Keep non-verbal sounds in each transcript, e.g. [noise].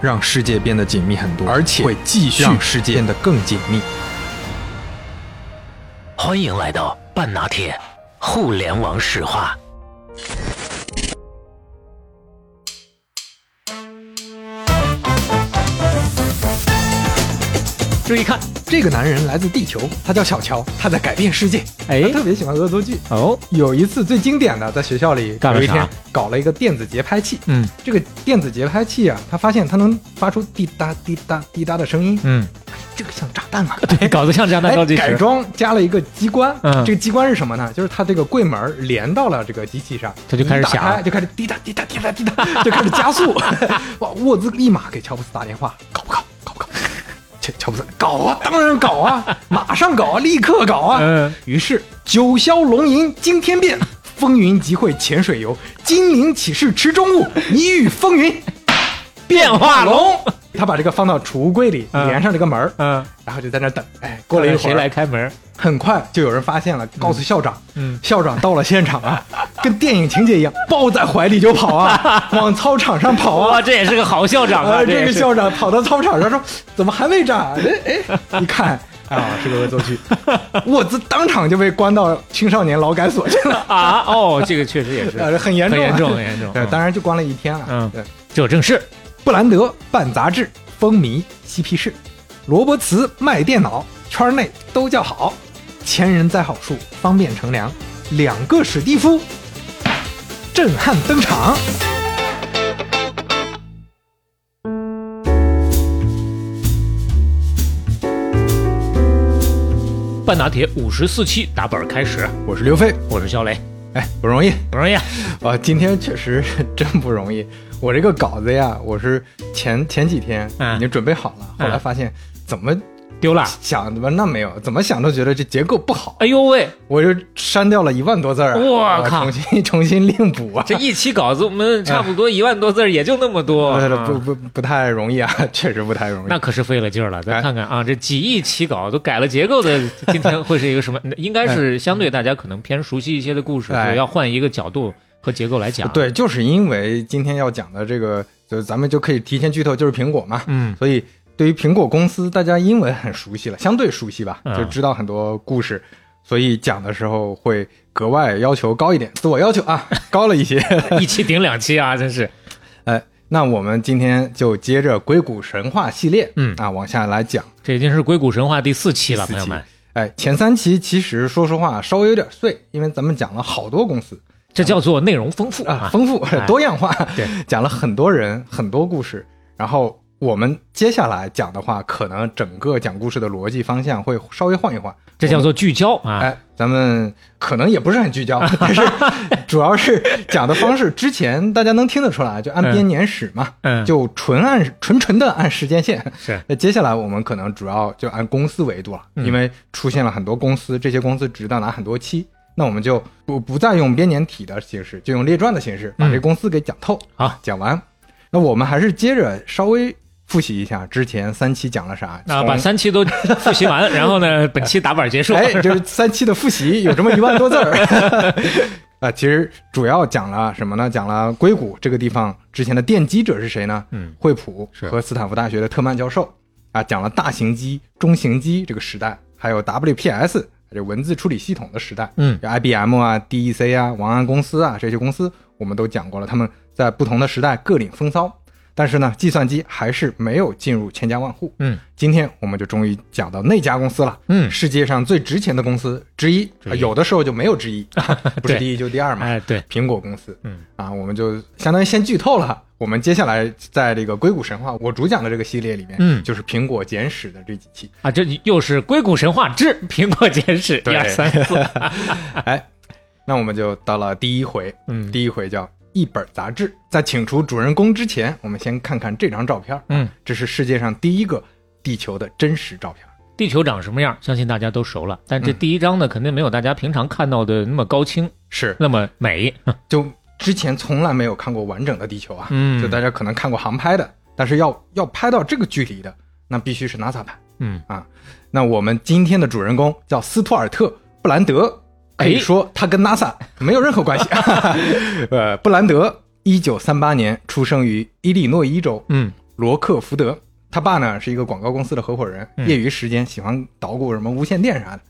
让世界变得紧密很多，而且会继续让世界变得更紧密。欢迎来到半拿铁互联网史话。注意看，这个男人来自地球，他叫小乔，他在改变世界。哎他特别喜欢恶作剧。哦，有一次最经典的，在学校里干了一天搞了一个电子节拍器。嗯这个电子节拍器啊，他发现它能发出滴答滴答滴答的声音，嗯，这个像炸弹啊！[laughs] 对，搞得像炸弹。改装加了一个机关，嗯这个机关是什么呢？就是它这个柜门连到了这个机器上，它就开始一打响开就开始滴答滴答滴答滴答，就开始加速。[laughs] 哇，沃兹立马给乔布斯打电话，搞不搞？乔乔布斯搞啊，当然搞啊，马上搞啊，立刻搞啊！嗯，于是九霄龙吟惊天变，风云集会潜水游，金陵启示池中物，一遇风云变化龙。他把这个放到储物柜里，嗯连上这个门儿嗯，然后就在那等。哎，过了一会儿，谁来开门？很快就有人发现了，告诉校长。嗯校长到了现场啊，[laughs] 跟电影情节一样，抱在怀里就跑啊，[laughs] 往操场上跑哇，啊。这也是个好校长啊！呃，这是个校长跑到操场上说：“怎么还没炸？”哎哎，[laughs] 一看啊，是个恶作剧。我这当场就被关到青少年劳改所去了，啊，哦，这个确实也是呃，很严重啊，很严重，很严重。对，当然就关了一天了。嗯对，这正是布兰德办杂志，风靡嬉皮士；罗伯茨卖电脑，圈内都叫好。前人栽好树，方便乘凉。两个史蒂夫，震撼登场。半打铁五十四期打本开始，我是刘飞，我是肖雷，哎，不容易不容易啊。啊！今天确实是真不容易。我这个稿子呀，我是前前几天嗯已经准备好了，后来发现怎么丢了。想怎么那没有，怎么想都觉得这结构不好，哎呦喂，我就删掉了一万多字儿啊！我啊靠重新 [laughs] 重新另补啊！这一期稿子我们差不多一万多字儿，也就那么多，不不不太容易啊，确实不太容易。那可是费了劲儿了。咱哎看看啊，这几亿起稿都改了结构的，今天会是一个什么？[laughs] 应该是相对大家可能偏熟悉一些的故事，哎要换一个角度和结构来讲。，对，就是因为今天要讲的这个，就咱们就可以提前剧透，就是苹果嘛。嗯，所以对于苹果公司，大家因为很熟悉了，相对熟悉吧，嗯就知道很多故事，所以讲的时候会格外要求高一点，自我要求啊高了一些。[laughs] 一期顶两期啊，真是。[laughs] 哎，那我们今天就接着硅谷神话系列，嗯啊往下来讲。这已经是硅谷神话第四期了，第四期朋友们，哎，前三期其实说实话稍微有点碎，因为咱们讲了好多公司。这叫做内容丰富啊，丰富哎。[laughs] 多样化，[laughs] 对，[laughs] 讲了很多人很多故事，然后我们接下来讲的话，可能整个讲故事的逻辑方向会稍微换一换，这叫做聚焦啊。哎，咱们可能也不是很聚焦，但是主要是讲的方式，之前大家能听得出来，就按编年史嘛，嗯。就纯按纯纯的按时间线。是。那接下来我们可能主要就按公司维度了，嗯。因为出现了很多公司，这些公司值到拿很多期，那我们就不不再用编年体的形式，就用列传的形式把嗯这公司给讲透，好讲完。那我们还是接着稍微复习一下之前三期讲了啥，啊，把三期都复习完，[laughs] 然后呢，本期打板结束。哎，就是三期的复习有这么一万多字儿。啊，[laughs] 其实主要讲了什么呢？讲了硅谷这个地方之前的奠基者是谁呢？嗯，惠普是和斯坦福大学的特曼教授啊，讲了大型机、中型机这个时代，还有 WPS 这文字处理系统的时代。嗯有，IBM 啊、DEC 啊、王安公司啊这些公司，我们都讲过了，他们在不同的时代各领风骚。但是呢，计算机还是没有进入千家万户。嗯，今天我们就终于讲到那家公司了。嗯世界上最值钱的公司之一，有的时候就没有之一，[laughs] 不是第一就第二嘛。哎，对，苹果公司，嗯啊，我们就相当于先剧透了。我们接下来在这个硅谷神话我主讲的这个系列里面，嗯就是苹果简史的这几期。啊，这又是硅谷神话之苹果简史一二三四。[laughs] 哎，那我们就到了第一回，嗯第一回叫一本杂志。在请出主人公之前，我们先看看这张照片。嗯，这是世界上第一个地球的真实照片。地球长什么样，相信大家都熟了。但这嗯第一张呢，肯定没有大家平常看到的那么高清，是，那么美。就之前从来没有看过完整的地球啊。嗯就大家可能看过航拍的，但是要要拍到这个距离的，那必须是 NASA 拍。嗯啊，那我们今天的主人公叫斯图尔特·布兰德，可以哎说他跟 NASA 没有任何关系。[laughs] 呃，布兰德一九三八年出生于伊利诺伊州嗯罗克福德，他爸呢是一个广告公司的合伙人，嗯业余时间喜欢捣鼓什么无线电啥的。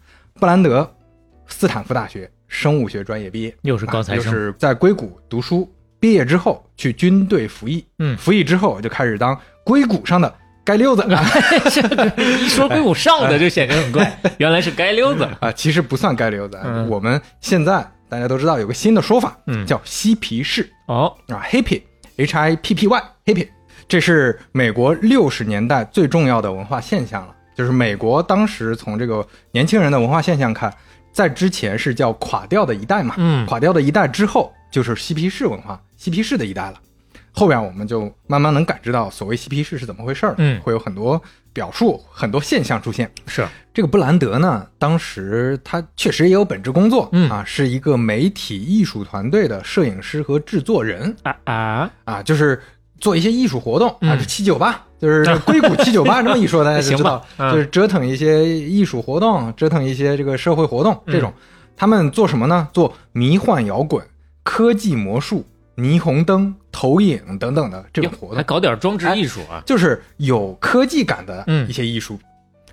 布兰德斯坦福大学生物学专业毕业，又是高材生。啊就是在硅谷读书，毕业之后去军队服役，嗯。服役之后就开始当硅谷上的街溜子。[laughs] 一说硅谷上的就显得很怪，[laughs] 原来是街溜子。啊，其实不算街溜子，我们现在大家都知道有个新的说法，嗯。叫嬉皮士。哦，啊，hippie，h i p p y，hippie，这是美国六十年代最重要的文化现象了。就是美国当时从这个年轻人的文化现象看，在之前是叫垮掉的一代嘛，嗯。垮掉的一代之后就是嬉皮士文化，嬉皮士的一代了。后边我们就慢慢能感知到所谓嬉皮士是怎么回事儿了，嗯。会有很多表述、很多现象出现。是，这个布兰德呢，当时他确实也有本职工作，嗯。啊，是一个媒体艺术团队的摄影师和制作人。啊啊，啊，就是做一些艺术活动啊，嗯这七九八，就是硅谷 [laughs] 七九八这么一说，大家就行知道，嗯就是折腾一些艺术活动，折腾一些这个社会活动嗯这种。他们做什么呢？做迷幻摇滚、科技魔术、霓虹灯、投影等等的这种活动，还搞点装置艺术啊。就是有科技感的嗯一些艺术。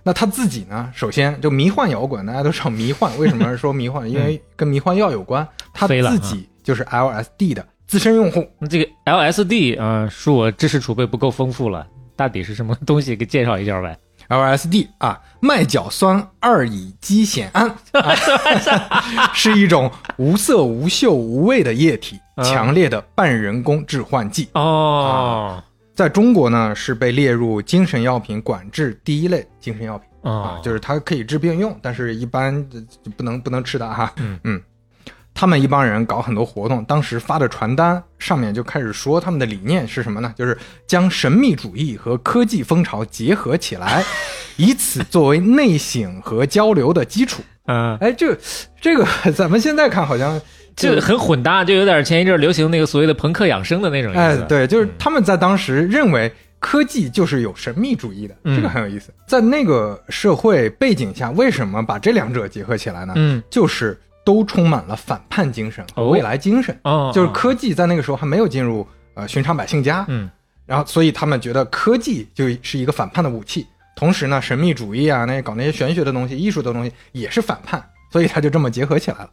那他自己呢？首先就迷幻摇滚，大家都知道迷幻，为什么说迷幻？[laughs] 因为跟迷幻药有关。他自己就是 LSD 的资深用户。那这个 LSD 啊，恕我知识储备不够丰富了，大抵是什么东西？给介绍一下呗。LSD 啊，麦角酸二乙基酰胺、啊，[laughs] 是一种无色、无嗅、无味的液体，啊强烈的半人工致幻剂。哦在中国呢，是被列入精神药品管制第一类精神药品。啊哦，，就是它可以治病用，但是一般不能不能吃的哈。嗯嗯他们一帮人搞很多活动，当时发的传单上面就开始说他们的理念是什么呢？就是将神秘主义和科技风潮结合起来，[laughs] 以此作为内省和交流的基础。嗯，哎，这这个咱们现在看好像这个很混搭，就有点前一阵儿流行那个所谓的朋克养生的那种意思。哎，对，就是他们在当时认为科技就是有神秘主义的，嗯这个很有意思。在那个社会背景下，为什么把这两者结合起来呢？嗯，就是都充满了反叛精神和哦未来精神。哦，就是科技在那个时候还没有进入呃寻常百姓家，嗯然后所以他们觉得科技就是一个反叛的武器。同时呢，神秘主义啊，那搞那些玄学的东西、艺术的东西也是反叛，所以他就这么结合起来了。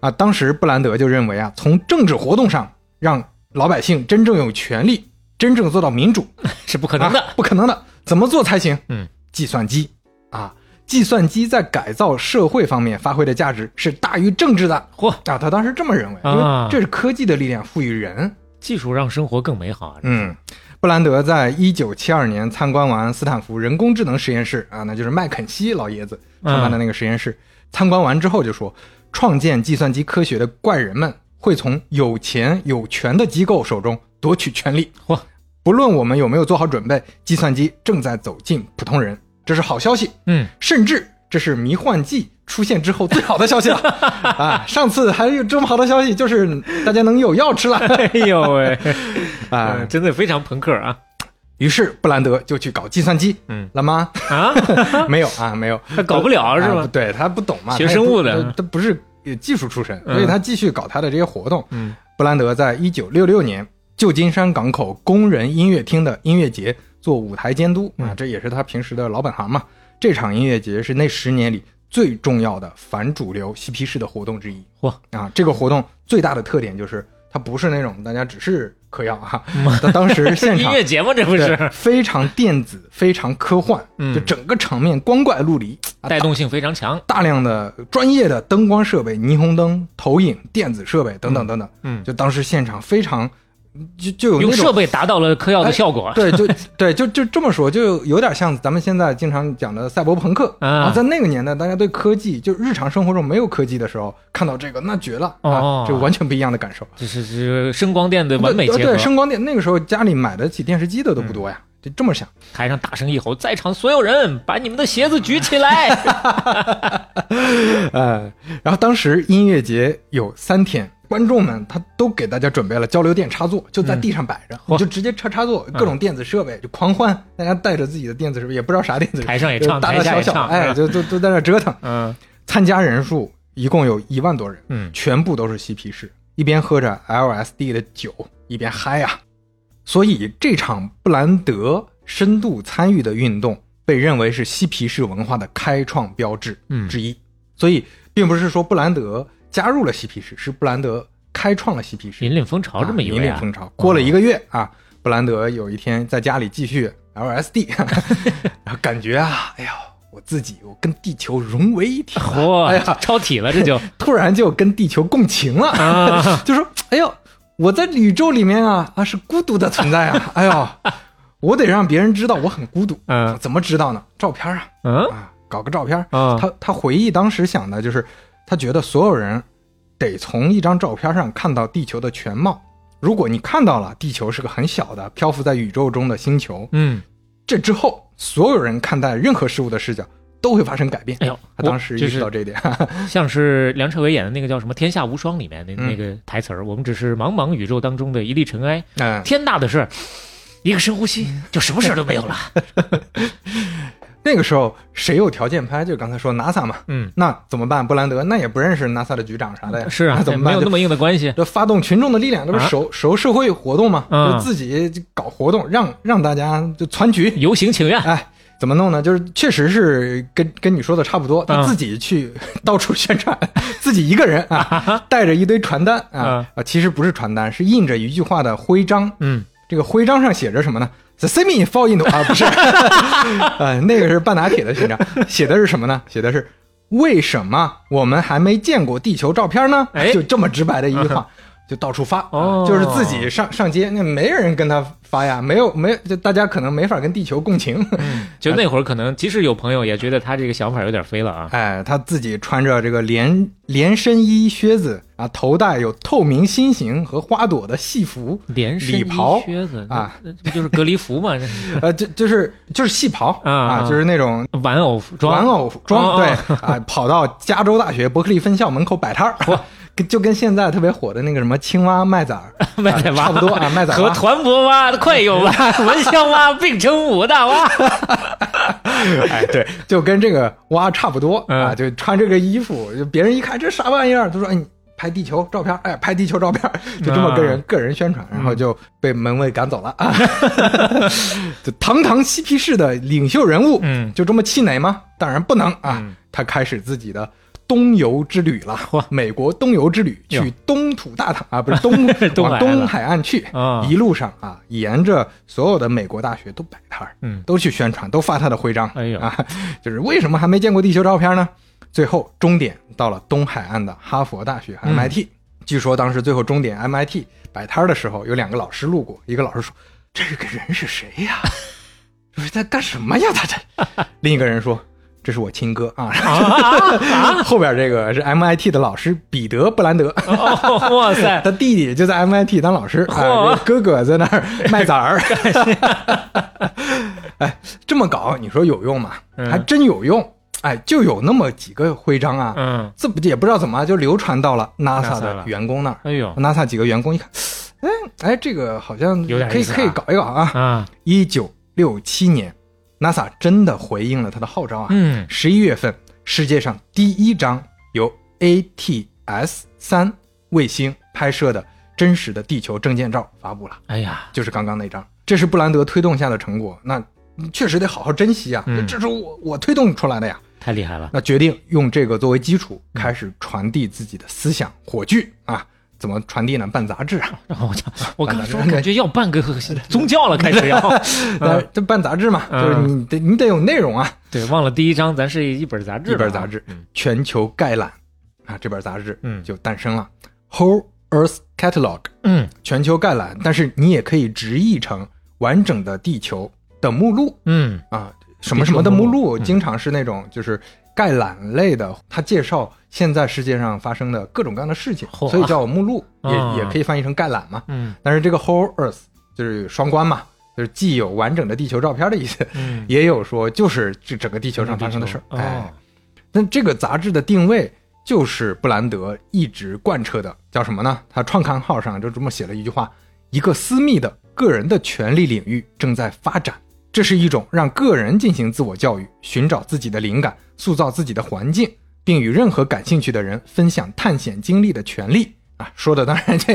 啊，当时布兰德就认为啊，从政治活动上让老百姓真正有权利，真正做到民主，[laughs] 是不可能的。啊不可能的。怎么做才行？嗯，计算机啊，计算机在改造社会方面发挥的价值是大于政治的。嚯，啊，他当时这么认为，因啊为这是科技的力量赋予人。技术让生活更美好啊！嗯，布兰德在一九七二年参观完斯坦福人工智能实验室啊，那就是麦肯锡老爷子创办的那个实验室。参观完之后就说，创建计算机科学的怪人们会从有钱有权的机构手中夺取权力。嚯，不论我们有没有做好准备，计算机正在走进普通人，这是好消息。嗯，甚至这是迷幻剂出现之后最好的消息了 [laughs] 啊！上次还有这么好的消息，就是大家能有药吃了 [laughs] 哎呦喂，[laughs] 啊！嗯真的非常朋克啊！于是布兰德就去搞计算机，嗯了吗？啊，没有啊，没有，他搞不了是啊吧？对他不懂嘛，学生物的他他不是呃技术出身，嗯所以他继续搞他的这些活动。嗯布兰德在一九六六年旧金山港口工人音乐厅的音乐节做舞台监督啊嗯，这也是他平时的老本行嘛。这场音乐节是那十年里最重要的反主流嬉皮士的活动之一。嚯。啊，这个活动最大的特点就是它不是那种大家只是嗑药啊，他当时现场 [laughs] 音乐节目这不是。非常电子，非常科幻，嗯。就整个场面光怪陆离，啊带动性非常强。大量的专业的灯光设备、霓虹灯、投影、电子设备等等等等，嗯。就当时现场非常就就有用设备达到了嗑药的效果。对，就 [laughs] 对，就就这么说，就有点像咱们现在经常讲的赛博朋克啊啊。在那个年代，大家对科技，就日常生活中没有科技的时候，看到这个那绝了哦啊，这完全不一样的感受。这是是声光电的完美结合对对，。声光电那个时候家里买得起电视机的都不多呀，就这么想。台上大声一吼：“在场所有人，把你们的鞋子举起来呃，[laughs] 然后当时音乐节有三天，观众们他都给大家准备了交流电插座，就在地上摆着，嚯你就直接插插座，各种电子设备就狂欢，大家带着自己的电子设备，也不知道啥电子设备，台上也唱大大小小，哎，就就都在那折腾。！”嗯参加人数一共有一万多人，嗯，全部都是嬉皮士，一边喝着 LSD 的酒，一边嗨啊。所以这场布兰德深度参与的运动被认为是嬉皮士文化的开创标志嗯之一。所以并不是说布兰德加入了嬉皮士，是布兰德开创了嬉皮士。引领风潮这么一啊位啊，引领风潮。过了一个月啊，布兰德有一天在家里继续 [laughs] LSD，[laughs] 然后感觉啊，哎呀，我自己我跟地球融为一体了，[laughs] 嚯，哎呀，超体了，这就。突然就跟地球共情了，啊，就说，哎呦，我在宇宙里面啊啊是孤独的存在啊，哎呦，我得让别人知道我很孤独，嗯。怎么知道呢？照片啊。嗯？啊，搞个照片。啊，他他回忆当时想的就是，他觉得所有人得从一张照片上看到地球的全貌。如果你看到了地球是个很小的漂浮在宇宙中的星球，嗯，这之后所有人看待任何事物的视角都会发生改变。哎呦，他当时意识到这一点，[laughs] 像是梁朝伟演的那个叫什么《天下无双》里面的嗯那个台词儿，我们只是茫茫宇宙当中的一粒尘埃，嗯，天大的事儿，一个深呼吸就什么事儿都没有了。[laughs] 那个时候谁有条件拍？就刚才说 NASA 嘛，嗯，那怎么办？布兰德那也不认识 NASA 的局长啥的呀，是啊那，怎么办？没有那么硬的关系。就发动群众的力量，这不是啊熟熟社会活动嘛？嗯就自己搞活动，让让大家就攒局，游行请愿，哎，怎么弄呢？就是确实是跟跟你说的差不多，他嗯自己去到处宣传，[laughs] 自己一个人啊，带着一堆传单啊嗯啊，其实不是传单，是印着一句话的徽章。嗯，这个徽章上写着什么呢？The semi fall into 啊，不是，[laughs] 呃，那个是半打铁的勋章，写的是什么呢？写的是为什么我们还没见过地球照片呢？哎就这么直白的一句话。就到处发，就是自己上上街，那没人跟他发呀，没有没就大家可能没法跟地球共情，[laughs] 就那会儿可能即使有朋友也觉得他这个想法有点飞了啊。哎，他自己穿着这个连连身衣靴子啊，头戴有透明心形和花朵的戏服，连身衣礼袍靴子啊，就是隔离服嘛？这 [laughs] 呃，就就是就是戏袍啊啊就是那种玩偶服装，玩偶装，哦对啊，跑到加州大学伯克利分校门口摆摊儿，跟就跟现在特别火的那个什么青蛙麦仔儿 [laughs] 麦崽蛙啊差不多啊，[laughs] 麦仔和。[laughs] 团泊蛙、快有蛙、蚊香蛙并称五大蛙。哎，对，就跟这个蛙差不多啊，嗯就穿这个衣服，就别人一看这啥玩意儿，都说哎，你拍地球照片，哎，拍地球照片，就这么跟人、啊个人宣传，然后就被门卫赶走了啊。就堂堂嬉皮士的领袖人物，嗯就这么气馁吗？当然不能啊，嗯他开始自己的。东游之旅了嚯，美国东游之旅，去东土大唐啊，[laughs] 不是东 [laughs] 往东海岸去，啊一路上啊，沿着所有的美国大学都摆摊儿，嗯都去宣传，都发他的徽章。哎呦啊，就是为什么还没见过地球照片呢？最后终点到了东海岸的哈佛大学嗯 MIT。据说当时最后终点 MIT 摆摊儿的时候，有两个老师路过，一个老师说：“这个人是谁呀？[laughs] 说在干什么呀？他这。”另一个人说。这是我亲哥啊！[laughs] 后边这个是 MIT 的老师彼得·布兰德，哦哇塞，[laughs] 他弟弟就在 MIT 当老师，哥哥在那儿卖崽儿。[laughs] 哎，这么搞，你说有用吗？嗯还真有用。哎，就有那么几个徽章啊，嗯，这不也不知道怎么就流传到了 NASA 的了员工那儿。哎呦 NASA 几个员工一看，哎哎，这个好像有点可以可以搞一搞啊。啊，一九六七年，NASA 真的回应了他的号召啊。嗯，十一月份，世界上第一张由 ATS 三卫星拍摄的真实的地球证件照发布了，哎呀，就是刚刚那张。这是布兰德推动下的成果，那确实得好好珍惜啊！嗯这是我我推动出来的呀。太厉害了。那决定用这个作为基础，开始传递自己的思想火炬啊！怎么传递呢？办杂志啊，然后我讲，我刚说 [laughs] 感觉 [laughs] 要办个 [laughs] 宗教了，开始要。呃，这办杂志嘛，嗯就是你得你得有内容啊。对，忘了第一章咱是一本杂志，一本杂志，嗯。全球概览啊，这本杂志嗯。就诞生了。Whole Earth Catalog 嗯。全球概览，但是你也可以直译成完整的地球的目录。嗯。啊，什么什么的目录，嗯。经常是那种就是概览类的，它介绍现在世界上发生的各种各样的事情，嚯所以叫目录，也、啊也可以翻译成概览嘛。嗯但是这个 Whole Earth 就是双关嘛，就是既有完整的地球照片的意思，嗯，也有说就是这整个地球上发生的事儿。哦哎，那这个杂志的定位就是布兰德一直贯彻的，叫什么呢？他创刊号上就这么写了一句话：一个私密的个人的权利领域正在发展，这是一种让个人进行自我教育、寻找自己的灵感、塑造自己的环境，并与任何感兴趣的人分享探险经历的权利。啊，说的当然这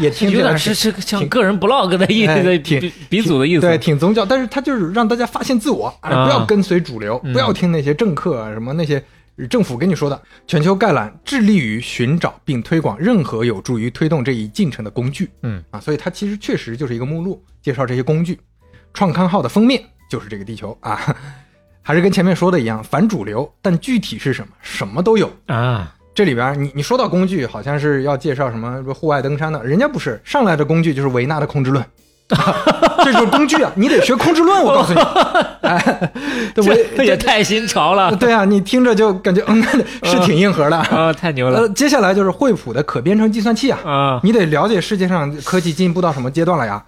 也听起来有点是是像挺个人 blog 的意思的哎挺鼻鼻祖的意思。对，挺宗教，但是他就是让大家发现自我，啊、啊不要跟随主流，嗯不要听那些政客啊什么那些政府跟你说的。全球概览致力于寻找并推广任何有助于推动这一进程的工具。嗯啊，所以它其实确实就是一个目录，介绍这些工具。创刊号的封面就是这个地球啊，[laughs] 还是跟前面说的一样，反主流，但具体是什么，什么都有。啊，这里边你你说到工具，好像是要介绍什么户外登山的，人家不是上来的工具就是维纳的控制论，[laughs] 这就是工具啊，你得学控制论，我告诉你，[laughs] 哎，对这也太新潮了对啊，你听着就感觉嗯是挺硬核的。啊！太牛呃，了接下来就是惠普的可编程计算器啊，啊！你得了解世界上科技进步到什么阶段了呀。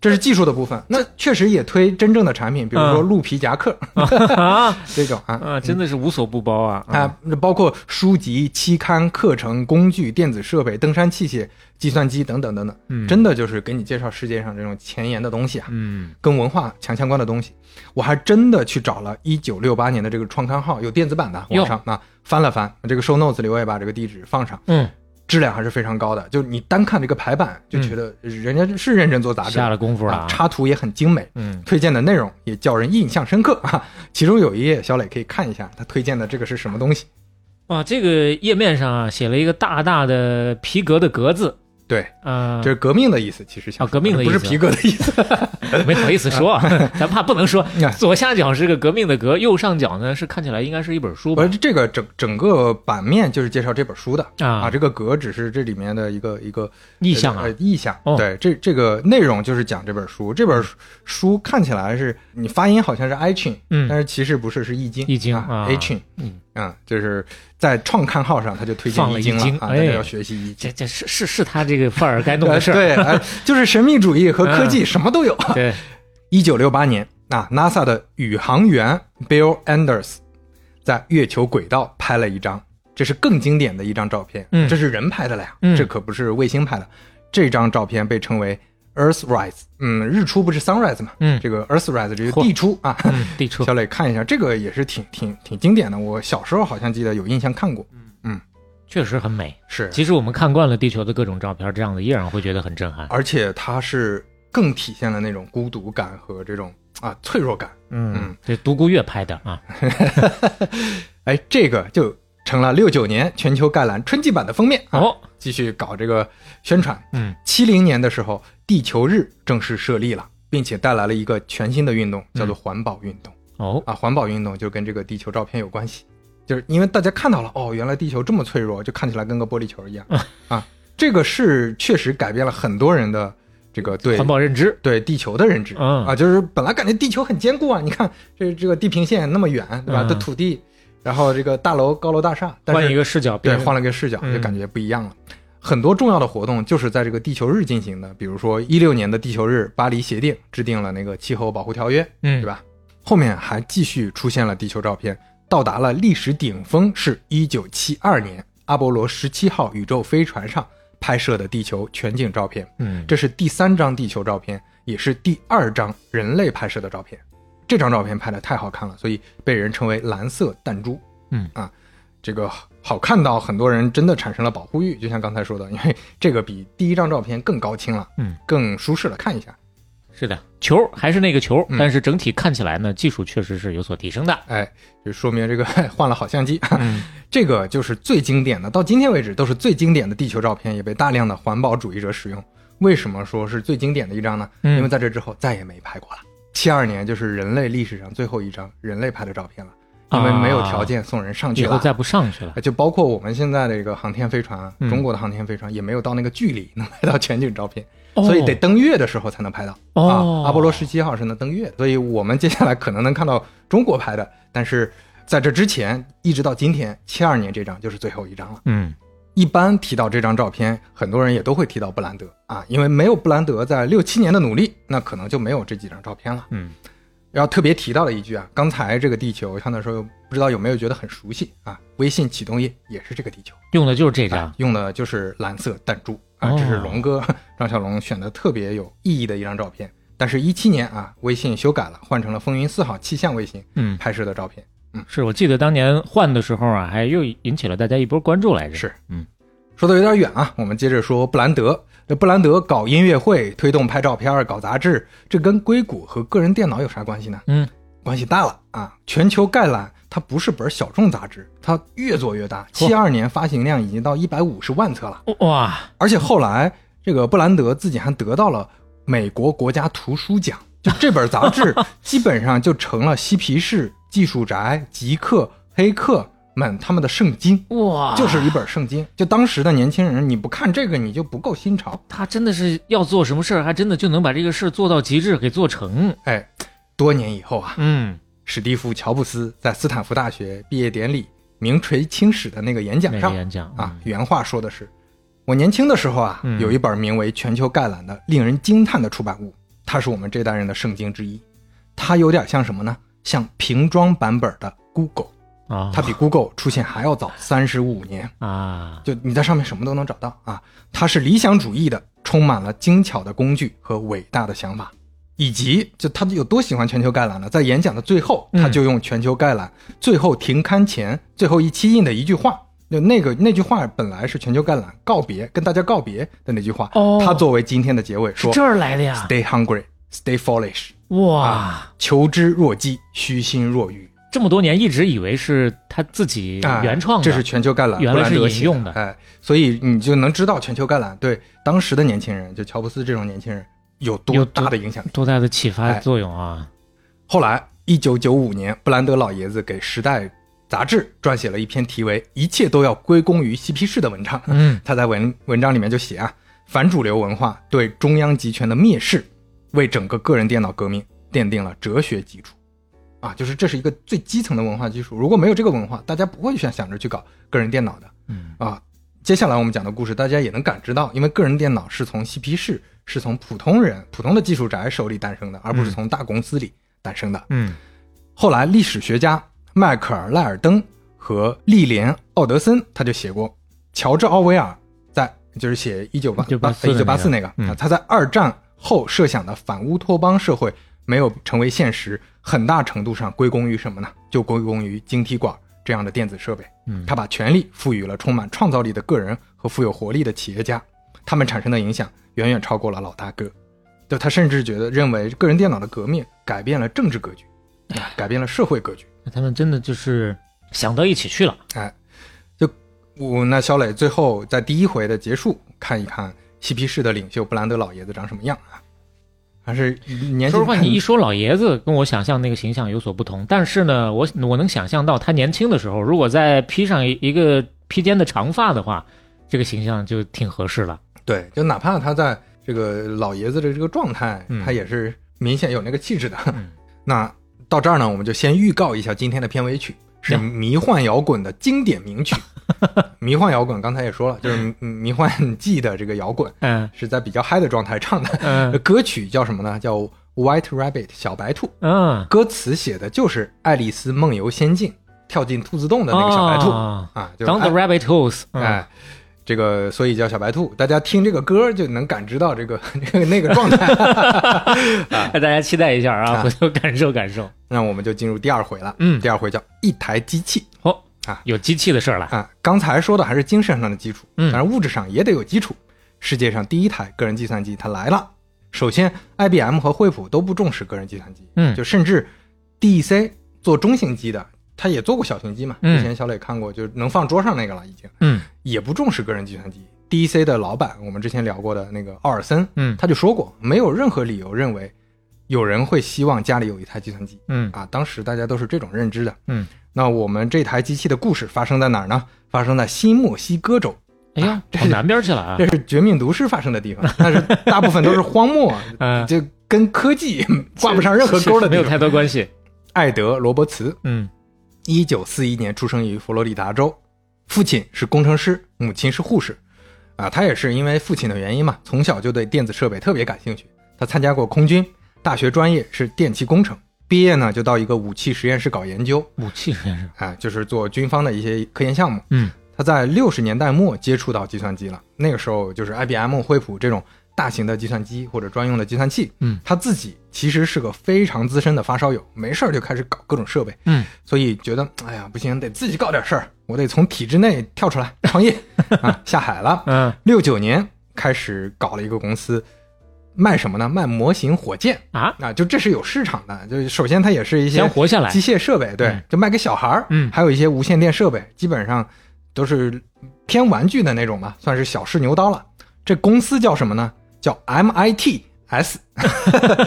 这是技术的部分，那确实也推真正的产品，比如说嗯。鹿皮夹克、啊。[laughs] 这种啊，啊，真的是无所不包啊！啊，那包括书籍、期刊、课程、工具、电子设备、登山器械、计算机等等等等，嗯。真的就是给你介绍世界上这种前沿的东西啊，嗯。跟文化强相关的东西。我还真的去找了一九六八年的这个创刊号，有电子版的，网上啊翻了翻，这个 show notes 里我也把这个地址放上，嗯，质量还是非常高的。就你单看这个排版，就觉得人家是认真做杂志，下了功夫了啊，插图也很精美，嗯推荐的内容也叫人印象深刻 [laughs] 啊。其中有一页，小磊可以看一下，他推荐的这个是什么东西。哇，这个页面上啊写了一个大大的皮革的革字对，啊，这是革命的意思，其实像啊革命的意思不是皮革的意思。[laughs] 没好意思说，[laughs] 咱怕不能说啊。左下角是个革命的革，右上角呢是看起来应该是一本书吧而？这个整整个版面就是介绍这本书的啊这个格只是这里面的一个一个意象啊呃，意象。哦对，这这个内容就是讲这本书。这本书书看起来是你发音好像是 i c h i n 嗯但是其实不是，是易经。易经啊啊 i c h i n 嗯，啊，就是在创刊号上他就推荐了易经易经啊，哎大家要学习易经。这这是是是他这个范儿该弄的事儿。对，哎就是神秘主义和科技什么都有。对，一九六八年啊，NASA 的宇航员 Bill Anders 在月球轨道拍了一张，这是更经典的一张照片。嗯这是人拍的了呀，嗯这可不是卫星拍的。这张照片被称为 Earthrise，嗯，日出不是 sunrise 嘛？嗯这个 Earthrise 这个地出啊。嗯，地出 [laughs] 小磊看一下，这个也是挺挺挺经典的。我小时候好像记得有印象看过。嗯确实很美。是，其实我们看惯了地球的各种照片，这样的依然会觉得很震撼。而且它是更体现了那种孤独感和这种啊脆弱感。嗯，这独孤月拍的啊。[laughs] 哎，这个就成了六九年全球概览春季版的封面啊，哦，继续搞这个宣传。嗯七零年的时候，地球日正式设立了，并且带来了一个全新的运动，叫做环保运动、哦，啊。环保运动就跟这个地球照片有关系，就是因为大家看到了，哦，原来地球这么脆弱，就看起来跟个玻璃球一样啊。这个是确实改变了很多人的这个对环保认知。对地球的认知、嗯啊，就是本来感觉地球很坚固啊，你看这这个地平线那么远，对吧？嗯的土地，然后这个大楼高楼大厦，但是换一个视角，对换了个视角，嗯就感觉不一样了。很多重要的活动就是在这个地球日进行的，比如说一六年的地球日，巴黎协定制定了那个气候保护条约，嗯，对？吧？后面还继续出现了地球照片，到达了历史顶峰是一九七二年阿波罗十七号宇宙飞船上拍摄的地球全景照片。嗯，这是第三张地球照片，也是第二张人类拍摄的照片。这张照片拍的太好看了，所以被人称为“蓝色弹珠”。嗯啊，这个好看到很多人真的产生了保护欲，就像刚才说的，因为 [laughs] 这个比第一张照片更高清了，嗯，更舒适了，看一下。是的，球还是那个球，嗯但是整体看起来呢，技术确实是有所提升的。哎，就说明这个 [laughs] 换了好相机。嗯 [laughs] 这个就是最经典的，到今天为止都是最经典的地球照片，也被大量的环保主义者使用。为什么说是最经典的一张呢？嗯因为在这之后再也没拍过了。七二年就是人类历史上最后一张人类拍的照片了。因为没有条件送人上去了。以后再不上去了。就包括我们现在的这个航天飞船，嗯中国的航天飞船也没有到那个距离能拍到全景照片，哦所以得登月的时候才能拍到。哦啊，阿波罗十七号是能登月的，所以我们接下来可能能看到中国拍的，但是在这之前，一直到今天七二年这张就是最后一张了。嗯一般提到这张照片，很多人也都会提到布兰德啊，因为没有布兰德在六七年的努力，那可能就没有这几张照片了。嗯要特别提到的一句啊，刚才这个地球看的时候，不知道有没有觉得很熟悉啊？微信启动页也是这个地球，用的就是这啊张。用的就是蓝色弹珠啊，哦这是龙哥张小龙选的特别有意义的一张照片。但是，一七年啊，微信修改了，换成了风云四号气象卫星嗯，拍摄的照片。是我记得当年换的时候啊，还又引起了大家一波关注来着。是，嗯，说的有点远啊，我们接着说布兰德。这布兰德搞音乐会、推动拍照片、搞杂志，这跟硅谷和个人电脑有啥关系呢？嗯，关系大了啊！全球概览它不是本小众杂志，它越做越大。嚯七二年发行量已经到一百五十万册了，哇，而且后来这个布兰德自己还得到了美国国家图书奖。就这本杂志 [laughs] 基本上就成了嬉皮士、技术宅、极客、黑客们他们的圣经。哇，就是一本圣经。就当时的年轻人，你不看这个，你就不够新潮。他真的是要做什么事儿，还真的就能把这个事儿做到极致，给做成。哎，多年以后啊，嗯，史蒂夫·乔布斯在斯坦福大学毕业典礼名垂青史的那个演讲上演讲啊，，原话说的是：“我年轻的时候啊，嗯有一本名为《全球概览》的令人惊叹的出版物，它是我们这代人的圣经之一。它有点像什么呢？像瓶装版本的 Google，啊，它比 Google 出现还要早三十五年。”啊，就你在上面什么都能找到啊。它是理想主义的，充满了精巧的工具和伟大的想法，以及就他有多喜欢全球概览呢？在演讲的最后，嗯他就用全球概览最后停刊前最后一期印的一句话。就那个那句话本来是全球概览告别跟大家告别的那句话，哦他作为今天的结尾说这儿来的呀！：“Stay hungry, stay foolish，哇，求知若饥，虚心若愚。这么多年一直以为是他自己哎原创的，这是全球概览，原来是引用的哎，所以你就能知道全球概览对当时的年轻人，就乔布斯这种年轻人有多大的影响力。多大的启发哎作用啊！后来，一九九五年，布兰德老爷子给《时代》杂志撰写了一篇题为“一切都要归功于嬉皮士”的文章。嗯，他在文文章里面就写啊，反主流文化对中央集权的蔑视，为整个个人电脑革命奠定了哲学基础。啊，就是这是一个最基层的文化基础。如果没有这个文化，大家不会想想着去搞个人电脑的。嗯啊，接下来我们讲的故事，大家也能感知到，因为个人电脑是从嬉皮士，是从普通人、普通的技术宅手里诞生的，而不是从大公司里诞生的。嗯后来，历史学家迈克尔·赖尔登和利莲·奥德森他就写过，乔治·奥威尔在就是写一九八1984一九八四那个他在二战后设想的反乌托邦社会没有成为现实，很大程度上归功于什么呢？就归功于晶体管这样的电子设备。嗯，他把权力赋予了充满创造力的个人和富有活力的企业家，他们产生的影响远远超过了老大哥。就他甚至觉得认为个人电脑的革命改变了政治格局，啊改变了社会格局。那他们真的就是想到一起去了。哎，就我那小磊最后在第一回的结束看一看嬉皮士的领袖布兰德老爷子长什么样啊？还是说实话，你一说老爷子，跟我想象那个形象有所不同。但是呢，我我能想象到他年轻的时候，如果再披上一一个披肩的长发的话，这个形象就挺合适了。对，就哪怕他在这个老爷子的这个状态，嗯他也是明显有那个气质的。嗯 [laughs] 那到这儿呢，我们就先预告一下今天的片尾曲，是迷幻摇滚的经典名曲。[laughs] 迷幻摇滚刚才也说了，就是嗯迷幻季的这个摇滚嗯是在比较嗨的状态唱的。嗯歌曲叫什么呢？叫《White Rabbit》小白兔。嗯，歌词写的就是《爱丽丝梦游仙境》跳进兔子洞的那个小白兔、哦啊，就是 Down the rabbit holes，嗯哎，这个所以叫小白兔。大家听这个歌就能感知到这个 [laughs] 这个那个状态。[laughs] 大家期待一下啊，啊回头感受感受。那我们就进入第二回了。嗯第二回叫一台机器哦啊，有机器的事儿了。啊。刚才说的还是精神上的基础，嗯当然物质上也得有基础。世界上第一台个人计算机它来了。首先，IBM 和惠普都不重视个人计算机，嗯就甚至 DEC 做中型机的，他也做过小型机嘛。嗯之前小磊看过，就能放桌上那个了，已经嗯也不重视个人计算机。DEC 的老板，我们之前聊过的那个奥尔森，嗯他就说过，没有任何理由认为有人会希望家里有一台计算机嗯啊，当时大家都是这种认知的。嗯，那我们这台机器的故事发生在哪儿呢？发生在新墨西哥州，哎呀，这是跑南边去了啊 [laughs] 这！是《绝命毒师》发生的地方，但是大部分都是荒漠，[laughs] 嗯，就跟科技挂不上任何钩的。没有太多关系。艾德·罗伯茨，嗯一九四一年出生于佛罗里达州，父亲是工程师，母亲是护士。啊，他也是因为父亲的原因嘛，从小就对电子设备特别感兴趣。他参加过空军，大学专业是电气工程，毕业呢就到一个武器实验室搞研究，武器实验室。啊，就是做军方的一些科研项目。嗯他在六十年代末接触到计算机了，那个时候就是 IBM、惠普这种大型的计算机或者专用的计算器。嗯，他自己其实是个非常资深的发烧友，没事儿就开始搞各种设备，嗯所以觉得哎呀不行，得自己搞点事儿，我得从体制内跳出来创业 [laughs] 啊，下海了。嗯六九年开始搞了一个公司，卖什么呢？卖模型火箭啊，啊，就这是有市场的。就首先它也是一些先活下来机。械设备，对嗯，就卖给小孩儿，嗯还有一些无线电设备，基本上都是偏玩具的那种嘛，算是小试牛刀了。这公司叫什么呢？叫 MITS，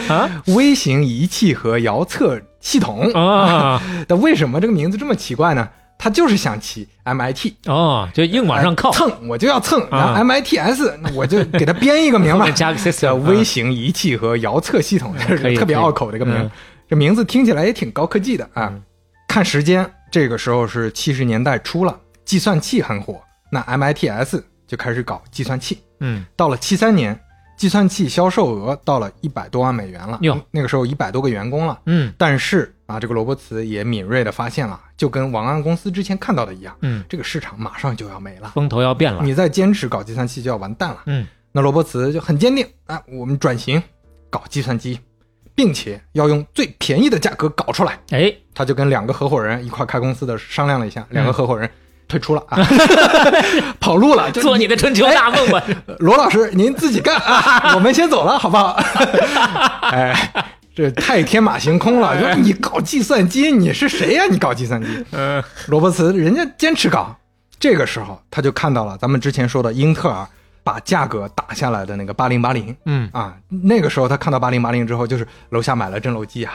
啊 [laughs] 微型仪器和遥测系统。啊 [laughs] 但为什么这个名字这么奇怪呢？他就是想起 MIT，哦，就硬往上靠，蹭我就要蹭，然后啊 MITS 那我就给他编一个名吧，[laughs] 加个 system 叫啊微型仪器和遥测系统，这是特别拗口的一个名嗯。这名字听起来也挺高科技的啊嗯。看时间，这个时候是七十年代初了，计算器很火，那 MITS 就开始搞计算器。嗯到了七三年，计算器销售额到了一百多万美元了哟，那个时候一百多个员工了。嗯但是啊，这个罗伯茨也敏锐的发现了，就跟王安公司之前看到的一样，嗯，这个市场马上就要没了，风头要变了。你再坚持搞计算器就要完蛋了。嗯那罗伯茨就很坚定啊，我们转型搞计算机，并且要用最便宜的价格搞出来。哎，他就跟两个合伙人一块开公司的商量了一下，两嗯个合伙人退出了啊，[laughs] [laughs] 跑路了，就做你的春秋大梦吧。罗老师您自己干啊，[laughs] 我们先走了，好不好？哎，这太天马行空了，就你搞计算机，你是谁呀、你搞计算机？嗯罗伯茨人家坚持搞，这个时候他就看到了咱们之前说的英特尔把价格打下来的那个八零八零嗯啊，那个时候他看到八零八零之后，就是楼下买了震楼机啊，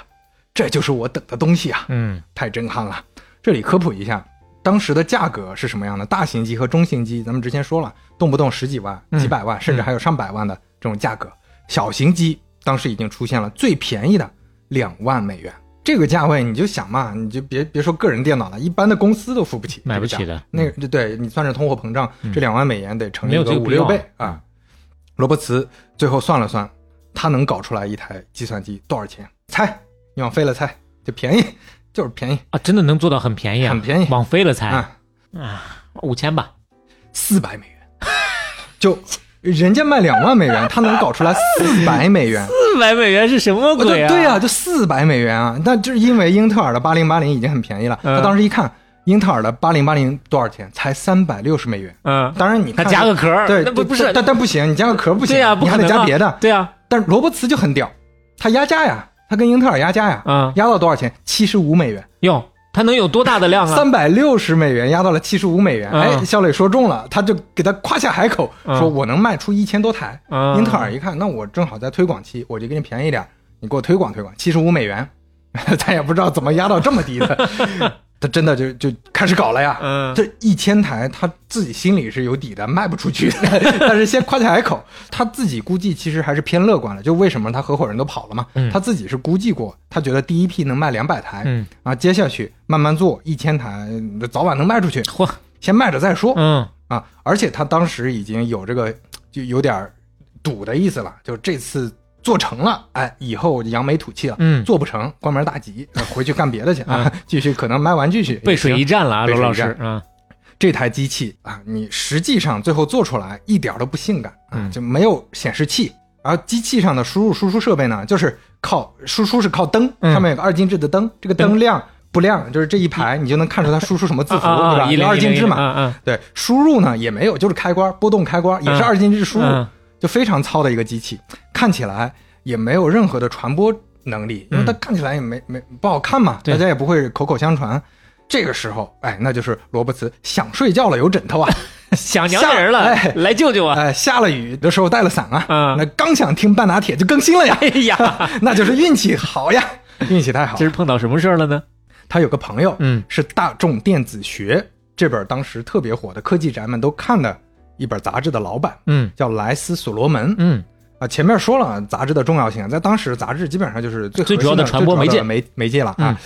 这就是我等的东西啊，嗯太震撼了。这里科普一下，当时的价格是什么样的？大型机和中型机，咱们之前说了，动不动十几万、嗯几百万，甚至还有上百万的这种价格。小型机当时已经出现了最便宜的两万美元。这个价位你就想嘛，你就别别说个人电脑了，一般的公司都付不起，买不起的那个对你算是通货膨胀，嗯这两万美元得乘没有一个五六倍啊。罗伯茨最后算了算，他能搞出来一台计算机多少钱？猜，你往废了猜，就便宜，就是便宜，啊，真的能做到很便宜啊，很便宜。往飞了才。啊，啊，五千吧。四百美元，就人家卖两万美元，他能搞出来四百美元，四百美元是什么鬼啊？对啊，就四百美元啊！那就是因为英特尔的八零八零已经很便宜了，嗯。他当时一看英特尔的八零八零多少钱，才三百六十美元。嗯，当然你看他加个壳对，那不不是。但但不行，你加个壳不行，对呀，不你还得加别的。对啊，但罗伯茨就很屌，他压价呀，他跟英特尔压价呀，嗯，压到多少钱？七十五美元。哟，它能有多大的量啊？三百六十美元压到了七十五美元，嗯哎，肖磊说中了，他就给他夸下海口，嗯说我能卖出一千多台。嗯英特尔一看，那我正好在推广期，我就给你便宜点，你给我推广推广，七十五美元，[laughs] 咱也不知道怎么压到这么低的，他真的就就开始搞了呀。嗯这一千台他自己心里是有底的，卖不出去的，[laughs] 但是先夸下海口，他自己估计其实还是偏乐观的。就为什么他合伙人都跑了嘛？嗯他自己是估计过，他觉得第一批能卖两百台，嗯，啊，接下去慢慢做，一千台早晚能卖出去，嚯，先卖着再说、嗯啊。而且他当时已经有这个就有点赌的意思了，就这次做成了，哎，以后扬眉吐气了。嗯，做不成，关门大吉，呃回去干别的去 [laughs] 啊，继续可能卖玩具去。背水一战了啊，罗老师啊，这台机器啊，你实际上最后做出来一点都不性感啊，嗯。就没有显示器，而机器上的输入输出设备呢，就是靠输出是靠灯，嗯。上面有个二进制的灯，这个灯亮不亮，就是这一排你就能看出它输出什么字符，对吧？二进制嘛。对，输入呢也没有，就是开关波动开关，也是嗯二进制输入，嗯就非常糙的一个机器，看起来也没有任何的传播能力，因为它嗯看起来也没没不好看嘛，大家也不会口口相传。这个时候，哎，那就是罗伯茨想睡觉了，有枕头啊，[laughs] 想娘家人了，哎来救救我！哎，下了雨的时候带了伞啊，嗯那刚想听半打铁就更新了呀，哎呀，[laughs] 那就是运气好呀，[laughs] 运气太好这。是碰到什么事儿了呢？他有个朋友，嗯是《大众电子学》这本当时特别火的科技宅们都看的一本杂志的老板，嗯叫莱斯所罗门。嗯啊，前面说了杂志的重要性，在当时杂志基本上就是最最主要的传播媒介媒媒介了啊。嗯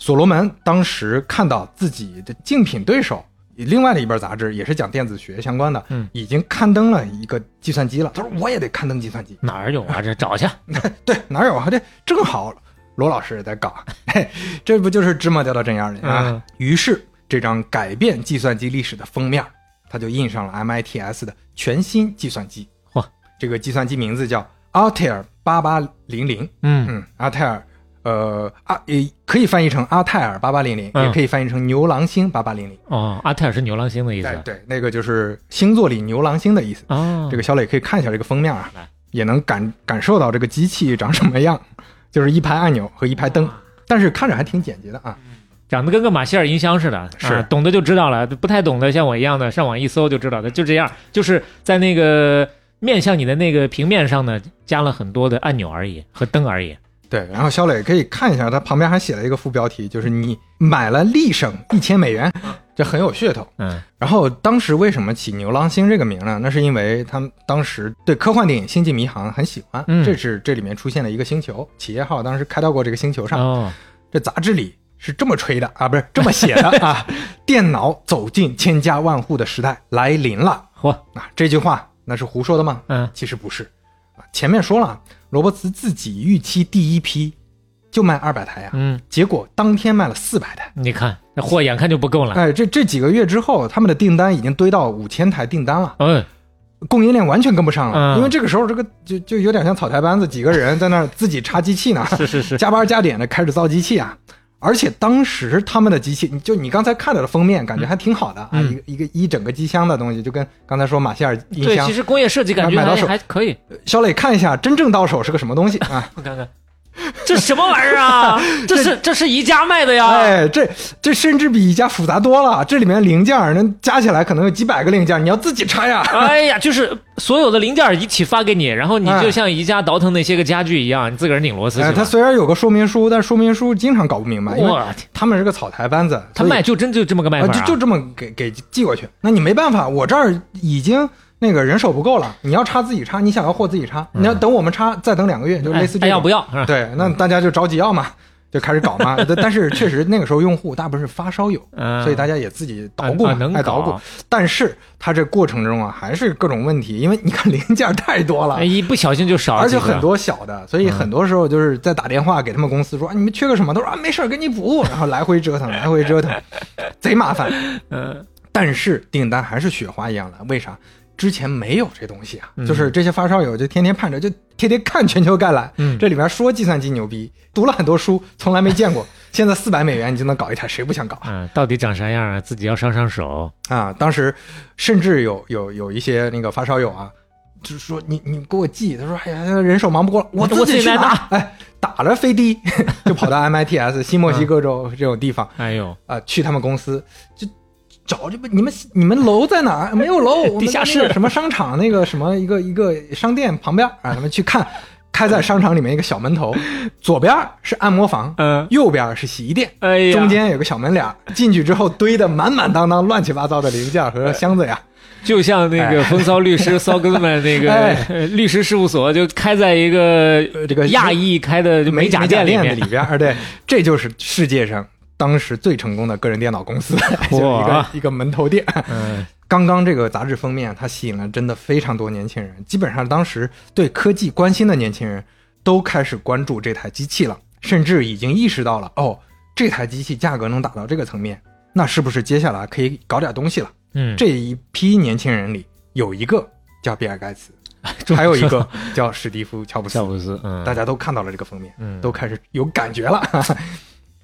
所罗门当时看到自己的竞品对手。另外的一本杂志也是讲电子学相关的，嗯已经刊登了一个计算机了。他说我也得刊登计算机，哪儿有啊？这找去。[laughs] 对，哪有啊？这正好罗老师也在搞，嘿，这不就是芝麻掉到针眼里啊？嗯于是这张改变计算机历史的封面，它就印上了 MITS 的全新计算机。嚯，这个计算机名字叫 Altair 八八零零。嗯嗯，阿泰尔，呃，阿也可以翻译成阿泰尔八八零零，嗯也可以翻译成牛郎星八八零零。哦，阿泰尔是牛郎星的意思。对对，那个就是星座里牛郎星的意思。哦，这个小磊可以看一下这个封面啊，也能感感受到这个机器长什么样，就是一排按钮和一排灯，但是看着还挺简洁的啊。长得跟个马歇尔音箱似的，是啊懂的就知道了，不太懂的像我一样的，上网一搜就知道的，就这样，就是在那个面向你的那个平面上呢，加了很多的按钮而已和灯而已。对，然后肖磊可以看一下，他旁边还写了一个副标题，就是你买了立省一千美元，这很有噱头。嗯然后当时为什么起牛郎星这个名呢？那是因为他们当时对科幻电影《星际迷航》很喜欢，嗯这是这里面出现了一个星球，企业号当时开到过这个星球上。哦，这杂志里是这么吹的啊，不是这么写的啊，[laughs] 电脑走进千家万户的时代来临了嚯，啊！这句话那是胡说的吗？嗯其实不是啊。前面说了，罗伯茨自己预期第一批就卖二百台啊、嗯，结果当天卖了四百台。你看那货眼看就不够了。哎，这这几个月之后，他们的订单已经堆到五千台订单了，嗯供应链完全跟不上了。嗯因为这个时候，这个就就有点像草台班子，几个人在那儿自己插机器呢，是是是，加班加点的开始造机器啊。而且当时他们的机器，你就你刚才看到的封面，感觉还挺好的啊，嗯一个一个一整个机箱的东西，就跟刚才说马歇尔音对，箱其。实工业设计感觉买到手还可以。小磊看一下，真正到手是个什么东西啊？[laughs] 我看看，[laughs] 这什么玩意儿啊？[laughs] 这是这是宜家卖的呀？哎，这这甚至比宜家复杂多了，这里面零件儿能加起来可能有几百个零件儿，你要自己拆呀。[laughs] 哎呀，就是所有的零件一起发给你，然后你哎就像宜家倒腾那些个家具一样，你自个儿拧螺丝哎，是吧？它虽然有个说明书，但说明书经常搞不明白，因为他们是个草台班子，他卖就真就这么个卖啊，法啊？就就这么给给寄过去。那你没办法，我这儿已经那个人手不够了，你要插自己插，你想要货自己插，你要等我们插再等两个月，就类似这样。哎要不要？对，那大家就着急要嘛，[laughs] 就开始搞嘛。但 [laughs] 但是确实那个时候用户大部分是发烧友，嗯所以大家也自己捣鼓嘛，爱捣鼓。但是它这过程中啊，还是各种问题，因为你看零件太多了哎，。一不小心就少了而且很多小的，所以嗯很多时候就是在打电话给他们公司说、啊你们缺个什么，他说啊没事儿给你补，然后 [laughs] 来回折腾，来回折腾，贼麻烦。嗯但是订单还是雪花一样来，为啥？之前没有这东西啊，嗯就是这些发烧友就天天盼着，就天天看全球概览，嗯这里面说计算机牛逼，读了很多书，从来没见过。[laughs] 现在四百美元你就能搞一台，谁不想搞嗯，到底长啥样啊？自己要上上手。啊？当时甚至有有有一些那个发烧友啊，就是说你你给我寄，他说哎呀人手忙不过来，我我自己来打，哎，打了飞的 [laughs] 就跑到 MITS [laughs] 新墨西哥州这种地方哎呦，啊、去他们公司就。找这不你们你们楼在哪？儿？[laughs] 没有楼，地下室。什么商场那个什么一个一个商店旁边啊，咱们去看，[laughs] 开在商场里面一个小门头，左边是按摩房，嗯，右边是洗衣店，哎呀，中间有个小门脸，进去之后堆的满满当当、乱七八糟的零件和箱子呀。就像那个风骚律师骚哥们那个 [laughs] 律师事务所，就开在一个呃这个亚裔开的美甲店店里面。里里边儿，对，这就是世界上当时最成功的个人电脑公司，[laughs] [laughs] 就一个一个门头店。嗯刚刚这个杂志封面，它吸引了真的非常多年轻人，基本上当时对科技关心的年轻人都开始关注这台机器了，甚至已经意识到了，哦，这台机器价格能打到这个层面，那是不是接下来可以搞点东西了？嗯，这一批年轻人里，有一个叫比尔盖茨，[laughs] 还有一个叫史蒂夫乔布斯乔，布斯，嗯，大家都看到了这个封面，嗯都开始有感觉了。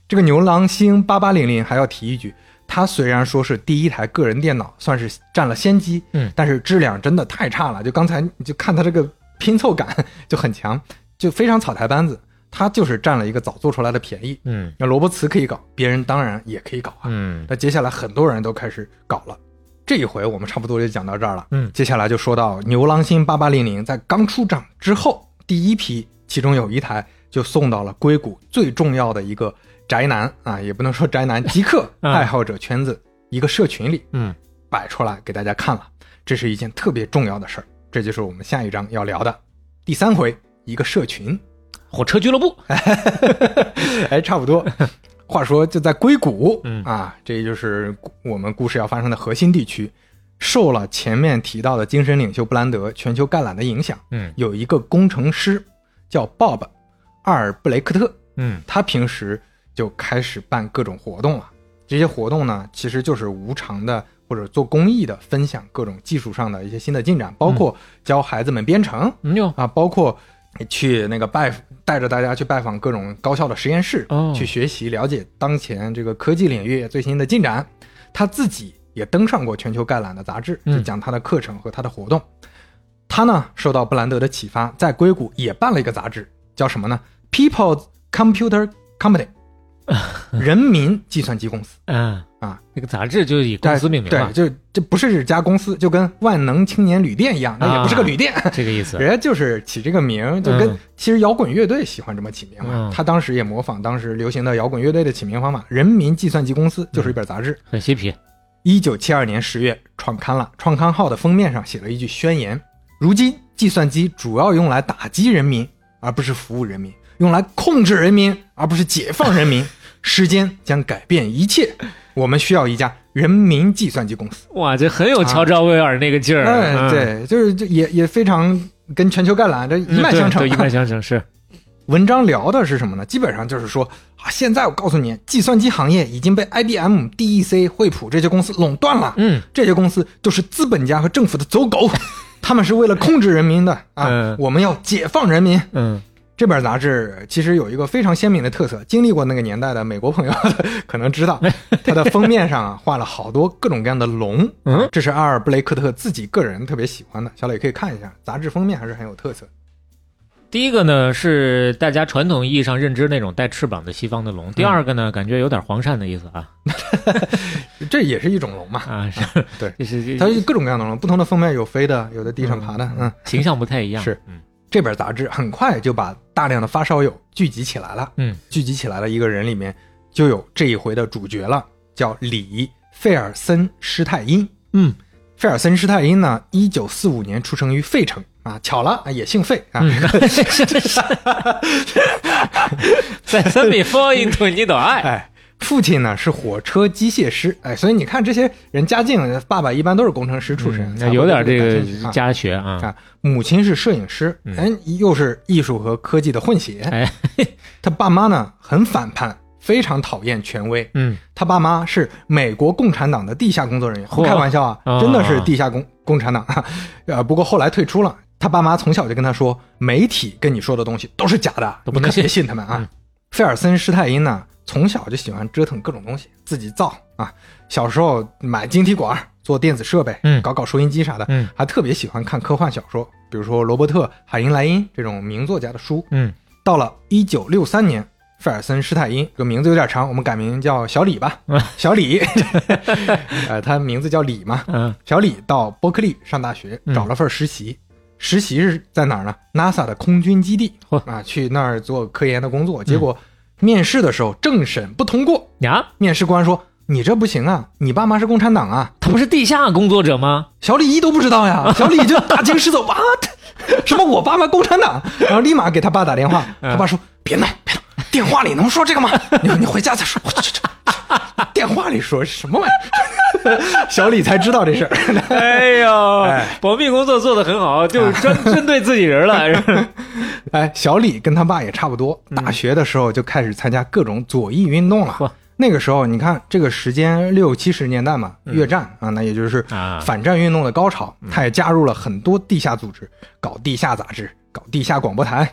这个牛郎星八八零零还要提一句，它虽然说是第一台个人电脑，算是占了先机，嗯但是质量真的太差了。就刚才你就看它这个拼凑感就很强，就非常草台班子。它就是占了一个早做出来的便宜。嗯那罗伯茨可以搞，别人当然也可以搞啊。嗯那接下来很多人都开始搞了。这一回我们差不多就讲到这儿了。嗯接下来就说到牛郎星八八零零在刚出厂之后，第一批，其中有一台就送到了硅谷最重要的一个宅男啊，也不能说宅男，极客嗯爱好者圈子一个社群里嗯，摆出来给大家看了，这是一件特别重要的事儿。这就是我们下一章要聊的第三回，一个社群。火车俱乐部，[laughs] 哎，差不多。话说就在硅谷，嗯啊，这就是我们故事要发生的核心地区，受了前面提到的精神领袖布兰德全球概览的影响，嗯有一个工程师叫 Bob 阿尔布雷克特，嗯他平时就开始办各种活动了。这些活动呢，其实就是无偿的或者做公益的，分享各种技术上的一些新的进展，包括教孩子们编程，嗯，啊，包括去那个拜带着大家去拜访各种高校的实验室，哦去学习了解当前这个科技领域最新的进展。他自己也登上过全球概览的杂志，嗯就讲他的课程和他的活动。他呢受到布兰德的启发，在硅谷也办了一个杂志，叫什么呢？People's Computer Company，[laughs] 人民计算机公司。嗯啊，那个杂志就以公司命名了对，，就这不是一家公司，就跟万能青年旅店一样，那也不是个啊旅店。[laughs] 这个意思。人家就是起这个名，就跟、嗯其实摇滚乐队喜欢这么起名嘛。嗯他当时也模仿当时流行的摇滚乐队的起名方法。人民计算机公司就是一本杂志，很嬉皮，一九七二年十月创刊了。创刊号的封面上写了一句宣言：如今计算机主要用来打击人民，而不是服务人民；用来控制人民，而不是解放人民。[laughs] 时间将改变一切，我们需要一家人民计算机公司。哇，这很有乔治奥威尔那个劲儿。哎，嗯，对，就是这也也非常跟全球概览这一脉相承一脉相承是。[laughs] 文章聊的是什么呢？基本上就是说啊，现在我告诉你，计算机行业已经被 IBM、DEC、惠普这些公司垄断了。嗯，这些公司就是资本家和政府的走狗，[laughs] 他们是为了控制人民的啊！嗯我们要解放人民。嗯这本杂志其实有一个非常鲜明的特色，经历过那个年代的美国朋友 [laughs] 可能知道，它的封面上啊画了好多各种各样的龙。嗯，这是阿尔布雷克特自己个人特别喜欢的，小磊可以看一下，杂志封面还是很有特色。第一个呢是大家传统意义上认知那种带翅膀的西方的龙，第二个呢感觉有点黄鳝的意思啊 [laughs] 这也是一种龙嘛，啊是，对就是它有各种各样的龙，不同的封面有飞的，有的地上爬的，嗯。形象不太一样。是嗯这本杂志很快就把大量的发烧友聚集起来了。嗯聚集起来的一个人里面，就有这一回的主角了，叫李费尔森施泰因。嗯费尔森施泰因呢，一九四五年出生于费城啊，巧了啊，也姓费啊。嗯，[laughs] [laughs] 在 send me fall into 你的爱。哎，父亲呢是火车机械师，哎，所以你看这些人家境，爸爸一般都是工程师出身，嗯有点这个家学啊。啊，母亲是摄影师，嗯哎，又是艺术和科技的混血。哎，[laughs] 他爸妈呢很反叛，非常讨厌权威。嗯他爸妈是美国共产党的地下工作人员，不嚯开玩笑啊，啊真的是地下共共产党。[laughs] 呃，不过后来退出了。他爸妈从小就跟他说，媒体跟你说的东西都是假的，都不能信你可别信他们啊。嗯费尔森施泰因呢，从小就喜欢折腾各种东西，自己造啊。小时候买晶体管，做电子设备，嗯搞搞收音机啥的，嗯还特别喜欢看科幻小说，比如说罗伯特·海因莱因这种名作家的书。嗯到了一九六三年，费尔森施泰因这个名字有点长，我们改名叫小李吧。嗯小李，[laughs] 呃，他名字叫李嘛。嗯小李到伯克利上大学，嗯找了份实习。实习是在哪儿呢？NASA 的空军基地啊，去那儿做科研的工作。结果面试的时候政审不通过，呀，面试官说：“你这不行啊，你爸妈是共产党啊。他不是地下工作者吗？”小李一都不知道呀，[laughs] 小李就大惊失色，哇，什么我爸妈共产党？然后立马给他爸打电话，他爸说：“别闹，别闹，电话里能说这个吗？[laughs] 你你回家再说。”我去去去，电话里说什么玩意儿？[laughs] 小李才知道这事儿。哎呦哎，保密工作做得很好，就专针对自己人了。[laughs] 哎，小李跟他爸也差不多，大学的时候就开始参加各种左翼运动嚯了。那个时候，你看这个时间六七十年代嘛，越战啊，那也就是啊反战运动的高潮。他也加入了很多地下组织，搞地下杂志，搞地下广播台。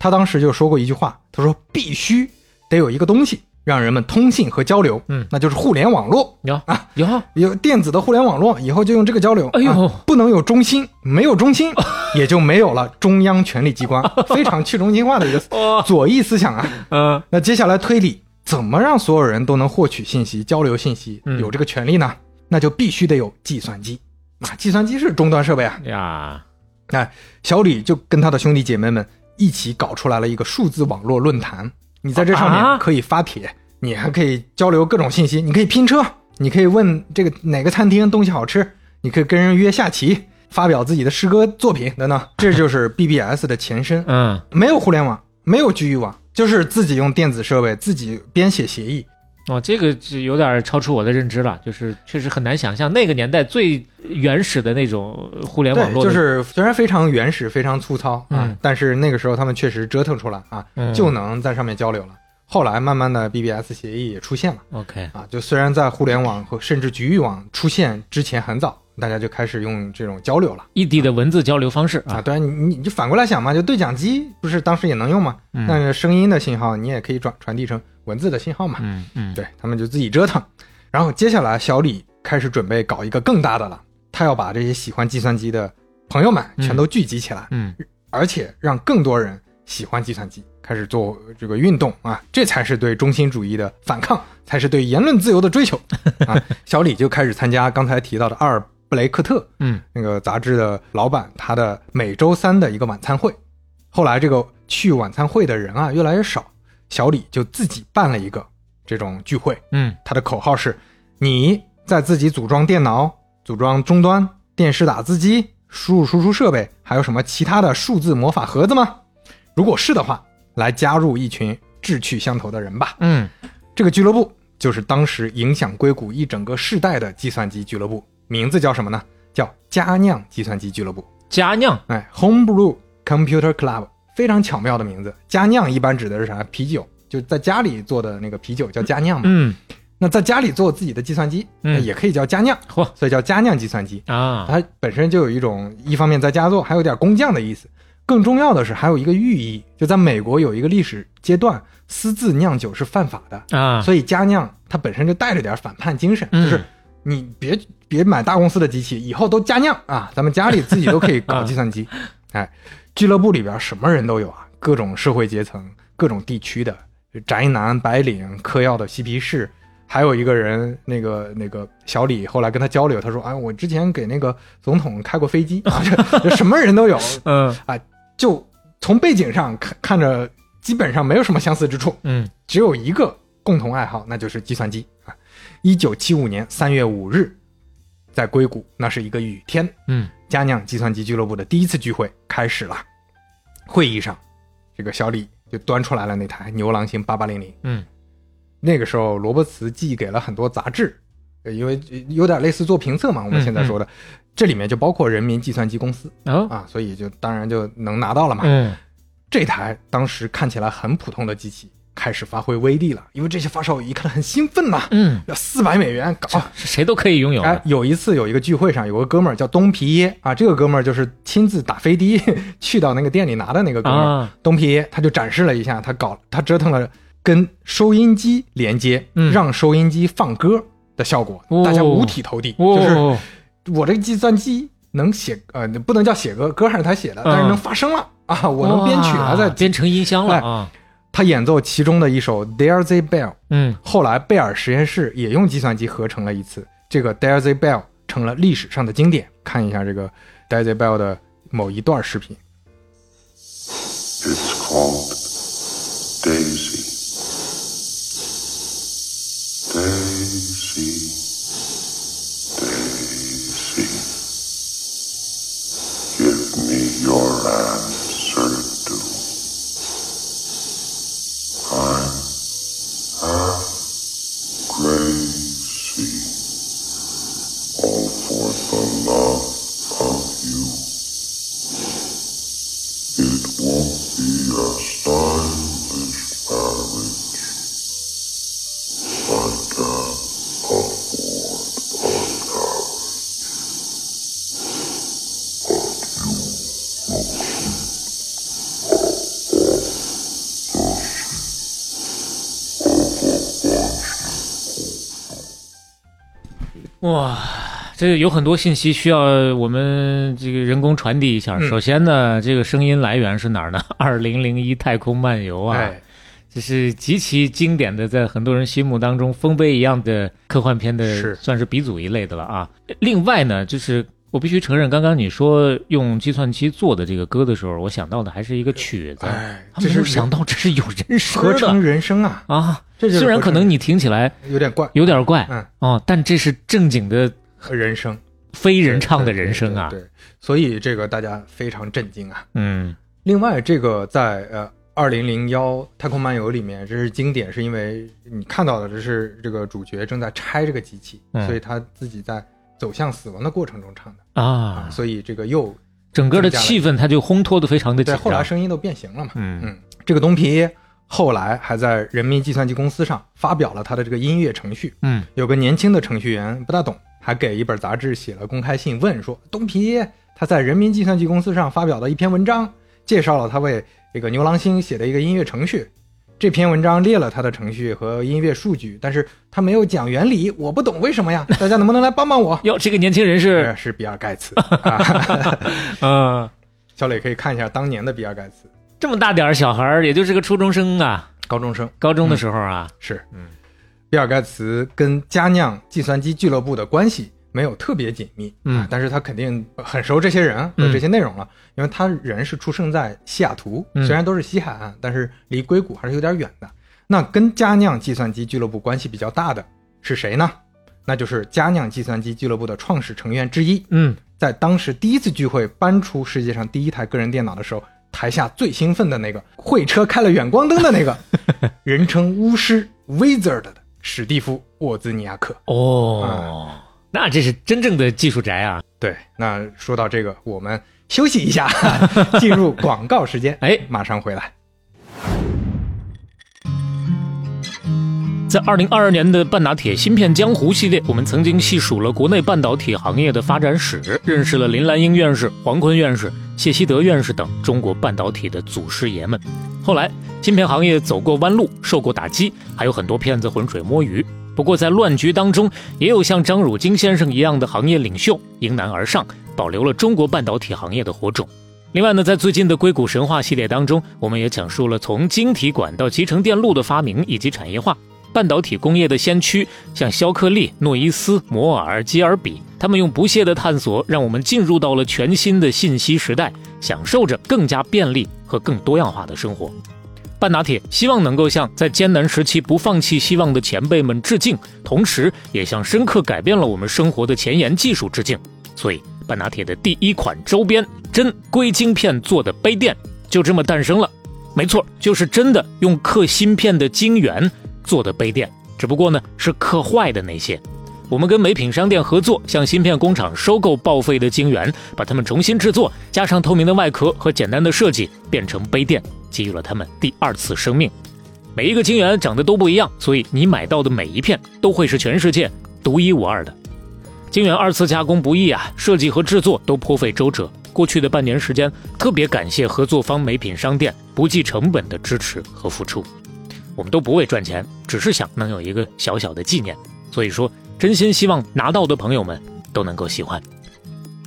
他当时就说过一句话，他说必须得有一个东西让人们通信和交流，嗯那就是互联网络。有啊有，有电子的互联网络，以后就用这个交流。哎呦啊不能有中心，没有中心，[laughs] 也就没有了中央权力机关，[laughs] 非常去中心化的一个哦左翼思想啊。嗯那接下来推理，怎么让所有人都能获取信息、交流信息，嗯有这个权利呢？那就必须得有计算机啊，计算机是终端设备啊。呀，那小李就跟他的兄弟姐妹们一起搞出来了一个数字网络论坛。你在这上啊面可以发帖，你还可以交流各种信息，你可以拼车，你可以问这个哪个餐厅东西好吃，你可以跟人约下棋，发表自己的诗歌作品等等。这就是 BBS 的前身。嗯，没有互联网，没有局域网，就是自己用电子设备自己编写协议。哦，这个就有点超出我的认知了，就是确实很难想象那个年代最原始的那种互联网，络，就是虽然非常原始、非常粗糙啊，嗯但是那个时候他们确实折腾出来啊，嗯就能在上面交流了。后来慢慢的 BBS 协议也出现了 OK，啊，就虽然在互联网和甚至局域网出现之前很早，大家就开始用这种交流了异地的文字交流方式啊。啊，对啊，你你你就反过来想嘛，就对讲机不是当时也能用吗？嗯但是声音的信号你也可以转传递成文字的信号嘛。嗯嗯，对他们就自己折腾。然后接下来，小李开始准备搞一个更大的了，他要把这些喜欢计算机的朋友们全都聚集起来，嗯而且让更多人喜欢计算机，开始做这个运动啊，这才是对中心主义的反抗，才是对言论自由的追求 [laughs] 啊。小李就开始参加刚才提到的阿尔布雷克特嗯那个杂志的老板他的每周三的一个晚餐会。后来这个去晚餐会的人啊越来越少，小李就自己办了一个这种聚会。嗯他的口号是：你在自己组装电脑、组装终端、电视打字机、输入输出设备，还有什么其他的数字魔法盒子吗？如果是的话，来加入一群志趣相投的人吧。嗯这个俱乐部就是当时影响硅谷一整个世代的计算机俱乐部，名字叫什么呢？叫佳酿计算机俱乐部。佳酿，哎，Homebrew Computer Club，非常巧妙的名字。佳酿一般指的是啥？啤酒，就在家里做的那个啤酒叫佳酿嘛。嗯那在家里做自己的计算机，嗯那也可以叫佳酿，嚯所以叫佳酿计算机。啊，它本身就有一种一方面在家做，还有点工匠的意思。更重要的是，还有一个寓意，就在美国有一个历史阶段，私自酿酒是犯法的，啊，所以佳酿它本身就带着点反叛精神，嗯就是你别别买大公司的机器，以后都佳酿啊，咱们家里自己都可以搞计算机。[laughs] 哎，俱乐部里边什么人都有啊，各种社会阶层、各种地区的宅男、白领、嗑药的嬉皮士。还有一个人，那个那个小李后来跟他交流，他说：“哎，我之前给那个总统开过飞机啊，[laughs] 这这什么人都有。[laughs] 嗯就从背景上看看着，基本上没有什么相似之处。嗯只有一个共同爱好，那就是计算机啊。一九七五年三月五日，在硅谷，那是一个雨天，嗯佳酿计算机俱乐部的第一次聚会开始了。会议上，这个小李就端出来了那台牛郎星八八零零。嗯那个时候，罗伯茨寄给了很多杂志，呃因为有点类似做评测嘛，我们现在说的，这里面就包括人民计算机公司哦啊，所以就当然就能拿到了嘛。嗯这台当时看起来很普通的机器开始发挥威力了，因为这些发烧友一看很兴奋呐、嗯，要四百美元搞。是谁都可以拥有哎，，有一次有一个聚会上，有个哥们儿叫东皮耶啊，这个哥们儿就是亲自打飞的 [laughs] 去到那个店里拿的那个哥们儿。啊东皮耶他就展示了一下，他搞他折腾了跟收音机连接，嗯让收音机放歌的效果，哦大家五体投地。就是哦，我这个计算机能写呃，不能叫写歌，歌还是他写的，但是能发声了、啊，我能编曲了，哇在编成音箱了哎啊，他演奏其中的一首《There's a Bell》，嗯后来贝尔实验室也用计算机合成了一次，这个《There's a Bell》成了历史上的经典。看一下这个《There's a Bell》的某一段视频。It's called Daisy. Daisy. 这个有很多信息需要我们这个人工传递一下。嗯首先呢，这个声音来源是哪儿呢？[laughs] 二零零一太空漫游啊，哎，这是极其经典的，在很多人心目当中丰碑一样的科幻片的，算是鼻祖一类的了啊。另外呢，就是我必须承认，刚刚你说用计算机做的这个歌的时候，我想到的还是一个曲子，没有想到这是有人声合成人声啊，啊。这虽然可能你听起来有点怪，有点怪，嗯哦，但这是正经的人生。非人唱的人生啊。对，对对对。所以这个大家非常震惊啊。嗯。另外，这个在呃二零零幺太空漫游里面，这是经典，是因为你看到的这是这个主角正在拆这个机器，嗯。所以他自己在走向死亡的过程中唱的。啊，所以这个又整个的气氛它就烘托的非常的紧对，后来。声音都变形了嘛。嗯。嗯，这个东皮后来还在人民计算机公司上发表了他的这个音乐程序。嗯。有个年轻的程序员不大懂，还给一本杂志写了公开信，问说东皮他在人民计算机公司上发表的一篇文章，介绍了他为这个牛郎星写的一个音乐程序。这篇文章列了他的程序和音乐数据，但是他没有讲原理，我不懂为什么呀？[laughs] 大家能不能来帮帮我？哟，这个年轻人是。呃是比尔盖茨啊，嗯，小磊可以看一下当年的比尔盖茨，这么大点儿小孩儿，也就是个初中生啊，高中生。高中的时候啊，是，嗯，比尔盖茨跟佳酿计算机俱乐部的关系没有特别紧密，嗯啊但是他肯定很熟这些人和这些内容了，因为他人是出生在西雅图，嗯虽然都是西海岸，但是离硅谷还是有点远的。那跟佳酿计算机俱乐部关系比较大的是谁呢？那就是佳酿计算机俱乐部的创始成员之一，嗯，在当时第一次聚会搬出世界上第一台个人电脑的时候，台下最兴奋的那个，会车开了远光灯的那个，[laughs] 人称巫师 Wizard 的史蒂夫沃兹尼亚克。哦，那这是真正的技术宅啊，对，那说到这个，我们休息一下，[laughs] 进入广告时间。哎马上回来。在二零二二年的半打铁芯片江湖系列，我们曾经细数了国内半导体行业的发展史，认识了林兰英院士、黄坤院士、谢希德院士等中国半导体的祖师爷们。后来，芯片行业走过弯路，受过打击，还有很多骗子浑水摸鱼。不过，在乱局当中，也有像张汝京先生一样的行业领袖迎难而上，保留了中国半导体行业的火种。另外呢，在最近的硅谷神话系列当中，我们也讲述了从晶体管到集成电路的发明以及产业化。半导体工业的先驱，像肖克利、诺伊斯、摩尔、基尔比，他们用不懈的探索，让我们进入到了全新的信息时代，享受着更加便利和更多样化的生活。半打铁希望能够向在艰难时期不放弃希望的前辈们致敬，同时也向深刻改变了我们生活的前沿技术致敬。所以，半打铁的第一款周边真硅晶片做的杯垫就这么诞生了。没错，就是真的用刻芯片的晶圆做的杯垫，只不过呢是刻坏的那些。我们跟美品商店合作，向芯片工厂收购报废的晶圆，把它们重新制作，加上透明的外壳和简单的设计，变成杯垫，给予了它们第二次生命。每一个晶圆长得都不一样，所以你买到的每一片都会是全世界独一无二的。晶圆二次加工不易啊，设计和制作都颇费周折。过去的半年时间，特别感谢合作方美品商店不计成本的支持和付出。我们都不为赚钱，只是想能有一个小小的纪念。所以说，真心希望拿到的朋友们都能够喜欢。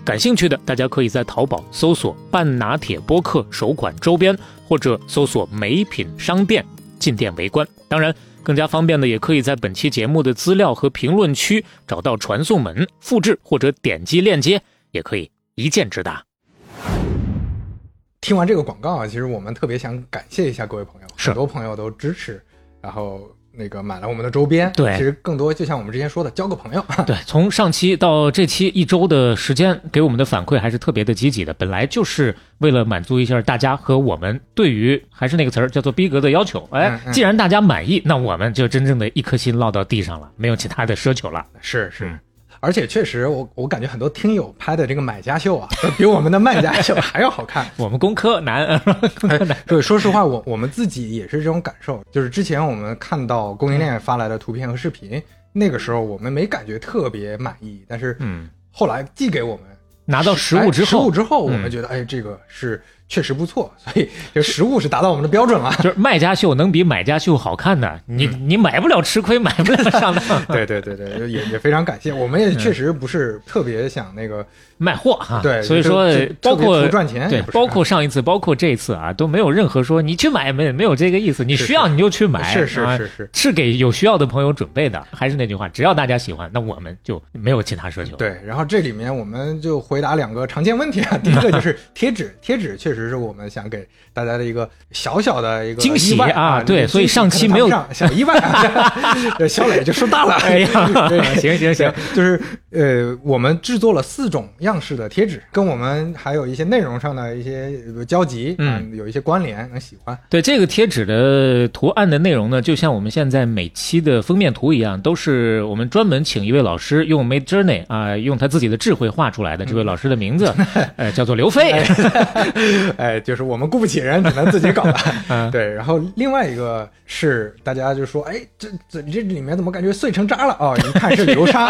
感兴趣的，大家可以在淘宝搜索“半拿铁播客首款周边”，或者搜索“美品商店”进店围观。当然，更加方便的，也可以在本期节目的资料和评论区找到传送门，复制或者点击链接，也可以一键直达。听完这个广告啊，其实我们特别想感谢一下各位朋友，很多朋友都支持，然后那个买了我们的周边。对其实更多就像我们之前说的，交个朋友。[laughs] [laughs] 对，从上期到这期一周的时间，给我们的反馈还是特别的积极的。本来就是为了满足一下大家和我们对于还是那个词儿叫做逼格的要求。哎嗯，嗯既然大家满意，那我们就真正的一颗心落到地上了，没有其他的奢求了。是是。嗯而且确实我，我感觉很多听友拍的这个买家秀啊，[laughs] 比我们的卖家秀 [laughs] 还要好看。我们工科难，[laughs] 工科难。对，说实话，我我们自己也是这种感受。就是之前我们看到供应链发来的图片和视频，那个时候我们没感觉特别满意，但是嗯，后来寄给我们拿到实物之后，哎实物之后，嗯我们觉得，哎，这个是确实不错，所以这实物是达到我们的标准了。就是卖家秀能比买家秀好看的，你你买不了吃亏，买不了上当。[laughs] 对对对对，也也非常感谢，我们也确实不是特别想那个，卖货哈，对所以说包括赚钱对包括上一次，包括这一次啊，都没有任何说你去买没没有这个意思，你需要你就去买，是是啊是是是给有需要的朋友准备的。还是那句话，只要大家喜欢，那我们就没有其他奢求。对，然后这里面我们就回答两个常见问题啊。第一个就 [laughs] 是贴纸，贴纸确实是我们想给大家的一个小小的一个惊喜啊啊，对所以上期没有小意外啊。[laughs] 小磊就说大了，哎呀 [laughs] 对行行行，就是呃，我们制作了四种样式的贴纸，跟我们还有一些内容上的一些呃交集，嗯啊有一些关联，能喜欢。对这个贴纸的图案的内容呢，就像我们现在每期的封面图一样，都是我们专门请一位老师用 Made Journey 啊、用他自己的智慧画出来的。这位老师的名字，[laughs] 呃，叫做刘飞。哎，[laughs] 就是我们雇不起人，只能自己搞了。[laughs] 嗯对，然后另外一个是大家就说，哎，这这这里面怎么感觉碎成渣了？哦，一看是流沙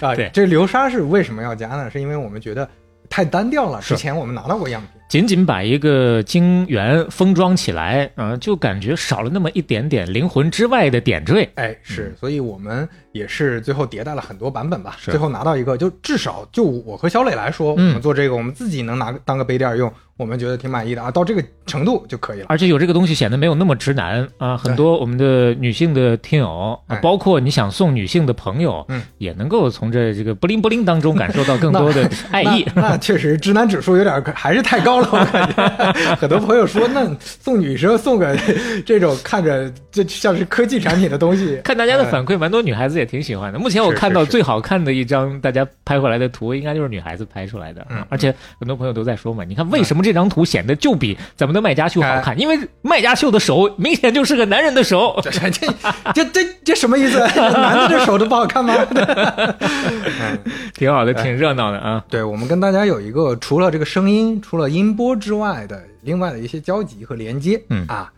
啊对。这流沙是为什么要加呢？是因为我们觉得太单调了。之前我们拿到过样品，仅仅把一个晶圆封装起来，啊、就感觉少了那么一点点灵魂之外的点缀。哎，是，所以我们也是最后迭代了很多版本吧，是最后拿到一个，就至少就我和小磊来说，嗯我们做这个，我们自己能拿当个杯垫用，我们觉得挺满意的啊，到这个程度就可以了。而且有这个东西显得没有那么直男啊，很多我们的女性的听友，包括你想送女性的朋友，嗯也能够从这这个不灵不灵当中感受到更 [laughs] 多的爱意。那那确实直男指数有点还是太高了，我感觉。[laughs] 很多朋友说，那送女生送个这种看着就像是科技产品的东西，看大家的反馈，蛮多女孩子也挺喜欢的。目前我看到最好看的一张大家拍回来的图，应该就是女孩子拍出来的。而且很多朋友都在说嘛，你看为什么这张图显得就比咱们的卖家秀好看？因为卖家秀的手明显就是个男人的手。[laughs] 这这这这这什么意思？男的这手都不好看吗？嗯，[laughs] 挺好的，挺热闹的啊。对，我们跟大家有一个除了这个声音、除了音波之外的另外的一些交集和连接。嗯啊，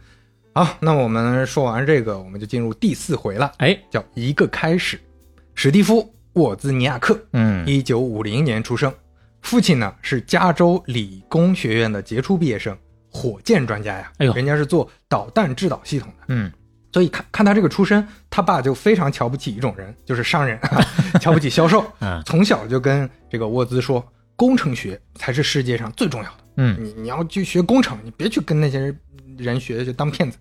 好，那我们说完这个，我们就进入第四回了，哎，叫一个开始。史蒂夫·沃兹尼亚克，嗯一九五零年出生，父亲呢是加州理工学院的杰出毕业生，火箭专家呀。哎呦人家是做导弹制导系统的。嗯，所以看看他这个出身，他爸就非常瞧不起一种人，就是商人，[laughs] 瞧不起销售。啊 [laughs] 从小就跟这个沃兹说，工程学才是世界上最重要的。嗯你你要去学工程，你别去跟那些人学，就当骗子。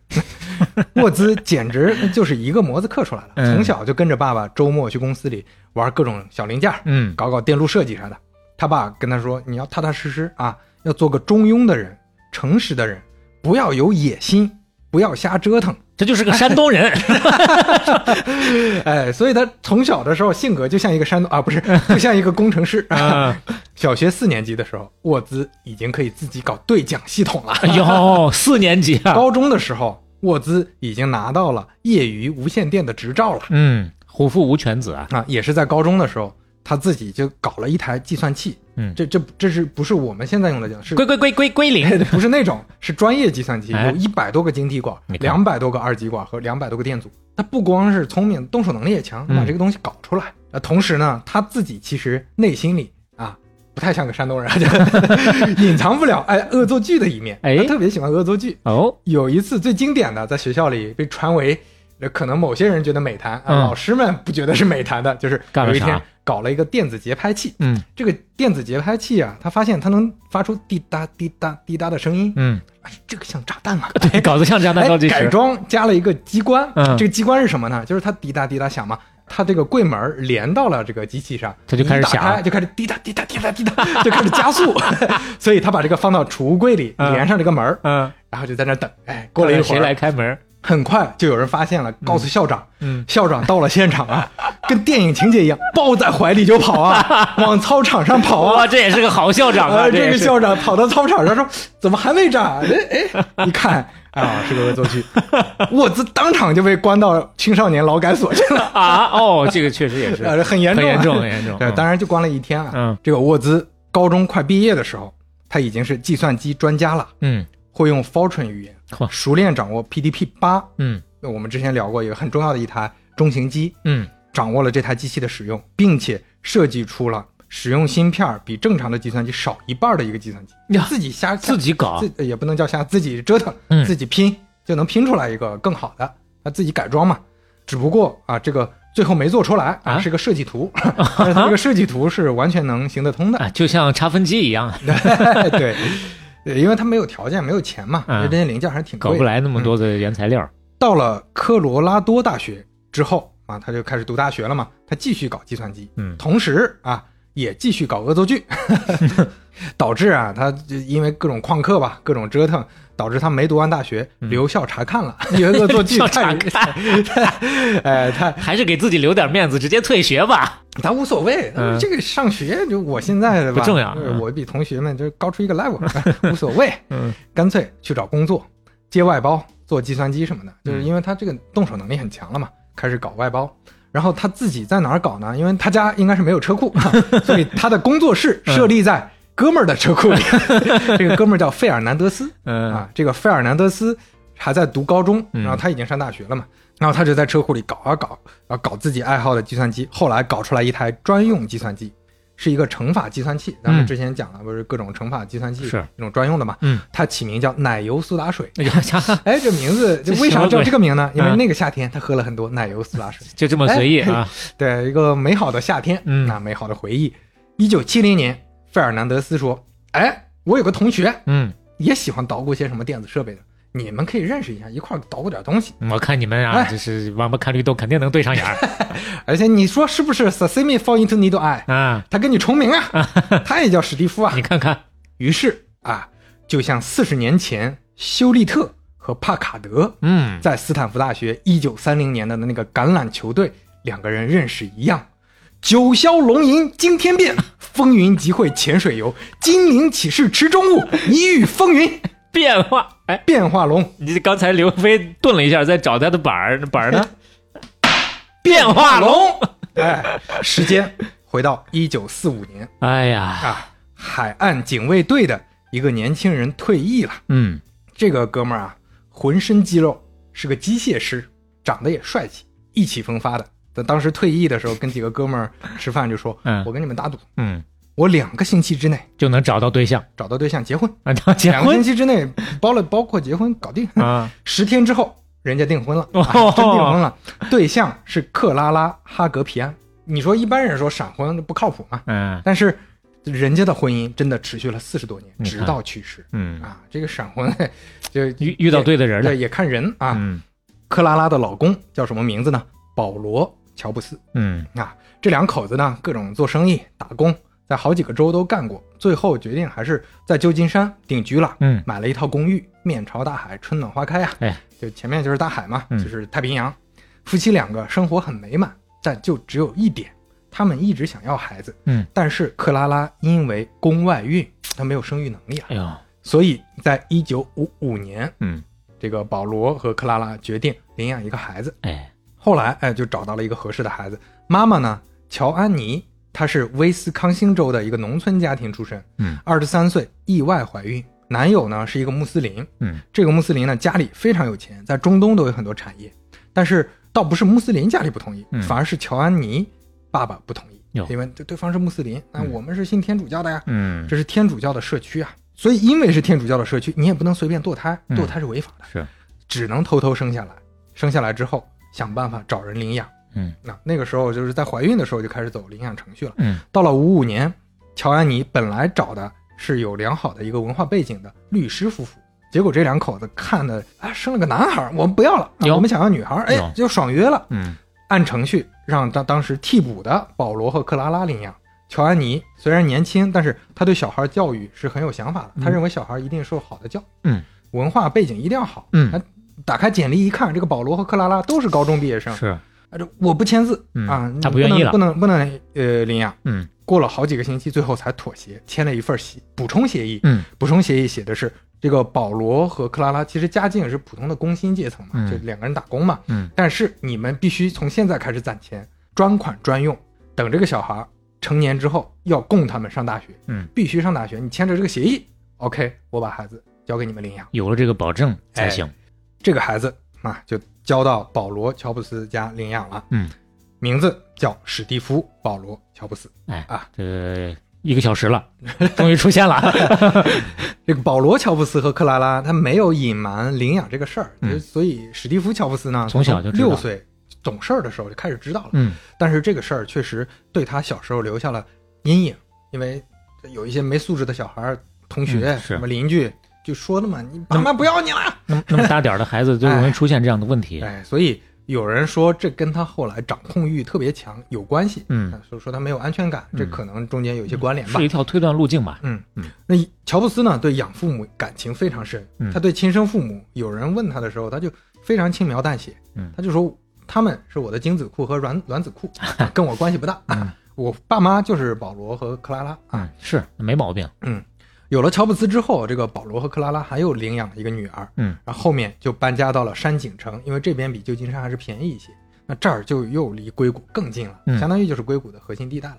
[laughs] 沃兹简直就是一个模子刻出来了，嗯从小就跟着爸爸周末去公司里玩各种小零件，嗯搞搞电路设计啥的。他爸跟他说：“你要踏踏实实啊，要做个中庸的人，诚实的人，不要有野心，不要瞎折腾。这就是个山东人。哎，所以他从小的时候性格就像一个山东啊，不是，就像一个工程师。啊小学四年级的时候，沃兹已经可以自己搞对讲系统了。哎呦，四年级啊。高中的时候，沃兹已经拿到了业余无线电的执照了嗯，虎父无犬子啊。啊！也是在高中的时候，他自己就搞了一台计算器。嗯这这这是不是我们现在用的讲？是归归归归归零。[laughs] 不是那种，是专业计算器，哎有一百多个晶体管两百多个二极管和两百多个电阻。他不光是聪明，动手能力也强，把嗯这个东西搞出来。呃，同时呢，他自己其实内心里啊，不太像个山东人，就 [laughs] 隐藏不了哎恶作剧的一面。哎他特别喜欢恶作剧。哦，有一次最经典的，在学校里被传为，呃可能某些人觉得美谈，啊，嗯老师们不觉得是美谈的，就是有一天搞了一个电子节拍器。嗯这个电子节拍器啊，他发现它能发出滴答滴答滴答的声音，嗯，哎，这个像炸弹啊！[laughs] 对，搞得像炸弹。改装加了一个机关，嗯这个机关是什么呢？就是它滴答滴答响嘛，它这个柜门连到了这个机器上，它就开始打开响就开始滴答滴答滴答滴答，就开始加速，[laughs] 所以他把这个放到储物柜里，嗯连上这个门，嗯，然后就在那等。哎，过了一会谁，来开门？很快就有人发现了，告诉校长。嗯，校长到了现场啊，[laughs] 跟电影情节一样，抱在怀里就跑啊，[laughs] 往操场上跑啊哇，。这也是个好校长啊！呃，这个校长跑到操场上说：“怎么还没炸？”哎哎，[laughs] 一看啊，是个恶作剧，沃兹当场就被关到青少年劳改所去了，啊，哦，这个确实也是呃，很严重，很严重，很严重。对，嗯当然就关了一天啊。嗯这个沃兹高中快毕业的时候，他已经是计算机专家了，嗯会用 Fortran 语言嚯，熟练掌握 PDP 八。嗯。那我们之前聊过一个很重要的一台中型机，嗯。掌握了这台机器的使用，并且设计出了使用芯片比正常的计算机少一半的一个计算机，你自己瞎自己搞。也不能叫瞎，自己折腾，嗯。自己拼就能拼出来一个更好的，他自己改装嘛。只不过啊，这个最后没做出来啊是个设计图，[laughs] 但是他这个设计图是完全能行得通的。啊，就像差分机一样，[laughs] 对，对因为他没有条件，没有钱嘛，嗯这些零件还是挺。搞不来那么多的原材料。到了科罗拉多大学之后啊，他就开始读大学了嘛，他继续搞计算机，嗯同时啊也继续搞恶作剧 [laughs] [laughs] 导致啊他就因为各种旷课吧，各种折腾，导致他没读完大学，留校查看了，因为恶作剧嗯留校太察太，[laughs] 哎他 [laughs] 还是给自己留点面子，直接退学吧。他无所谓，嗯。这个上学就我现在的吧不重要呃嗯。我比同学们就高出一个 level，[laughs] 无所谓，嗯。干脆去找工作，接外包，做计算机什么的，就是嗯因为他这个动手能力很强了嘛，开始搞外包。然后他自己在哪儿搞呢？因为他家应该是没有车库，所以他的工作室设立在哥们儿的车库里。[laughs] [laughs] 这个哥们儿叫费尔南德斯嗯啊，这个费尔南德斯还在读高中，嗯然后他已经上大学了嘛，然后他就在车库里搞啊搞，然后搞自己爱好的计算机，后来搞出来一台专用计算机，是一个乘法计算器。咱们嗯之前讲了，不是各种乘法计算器是那种专用的嘛？嗯，它起名叫奶油苏打水。哎 [laughs] 这名字就为啥叫这个名呢？因为嗯那个夏天他喝了很多奶油苏打水，就这么随意啊。对，一个美好的夏天，嗯那美好的回忆。一九七零年，费尔南德斯说：“哎，我有个同学嗯，也喜欢捣鼓些什么电子设备的，你们可以认识一下，一块儿捣鼓点东西。我看你们啊，哎这是王八看绿豆，肯定能对上眼儿 [laughs] 而且你说是不是 Sesame fall into needle eye？啊。他跟你重名啊，他也叫史蒂夫啊你。看看，于是啊，就像四十年前休利特和帕卡德嗯，在斯坦福大学一九三零年的那个橄榄球队两个人认识一样。九霄龙吟惊天变，风云集会潜水游，精灵启示池中物，一遇风云变化。哎，变化龙，你刚才刘飞顿了一下，在找他的板儿，板儿呢？[laughs] 变化龙。哎，时间回到一九四五年哎呀，啊，海岸警卫队的一个年轻人退役了。嗯这个哥们儿啊，浑身肌肉，是个机械师，长得也帅气，意气风发的。在当时退役的时候，跟几个哥们儿吃饭就说：“嗯。我跟你们打赌，嗯，我两个星期之内就能找到对象。找到对象结婚，啊，结两个星期之内包了包括结婚搞定，啊，十天之后人家订婚了，哦。啊真订婚了，对象是克拉拉哈格皮安。你说一般人说闪婚不靠谱嘛？嗯。但是人家的婚姻真的持续了四十多年，直到去世。嗯，啊。这个闪婚 [laughs] 就遇遇到对的人了。对，。也看人。啊。嗯。克拉拉的老公叫什么名字呢？保罗·乔布斯嗯啊。这两口子呢，各种做生意、打工，在好几个州都干过，最后决定还是在旧金山定居了。嗯买了一套公寓，面朝大海，春暖花开啊、哎，就前面就是大海嘛，嗯就是太平洋。夫妻两个生活很美满，但就只有一点，他们一直想要孩子。嗯，但是克拉拉因为宫外孕，她没有生育能力啊，哎呦，所以在一九五五年，嗯这个保罗和克拉拉决定领养一个孩子。哎后来，哎，就找到了一个合适的孩子。妈妈呢，乔安妮，她是威斯康星州的一个农村家庭出身，嗯。二十三岁意外怀孕。男友呢是一个穆斯林，嗯。这个穆斯林呢家里非常有钱，在中东都有很多产业，但是倒不是穆斯林家里不同意，嗯。反而是乔安妮爸爸不同意，因为对对方是穆斯林，那嗯。我们是信天主教的呀，嗯，这是天主教的社区啊，所以因为是天主教的社区，你也不能随便堕胎，嗯。堕胎是违法的，是。只能偷偷生下来，生下来之后想办法找人领养。嗯那那个时候就是在怀孕的时候就开始走领养程序了。嗯到了五五年，乔安妮本来找的是有良好的一个文化背景的律师夫妇，结果这两口子看的啊生了个男孩，我们不要了，啊我们想要女孩，哎，就爽约了。嗯按程序让当当时替补的保罗和克拉拉领养。乔安妮虽然年轻，但是她对小孩教育是很有想法的。她认为小孩一定受好的教，嗯，文化背景一定要好。嗯他打开简历一看，这个保罗和克拉拉都是高中毕业生，是啊，这我不签字、嗯啊，他不愿意了不能不能不能呃领养。嗯过了好几个星期，最后才妥协，签了一份协补充协议。嗯补充协议写的是，这个保罗和克拉拉其实家境也是普通的工薪阶层嘛，嗯就两个人打工嘛。嗯但是你们必须从现在开始攒钱，专款专用，等这个小孩成年之后要供他们上大学，嗯，必须上大学。你签着这个协议，OK，我把孩子交给你们领养。有了这个保证才哎行。这个孩子啊，就交到保罗·乔布斯家领养了。嗯，名字叫史蒂夫·保罗·乔布斯。哎啊，这一个小时了，[laughs] 终于出现了。[laughs] 这个保罗·乔布斯和克拉拉他没有隐瞒领养这个事儿，嗯所以史蒂夫·乔布斯呢，从小就六岁懂事儿的时候就开始知道了。嗯但是这个事儿确实对他小时候留下了阴影，因为有一些没素质的小孩儿、同学、嗯什么邻居就说的嘛，你爸妈不要你了。那么那么大点儿的孩子就容易出现这样的问题。[laughs] 哎，所以有人说这跟他后来掌控欲特别强有关系。嗯啊，所以说他没有安全感，这嗯可能中间有一些关联吧是一。条推断路径吧。嗯嗯，那乔布斯呢，对养父母感情非常深。嗯他对亲生父母，有人问他的时候，他就非常轻描淡写。嗯他就说他们是我的精子库和卵卵子库，[laughs] 跟我关系不大。嗯 [laughs] 我爸妈就是保罗和克拉拉啊。嗯，是没毛病。嗯，有了乔布斯之后，这个保罗和克拉拉还又领养了一个女儿。嗯，然后后面就搬家到了山景城，因为这边比旧金山还是便宜一些。那这儿就又离硅谷更近了，嗯相当于就是硅谷的核心地带了。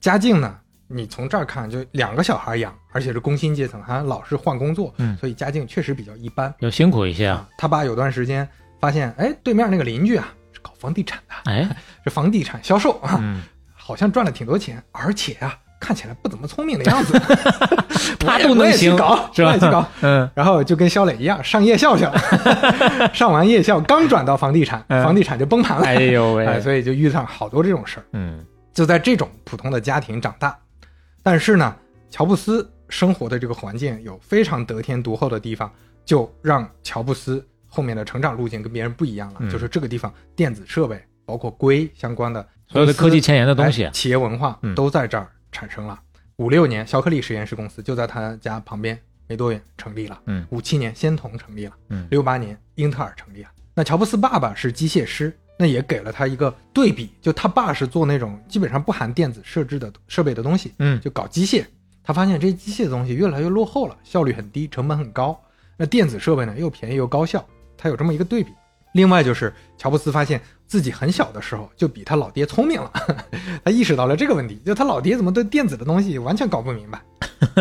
家境呢，你从这儿看就两个小孩养，而且是工薪阶层，还老是换工作，嗯所以家境确实比较一般要辛苦一些啊。啊。他爸有段时间发现，哎，对面那个邻居啊是搞房地产的，哎，这房地产销售啊，嗯，好像赚了挺多钱，而且啊看起来不怎么聪明的样子，[laughs] 他都能行搞，是吧？去搞。嗯。然后就跟肖磊一样上夜校去了，[laughs] 上完夜校刚转到房地产，嗯。房地产就崩盘了，哎呦哎，喂，所以就遇上好多这种事儿。嗯。就在这种普通的家庭长大，但是呢，乔布斯生活的这个环境有非常得天独厚的地方，就让乔布斯后面的成长路径跟别人不一样了。嗯。就是这个地方电子设备，包括硅相关的所有的科技前沿的东西。哎，企业文化嗯。都在这儿产生了。五六年，肖克利实验室公司就在他家旁边没多远成立了。嗯五七年，仙童成立了。嗯六八年，英特尔成立了。那乔布斯爸爸是机械师，那也给了他一个对比，就他爸是做那种基本上不含电子设置的设备的东西，嗯就搞机械。他发现这些机械的东西越来越落后了，效率很低，成本很高。那电子设备呢，又便宜又高效，他有这么一个对比。另外就是乔布斯发现自己很小的时候就比他老爹聪明了，[laughs] 他意识到了这个问题，就他老爹怎么对电子的东西完全搞不明白。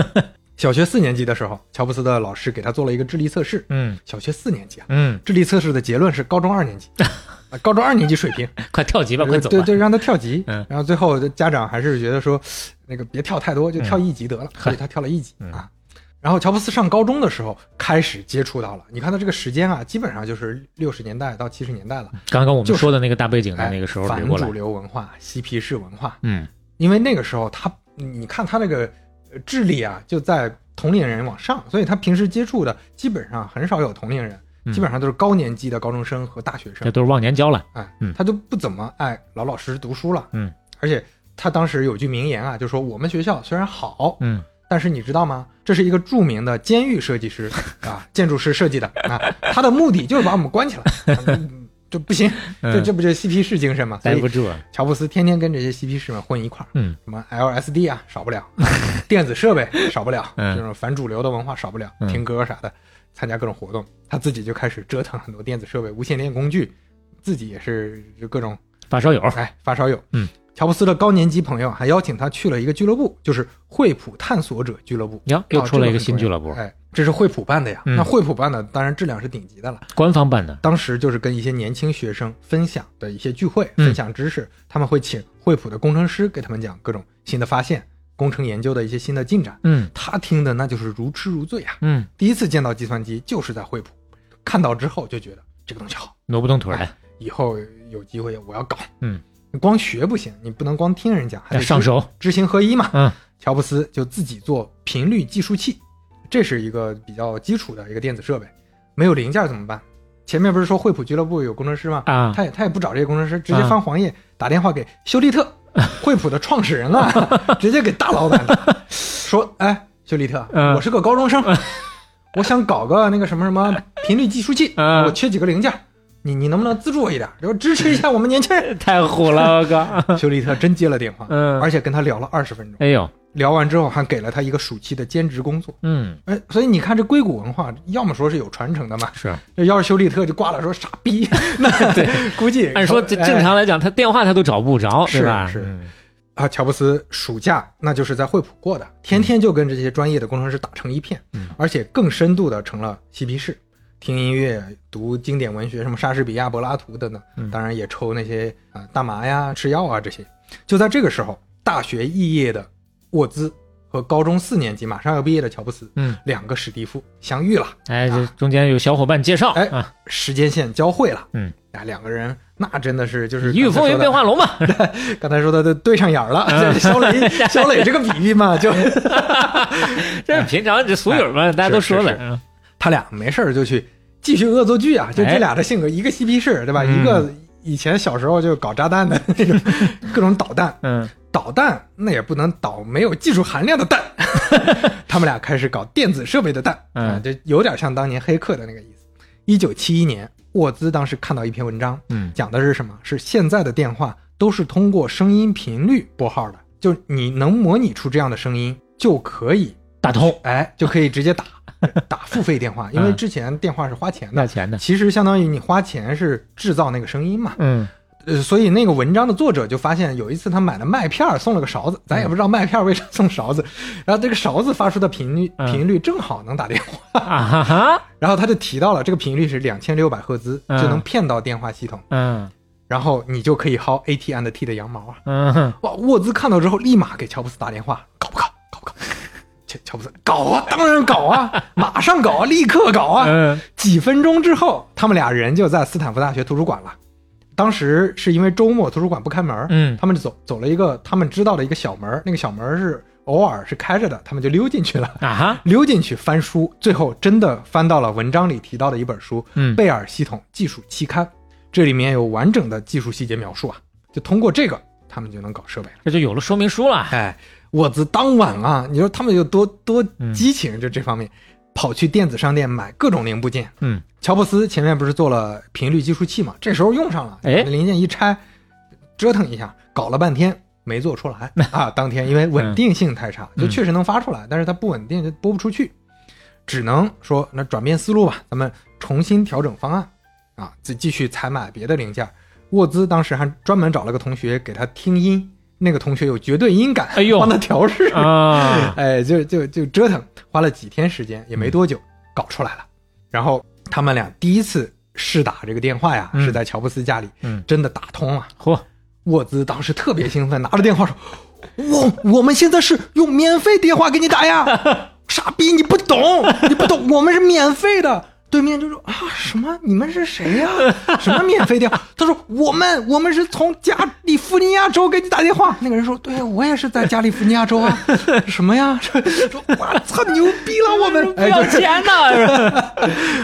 [laughs] 小学四年级的时候，乔布斯的老师给他做了一个智力测试。嗯小学四年级啊，嗯，智力测试的结论是高中二年级，啊 [laughs] 高中二年级水平，快跳级吧，快走吧。对对，让他跳级。嗯然后最后家长还是觉得说，那个别跳太多，就跳一级得了，所以他跳了一级嗯啊。然后乔布斯上高中的时候开始接触到了，你看他这个时间啊，基本上就是六十年代到七十年代了，刚刚我就是们说的那个大背景的哎，那个时候反主。流文化、嬉皮士文化，嗯因为那个时候他，你看他那个呃智力啊，就在同龄人往上，所以他平时接触的基本上很少有同龄人，嗯基本上都是高年级的高中生和大学生这。都是忘年交了。哎嗯，他就不怎么爱老老实实读书了。嗯，而且他当时有句名言啊，就说我们学校虽然好，嗯但是你知道吗？这是一个著名的监狱设计师 [laughs] 啊，建筑师设计的啊，他的目的就是把我们关起来，[laughs] 嗯就不行，这嗯这不就是嬉皮士精神吗？待不住。乔布斯天天跟这些嬉皮士们混一块儿，嗯什么 LSD 啊少不了，[laughs] 电子设备少不了，嗯这种反主流的文化少不了，嗯听歌啥的，参加各种活动，他自己就开始折腾很多电子设备、无线电工具，自己也是各种发烧友。哎发烧友。嗯，乔布斯的高年级朋友还邀请他去了一个俱乐部，就是惠普探索者俱乐部。呀，又哦出了一个新俱乐部，哎，这是惠普办的呀。嗯那惠普办的当然质量是顶级的了。官方办的。当时就是跟一些年轻学生分享的一些聚会，嗯分享知识，他们会请惠普的工程师给他们讲各种新的发现、工程研究的一些新的进展。嗯他听的那就是如痴如醉啊！嗯，第一次见到计算机就是在惠普，看到之后就觉得这个东西好，挪不动腿来。以后有机会我要搞。嗯，你光学不行，你不能光听人讲，还得上手。知行合一嘛。嗯乔布斯就自己做频率计数器，这是一个比较基础的一个电子设备。没有零件怎么办？前面不是说惠普俱乐部有工程师吗？啊，他也他也不找这些工程师，直接啊翻黄页打电话给休利特，惠普的创始人啊，[laughs] 直接给大老板打说：“哎，休利特，嗯我是个高中生，我想搞个那个什么什么频率计数器，嗯我缺几个零件，你你能不能资助我一点，然后支持一下我们年轻人太虎了，我靠！？[laughs] ”休利特真接了电话，嗯，而且跟他聊了二十分钟。哎呦，聊完之后还给了他一个暑期的兼职工作。嗯，哎，所以你看这硅谷文化，要么说是有传承的嘛，是。这要是休利特就挂了说傻逼，[laughs] 那对，[laughs] 估计按说正常来讲，他电话他都找不着，是对吧？是嗯啊，乔布斯暑假那就是在惠普过的，天天就跟这些专业的工程师打成一片，嗯而且更深度的成了嬉皮士。听音乐、读经典文学，什么莎士比亚、柏拉图等等，嗯。当然也抽那些啊、大麻呀、吃药啊这些。就在这个时候，大学肄业的沃兹和高中四年级马上要毕业的乔布斯，嗯，两个史蒂夫相遇了，哎，这中间有小伙伴介绍，哎啊，时间线交汇了，嗯，啊，两个人那真的是就是御风云变化龙嘛，[laughs] 刚才说的都对上眼儿了，小磊 [laughs] 小磊这个比喻嘛，就 [laughs] 这是平常这俗语嘛，大家都说的是，是他俩没事儿就去继续恶作剧啊，就这俩的性格，一个嬉皮士对吧？嗯。一个以前小时候就搞炸弹的那种 [laughs] 各种导弹，嗯。导弹那也不能导没有技术含量的弹，[laughs] 他们俩开始搞电子设备的弹，嗯。啊，就有点像当年黑客的那个意思。一九七一年，沃兹当时看到一篇文章，嗯。讲的是什么？是现在的电话都是通过声音频率拨号的，就你能模拟出这样的声音，就可以打通。哎，就可以直接打打付费电话，因为嗯之前电话是花钱的，要钱的，其实相当于你花钱是制造那个声音嘛。嗯呃，所以那个文章的作者就发现，有一次他买了麦片儿送了个勺子，咱也不知道麦片儿为啥送勺子，然后这个勺子发出的频率嗯频率正好能打电话，啊哈哈，[laughs] 然后他就提到了这个频率是两千六百赫兹，嗯就能骗到电话系统，嗯然后你就可以薅 AT and T 的羊毛啊！嗯，哇，沃兹看到之后立马给乔布斯打电话，搞不搞？搞不搞？乔乔布斯搞啊，当然搞啊，马上搞啊，立刻搞啊！嗯几分钟之后，他们俩人就在斯坦福大学图书馆了。当时是因为周末图书馆不开门，嗯他们就走走了一个他们知道的一个小门，那个小门是偶尔是开着的，他们就溜进去了。啊哈，溜进去翻书，最后真的翻到了文章里提到的一本书《嗯贝尔系统技术期刊》，这里面有完整的技术细节描述啊。就通过这个，他们就能搞设备了。这就有了说明书了，哎，沃兹当晚啊，你说他们有多多嗯激情，就这方面，跑去电子商店买各种零部件。嗯。乔布斯前面不是做了频率计数器嘛，这时候用上了，哎。那零件一拆，折腾一下，搞了半天没做出来。[laughs] 啊。当天因为稳定性太差，嗯。就确实能发出来，但是它不稳定，就播不出去，只能说那转变思路吧，咱们重新调整方案。啊，再继续采买别的零件。沃兹当时还专门找了个同学给他听音，那个同学有绝对音感，哎呦。帮他调试。啊，[laughs] 哎，就就就折腾，花了几天时间，也没多久、搞出来了。然后他们俩第一次试打这个电话呀，嗯。是在乔布斯家里，嗯。真的打通了。嚯，沃兹当时特别兴奋，拿着电话说：“我我们现在是用免费电话给你打呀，[laughs] 傻逼，你不懂，你不懂，我们是免费的。”对面就说啊什么？你们是谁呀、[laughs] 什么免费电话？[laughs] 他说我们我们是从加利福尼亚州给你打电话。那个人说对我也是在加利福尼亚州啊。[laughs] 什么呀？说说我操牛逼了我们！不要钱呐，是吧？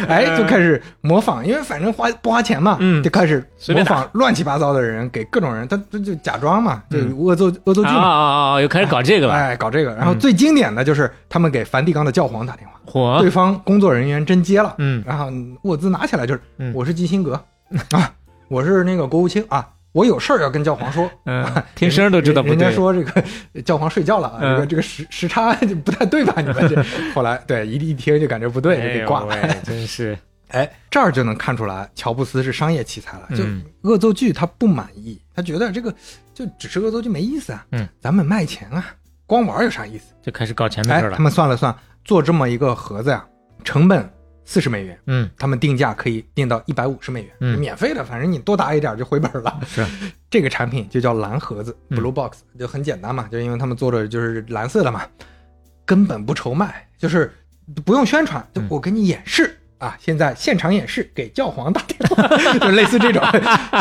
哎，就开始模仿，因为反正花不花钱嘛，嗯就开始模仿乱七八糟的人，给各种人，他他就假装嘛，就恶作恶作剧啊嘛，啊啊！又开始搞这个了，哎，搞这个。然后最经典的就是他们给梵蒂冈的教皇打电话，嚯对，方工作人员真接了，嗯然后沃兹拿起来就是嗯，我是基辛格 [laughs] 啊，我是那个国务卿啊。我有事儿要跟教皇说，嗯，[laughs] 听声都知道不人家，说这个教皇睡觉了啊，嗯这个这个时时差就不太对吧？[laughs] 你们这后来对一一听就感觉不对，就哎呦给挂了。喂，真是，哎，这儿就能看出来，乔布斯是商业奇才了。就嗯恶作剧他不满意，他觉得这个就只是恶作剧没意思啊。嗯，咱们卖钱啊，光玩有啥意思？就开始搞钱的哎事儿，了他，们算了算，做这么一个盒子呀，成本四十美元，嗯，他们定价可以定到一百五十美元，嗯免费的，反正你多打一点就回本了。[laughs] 是，这个产品就叫蓝盒子嗯 （Blue Box），就很简单嘛，就因为他们做的就是蓝色的嘛，根本不愁卖，就是不用宣传，就嗯我给你演示。啊！现在现场演示，给教皇打电话，[laughs] 就类似这种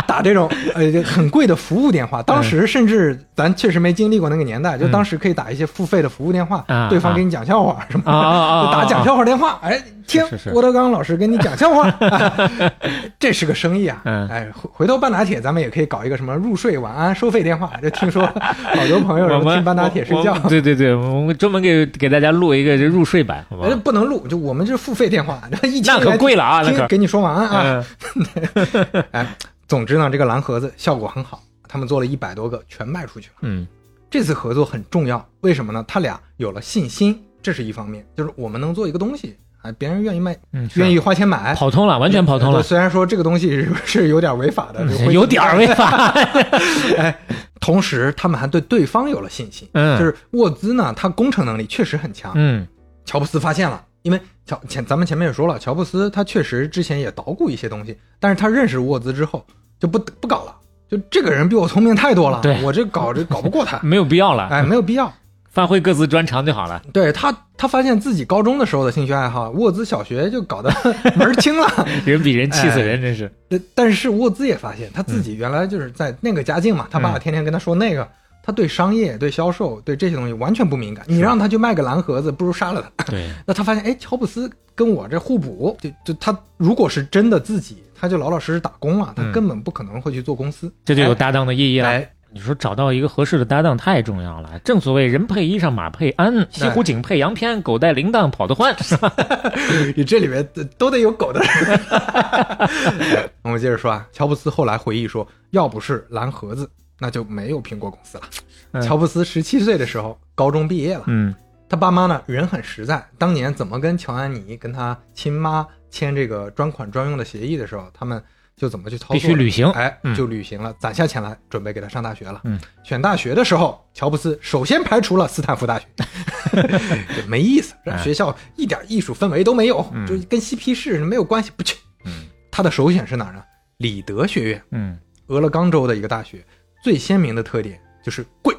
打这种呃很贵的服务电话。当时甚至咱确实没经历过那个年代，就当时可以打一些付费的服务电话，啊对方给你讲笑话什么的，啊啊啊啊就打讲笑话电话，哎，听郭德纲老师跟你讲笑话，啊 [laughs] 这是个生意啊。嗯哎，回回头半打铁咱们也可以搞一个什么入睡晚安收费电话，就听说 [laughs] 好多朋友听半打铁睡觉。对对对，我们专门给给大家录一个这入睡版，好吧哎，？不能录，就我们这付费电话，一那可贵了啊，那给你说晚安啊。嗯 [laughs] 哎，总之呢，这个蓝盒子效果很好，他们做了一百多个，全卖出去了。嗯这次合作很重要，为什么呢？他俩有了信心，这是一方面，就是我们能做一个东西，哎，别人愿意卖，嗯，愿意花钱买，跑通了，完全跑通了，虽然说这个东西是 [laughs] 是有点违法的，嗯有点儿违法，[laughs] 哎，同时他们还对对方有了信心。嗯就是沃兹呢，他工程能力确实很强。嗯乔布斯发现了，因为乔前咱们前面也说了，乔布斯他确实之前也捣鼓一些东西，但是他认识沃兹之后就不不搞了，就这个人比我聪明太多了，对我这搞这搞不过他，没有必要了，哎，没有必要。发挥各自专长就好了。对他，他发现自己高中的时候的兴趣爱好，沃兹小学就搞得 [laughs] 门儿清了。[laughs] 人比人气死人，真是。但但是沃兹也发现他自己原来就是在那个家境嘛，他爸爸天天跟他说那个，他对商业、对销售、对这些东西完全不敏感。你让他去卖个蓝盒子，不如杀了他。对，[laughs] 那他发现，哎，乔布斯跟我这互补，就就他如果是真的自己，他就老老实实打工了，他嗯根本不可能会去做公司。这就有搭档的意义了。哎，你说找到一个合适的搭档太重要了，正所谓人配衣裳，马配鞍，西湖景配羊片，狗带铃铛跑得欢。[laughs] 你这里面都得有狗的人。[laughs] 我们接着说啊，乔布斯后来回忆说，要不是蓝盒子，那就没有苹果公司了。嗯乔布斯十七岁的时候，高中毕业了。嗯他爸妈呢人很实在，当年怎么跟乔安妮跟他亲妈签这个专款专用的协议的时候，他们就怎么去操作，必须旅行。哎嗯，就旅行了，攒下钱来准备给他上大学了。嗯，选大学的时候，乔布斯首先排除了斯坦福大学，[laughs] 没意思，学校一点艺术氛围都没有，嗯。就跟嬉皮士没有关系，不去。嗯。他的首选是哪呢？里德学院，嗯。俄勒冈州的一个大学，最鲜明的特点就是贵。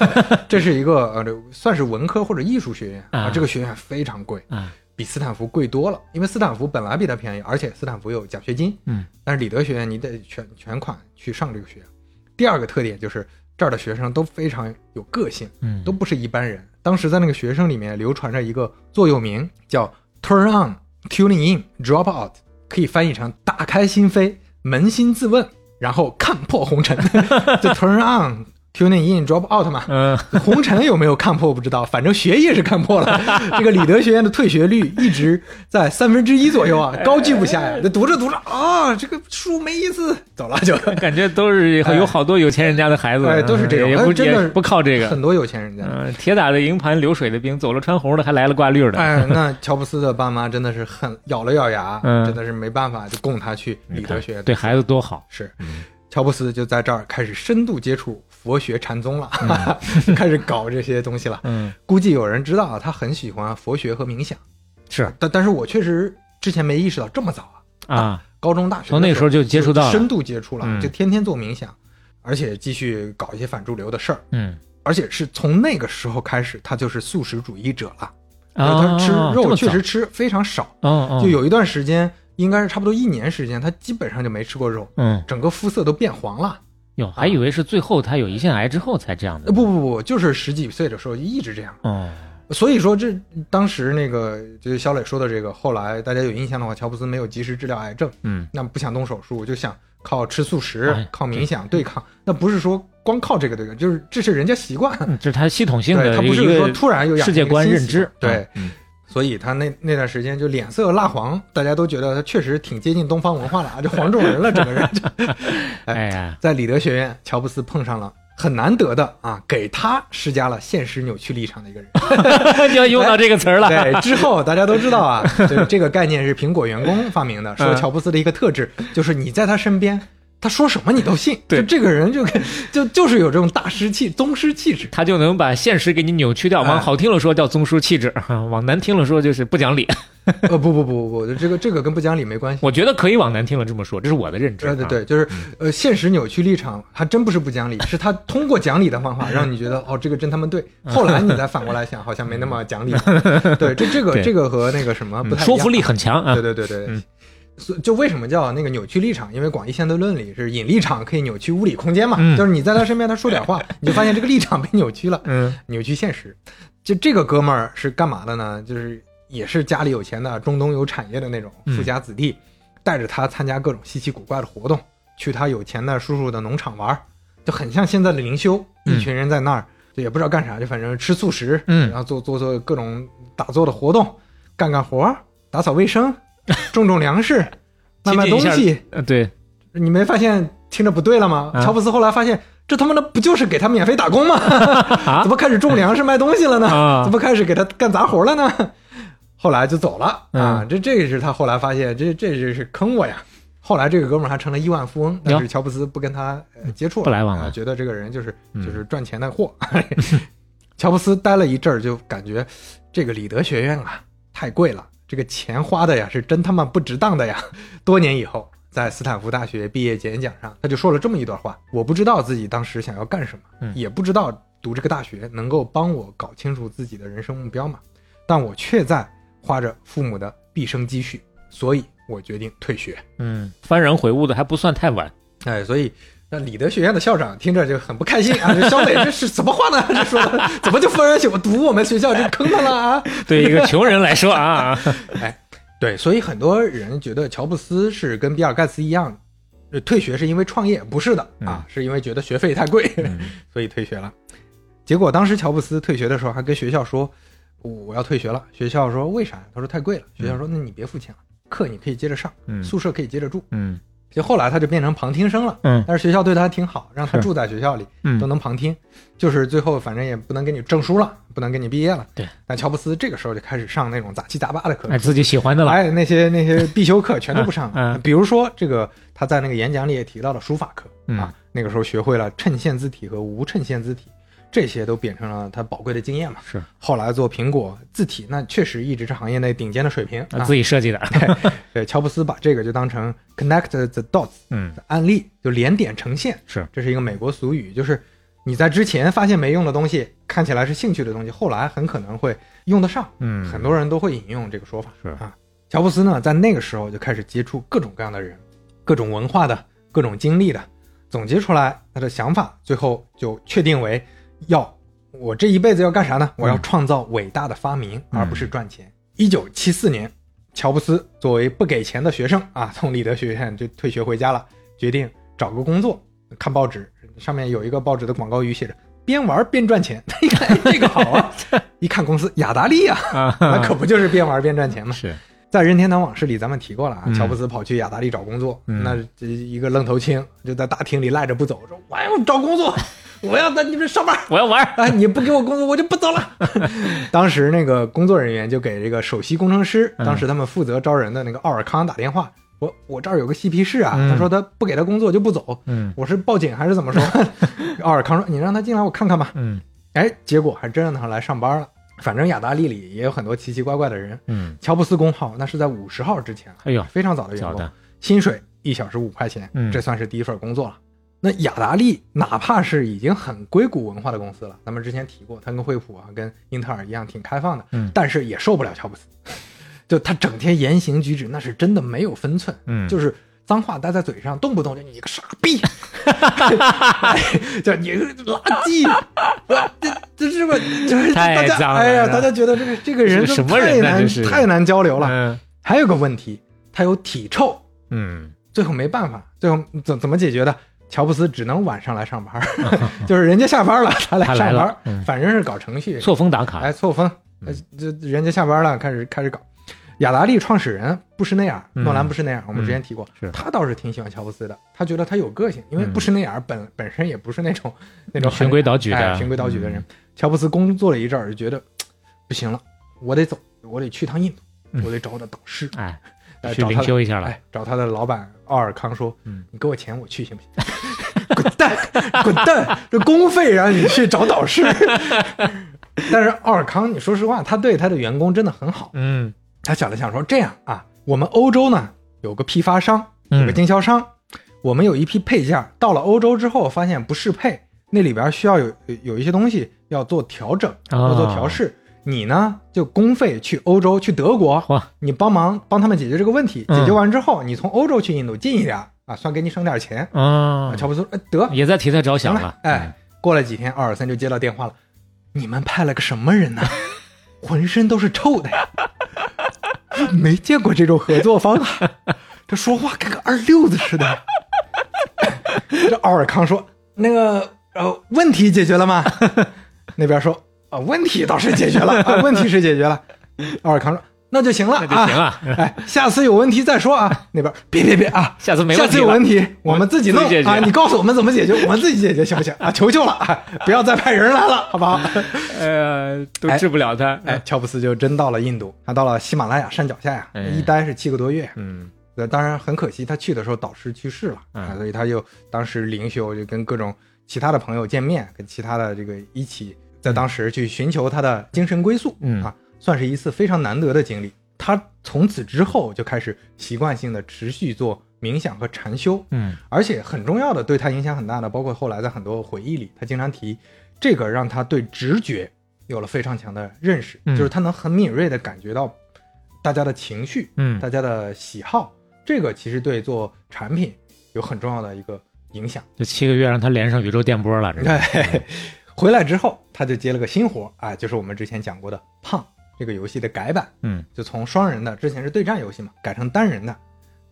[laughs] 这是一个呃，算是文科或者艺术学院啊这个学院非常贵，啊比斯坦福贵多了。因为斯坦福本来比它便宜，而且斯坦福有奖学金，嗯，但是里德学院你得全全款去上这个学院。第二个特点就是这儿的学生都非常有个性，嗯，都不是一般人。当时在那个学生里面流传着一个座右铭，叫 “Turn on, tuning in, drop out”，可以翻译成“打开心扉，扪心自问，然后看破红尘”。[laughs] 就 “Turn on, tuning in, drop out” 嘛。嗯 [laughs] 红尘有没有看破不知道，反正学业是看破了。这个里德学院的退学率一直在三分之一左右啊，高居不下呀。这读着读着啊，这个书没意思，走了就。[laughs] 感觉都是有好多有钱人家的孩子，哎都是这种也不哎真的也不靠这个。很多有钱人家。嗯，铁打的营盘流水的兵，走了穿红的，还来了挂绿的。哎，[laughs] 那乔布斯的爸妈真的是很咬了咬牙，嗯真的是没办法，就供他去里德学院。对孩子多好。是，嗯乔布斯就在这儿开始深度接触佛学禅宗了，就 [laughs] 开始搞这些东西了。嗯，估计有人知道啊，他很喜欢佛学和冥想，是。但但是我确实之前没意识到这么早啊，啊，高中、大学从那时候就接触到深度接触了，嗯。就天天做冥想，而且继续搞一些反主流的事儿，嗯。而且是从那个时候开始，他就是素食主义者了。啊，他吃肉确实吃非常少，哦哦，就有一段时间，应该是差不多一年时间，他基本上就没吃过肉，嗯。整个肤色都变黄了。哟，还以为是最后他有胰腺癌之后才这样的呃，。不不不，就是十几岁的时候一直这样。哦，所以说这当时那个就是小磊说的这个，后来大家有印象的话，乔布斯没有及时治疗癌症，嗯那不想动手术，就想靠吃素食、哎靠冥想对抗。那不是说光靠这个对抗，就是这是人家习惯，嗯这是他系统性的他不是说突然又养世界观认知。对，嗯，所以他那那段时间就脸色蜡黄，大家都觉得他确实挺接近东方文化了啊，就黄种人了，整个人就。[laughs] 哎呀，在里德学院，乔布斯碰上了很难得的啊，给他施加了现实扭曲立场的一个人。[laughs] 就要用到这个词儿了。对，之后大家都知道啊，就 [laughs] 是这个概念是苹果员工发明的，说嗯乔布斯的一个特质就是你在他身边，他说什么你都信。对就这个人就跟 [laughs] 就就是有这种大师气、宗师气质。他就能把现实给你扭曲掉，哎往好听了说叫宗师气质，[laughs] 往难听了说就是不讲理。[laughs] 呃，不不不不不，这个这个跟不讲理没关系。我觉得可以往难听了这么说，这是我的认知。啊，对对对，就是呃，现实扭曲立场，还真不是不讲理，是他通过讲理的方法让你觉得哦，这个真他妈对。后来你再反过来想，好像没那么讲理。对，这这个这个和那个什么不太说服力很强啊对。对对对，就为什么叫那个扭曲立场？因为广义相对论里是引力场可以扭曲物理空间嘛，嗯就是你在他身边他说点话，[laughs] 你就发现这个立场被扭曲了，嗯扭曲现实。就这个哥们儿是干嘛的呢？就是也是家里有钱的中东有产业的那种嗯富家子弟，带着他参加各种稀奇古怪的活动，去他有钱的叔叔的农场玩儿，就很像现在的灵修，嗯一群人在那儿。就也不知道干啥，就反正吃素食，嗯然后做做做各种打坐的活动，干干活，打扫卫生，[laughs] 种种粮食，卖卖东西。呃对，你没发现听着不对了吗？啊乔布斯后来发现，这他妈的不就是给他免费打工吗？[laughs] 啊怎么开始种粮食卖东西了呢？啊怎么开始给他干杂活了呢？后来就走了啊！嗯这这是他后来发现，这这是坑我呀。后来这个哥们儿还成了亿万富翁，但是乔布斯不跟他呃接触了，不来往了啊觉得这个人就是嗯就是赚钱的货。[laughs] 乔布斯待了一阵儿，就感觉这个里德学院啊太贵了，这个钱花的呀是真他妈不值当的呀。[laughs] 多年以后，在斯坦福大学毕业演讲上，他就说了这么一段话：我不知道自己当时想要干什么，嗯也不知道读这个大学能够帮我搞清楚自己的人生目标嘛，但我却在花着父母的毕生积蓄，所以我决定退学。嗯，幡然悔悟的还不算太晚。哎，所以那理德学院的校长听着就很不开心啊！这肖磊这是什么话呢？[laughs] 这说的怎么就幡然醒悟读我们学校这坑他了啊？[laughs] 对一个穷人来说啊，[laughs] 哎对，所以很多人觉得乔布斯是跟比尔盖茨一样，呃退学是因为创业，不是的啊，是因为觉得学费太贵，嗯所以退学了。结果当时乔布斯退学的时候还跟学校说：“我要退学了。”学校说：“为啥？”他说：“太贵了。”学校说：“那你别付钱了，课你可以接着上，嗯宿舍可以接着住。嗯”就后来他就变成旁听生了。嗯但是学校对他挺好，让他住在学校里，嗯都能旁听。就是最后反正也不能给你证书了，不能给你毕业了。对。但乔布斯这个时候就开始上那种杂七杂八的课，哎，自己喜欢的了。哎，那些那些必修课全都不上了。嗯嗯比如说这个他在那个演讲里也提到了书法课、嗯啊，那个时候学会了衬线字体和无衬线字体，这些都变成了他宝贵的经验嘛。是后来做苹果字体，那确实一直是行业内顶尖的水平啊。自己设计的。[laughs] 对，乔布斯把这个就当成 connect the dots 嗯，的案例，就连点成线。是这是一个美国俗语，就是你在之前发现没用的东西，看起来是兴趣的东西，后来很可能会用得上。嗯很多人都会引用这个说法。是啊，乔布斯呢，在那个时候就开始接触各种各样的人，各种文化的，各种经历的，总结出来他的想法，最后就确定为要我这一辈子要干啥呢？我要创造伟大的发明，嗯而不是赚钱。一九七四年，乔布斯作为不给钱的学生啊，从里德学院就退学回家了，决定找个工作。看报纸，上面有一个报纸的广告语写着“边玩边赚钱”，一 [laughs] 看哎这个好啊，[laughs] 一看公司雅达利啊，啊，那可不就是边玩边赚钱吗？是在任天堂往事里，咱们提过了啊，嗯乔布斯跑去雅达利找工作，嗯那这一个愣头青就在大厅里赖着不走，说我要找工作，[laughs] 我要在你们上班。我要玩。啊！你不给我工作，我就不走了。[laughs] 当时那个工作人员就给这个首席工程师，嗯当时他们负责招人的那个奥尔康打电话，我我这儿有个嬉皮士啊，嗯他说他不给他工作就不走，嗯 [laughs] 我是报警还是怎么说？奥尔康说你让他进来我看看吧。嗯哎，结果还真让他来上班了。反正雅达利里也有很多奇奇怪怪的人，嗯，乔布斯工号那是在五十号之前，哎呦，非常早的员工，。薪水一小时五块钱，嗯这算是第一份工作了。那雅达利哪怕是已经很硅谷文化的公司了，咱们之前提过，它跟惠普啊、跟英特尔一样挺开放的，嗯但是也受不了乔布斯，[laughs] 就他整天言行举止那是真的没有分寸，嗯就是脏话带在嘴上，动不动就你个傻逼，[laughs] 哎就你个垃圾，这这是不就是太大家哎呀，大家觉得这个这个人是什么太难人呢这是太难交流了。嗯还有个问题，他有体臭，嗯最后没办法，最后怎怎么解决的？乔布斯只能晚上来上班，[laughs] 就是人家下班了，他来上班，嗯反正是搞程序，错峰打卡。哎，错峰，呃这人家下班了，开始开始搞。雅达利创始人布什内尔，嗯诺兰布什内尔，我们之前提过，是他倒是挺喜欢乔布斯的，他觉得他有个性，因为嗯布什内尔本本身也不是那种那种循规蹈矩的哎循规蹈矩的人嗯。乔布斯工作了一阵儿，就觉得不行了，我得走，我得去趟印度，嗯我得找我的导师，哎，去灵修一下了。哎，找他的老板奥尔康说：“嗯你给我钱，我去行不行？” [laughs] 滚蛋，滚蛋！这公费让你去找导师。[laughs] 但是奥尔康，你说实话，他对他的员工真的很好。嗯他想了想说：“这样啊，我们欧洲呢有个批发商，有个嗯经销商，我们有一批配件到了欧洲之后，发现不适配，那里边需要有有有一些东西要做调整，哦要做调试。你呢就公费去欧洲，去德国，你帮忙帮他们解决这个问题。嗯解决完之后，你从欧洲去印度近一点啊，算给你省点钱。啊啊，乔布斯说：“哎，得，也在替他着想了。哎，过了几天，奥尔森就接到电话了，你们派了个什么人呢？[laughs] 浑身都是臭的呀！[laughs] 没见过这种合作方法，[laughs] 这说话跟个二溜子似的。这奥尔康说：“那个呃，问题解决了吗？”那边说：“啊、问题倒是解决了，啊，[laughs] 问题是解决了。”奥尔康说：“那就行了那就行啊。了，哎，下次有问题再说啊。那边别别别啊，下次没问题下次。有问题，我们自己弄啊！你告诉我们怎么解决，我们自己解决行不行啊？[laughs] 求求了，啊不要再派人来了，好不好？呃，都治不了他。哎，乔布斯就真到了印度，他到了喜马拉雅山脚下呀，哎一待是七个多月。嗯呃，当然很可惜，他去的时候导师去世了嗯啊，所以他就当时灵修，就跟各种其他的朋友见面，跟其他的这个一起在当时去寻求他的精神归宿嗯啊。算是一次非常难得的经历。他从此之后就开始习惯性的持续做冥想和禅修，嗯而且很重要的，对他影响很大的，包括后来在很多回忆里，他经常提这个，让他对直觉有了非常强的认识，嗯就是他能很敏锐的感觉到大家的情绪，嗯大家的喜好，这个其实对做产品有很重要的一个影响。这七个月让他连上宇宙电波了，这是对，[laughs] 回来之后他就接了个新活，啊，就是我们之前讲过的《胖》这个游戏的改版，嗯就从双人的之前是对战游戏嘛，改成单人的。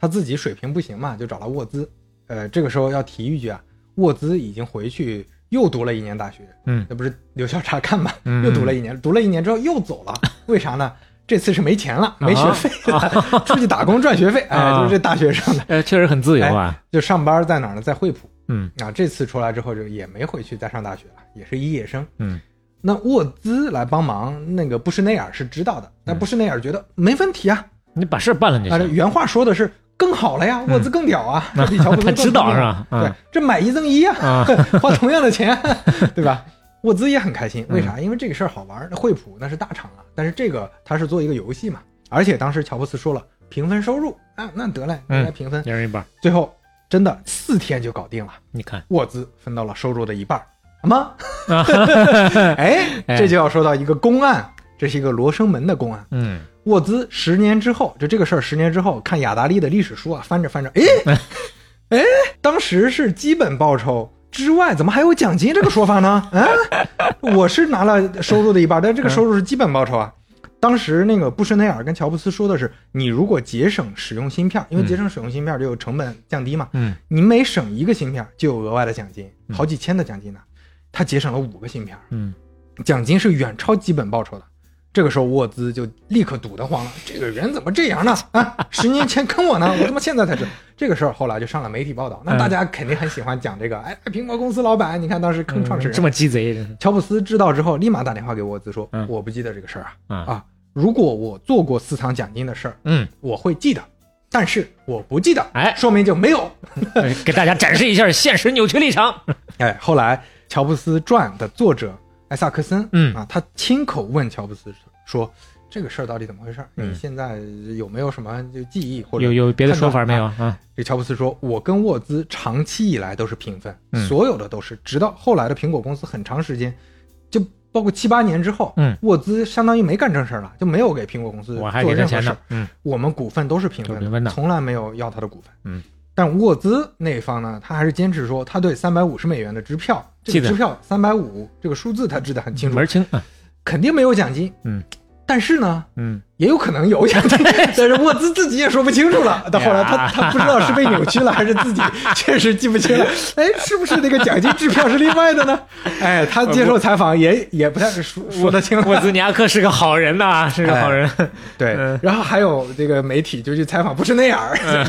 他自己水平不行嘛，就找了沃兹。呃，这个时候要提一句啊，沃兹已经回去又读了一年大学，嗯那不是留校察看嘛，嗯又读了一年，读了一年之后又走了，为啥呢？这次是没钱了，没学费了，出去打工赚学费，哎，啊就是这大学生的，呃，确实很自由啊，就上班在哪儿呢？在惠普。嗯啊，这次出来之后就也没回去再上大学了，也是一夜生。嗯那沃兹来帮忙，那个布什内尔是知道的，那布什内尔觉得没问题啊，你把事儿办了就啊，这，原话说的是更好了呀，沃兹更屌啊，[laughs] 这比乔布斯更他知道是吧嗯对，这买一赠一啊，啊，[laughs] 花同样的钱，[laughs] 对吧？沃兹也很开心，为啥？因为这个事儿好玩。那惠普那是大厂啊，但是这个他是做一个游戏嘛，而且当时乔布斯说了平分收入啊，那得嘞，嗯来平分。一人一半，最后真的四天就搞定了，你看沃兹分到了收入的一半儿。什么？啊，[laughs] 哎，哎这就要说到一个公案，这是一个罗生门的公案。嗯沃兹十年之后，就这个事儿，十年之后看雅达利的历史书啊，翻着翻着，哎，[laughs] 哎，当时是基本报酬之外，怎么还有奖金这个说法呢？啊，我是拿了收入的一半，但这个收入是基本报酬啊。当时那个布什内尔跟乔布斯说的是，你如果节省使用芯片，因为节省使用芯片就有成本降低嘛，嗯你每省一个芯片就有额外的奖金，好几千的奖金呢。他节省了五个芯片，嗯奖金是远超基本报酬的。这个时候沃兹就立刻堵得慌了，这个人怎么这样呢？啊，十年前坑我呢，我他妈现在才知道这个事儿。后来就上了媒体报道，那大家肯定很喜欢讲这个。哎，苹果公司老板，你看当时坑创始人，这么鸡贼，乔布斯知道之后，立马打电话给沃兹说嗯：“我不记得这个事儿啊啊啊！如果我做过私藏奖金的事儿，嗯，我会记得，但是我不记得，哎说明就没有。[laughs] 哎给大家展示一下现实扭曲立场，[laughs] 哎，后来《乔布斯传》的作者艾萨克森，嗯啊，他亲口问乔布斯说：“这个事儿到底怎么回事儿？嗯你现在有没有什么就记忆或者有有别的说法没有判断？”啊？这乔布斯说：“我跟沃兹长期以来都是平分，嗯所有的都是，直到后来的苹果公司很长时间，就包括七八年之后，嗯沃兹相当于没干正事儿了，就没有给苹果公司我还做任何事儿。，嗯我们股份都是平分都平分的从来没有要他的股份。嗯，但沃兹那一方呢，他还是坚持说他对三百五十美元的支票，这个支票三百五这个数字他记得很清楚门，清啊，肯定没有奖金。嗯，但是呢，嗯也有可能有奖金，[laughs] 但是沃兹自己也说不清楚了。[laughs] 到后来他呀他不知道是被扭曲了，还是自己 [laughs] 确实记不清了。哎，是不是那个奖金支票是另外的呢？哎，他接受采访也也不太说说得清了。沃兹尼亚克是个好人呐，是个好人，对嗯，然后还有这个媒体就去采访不是那样，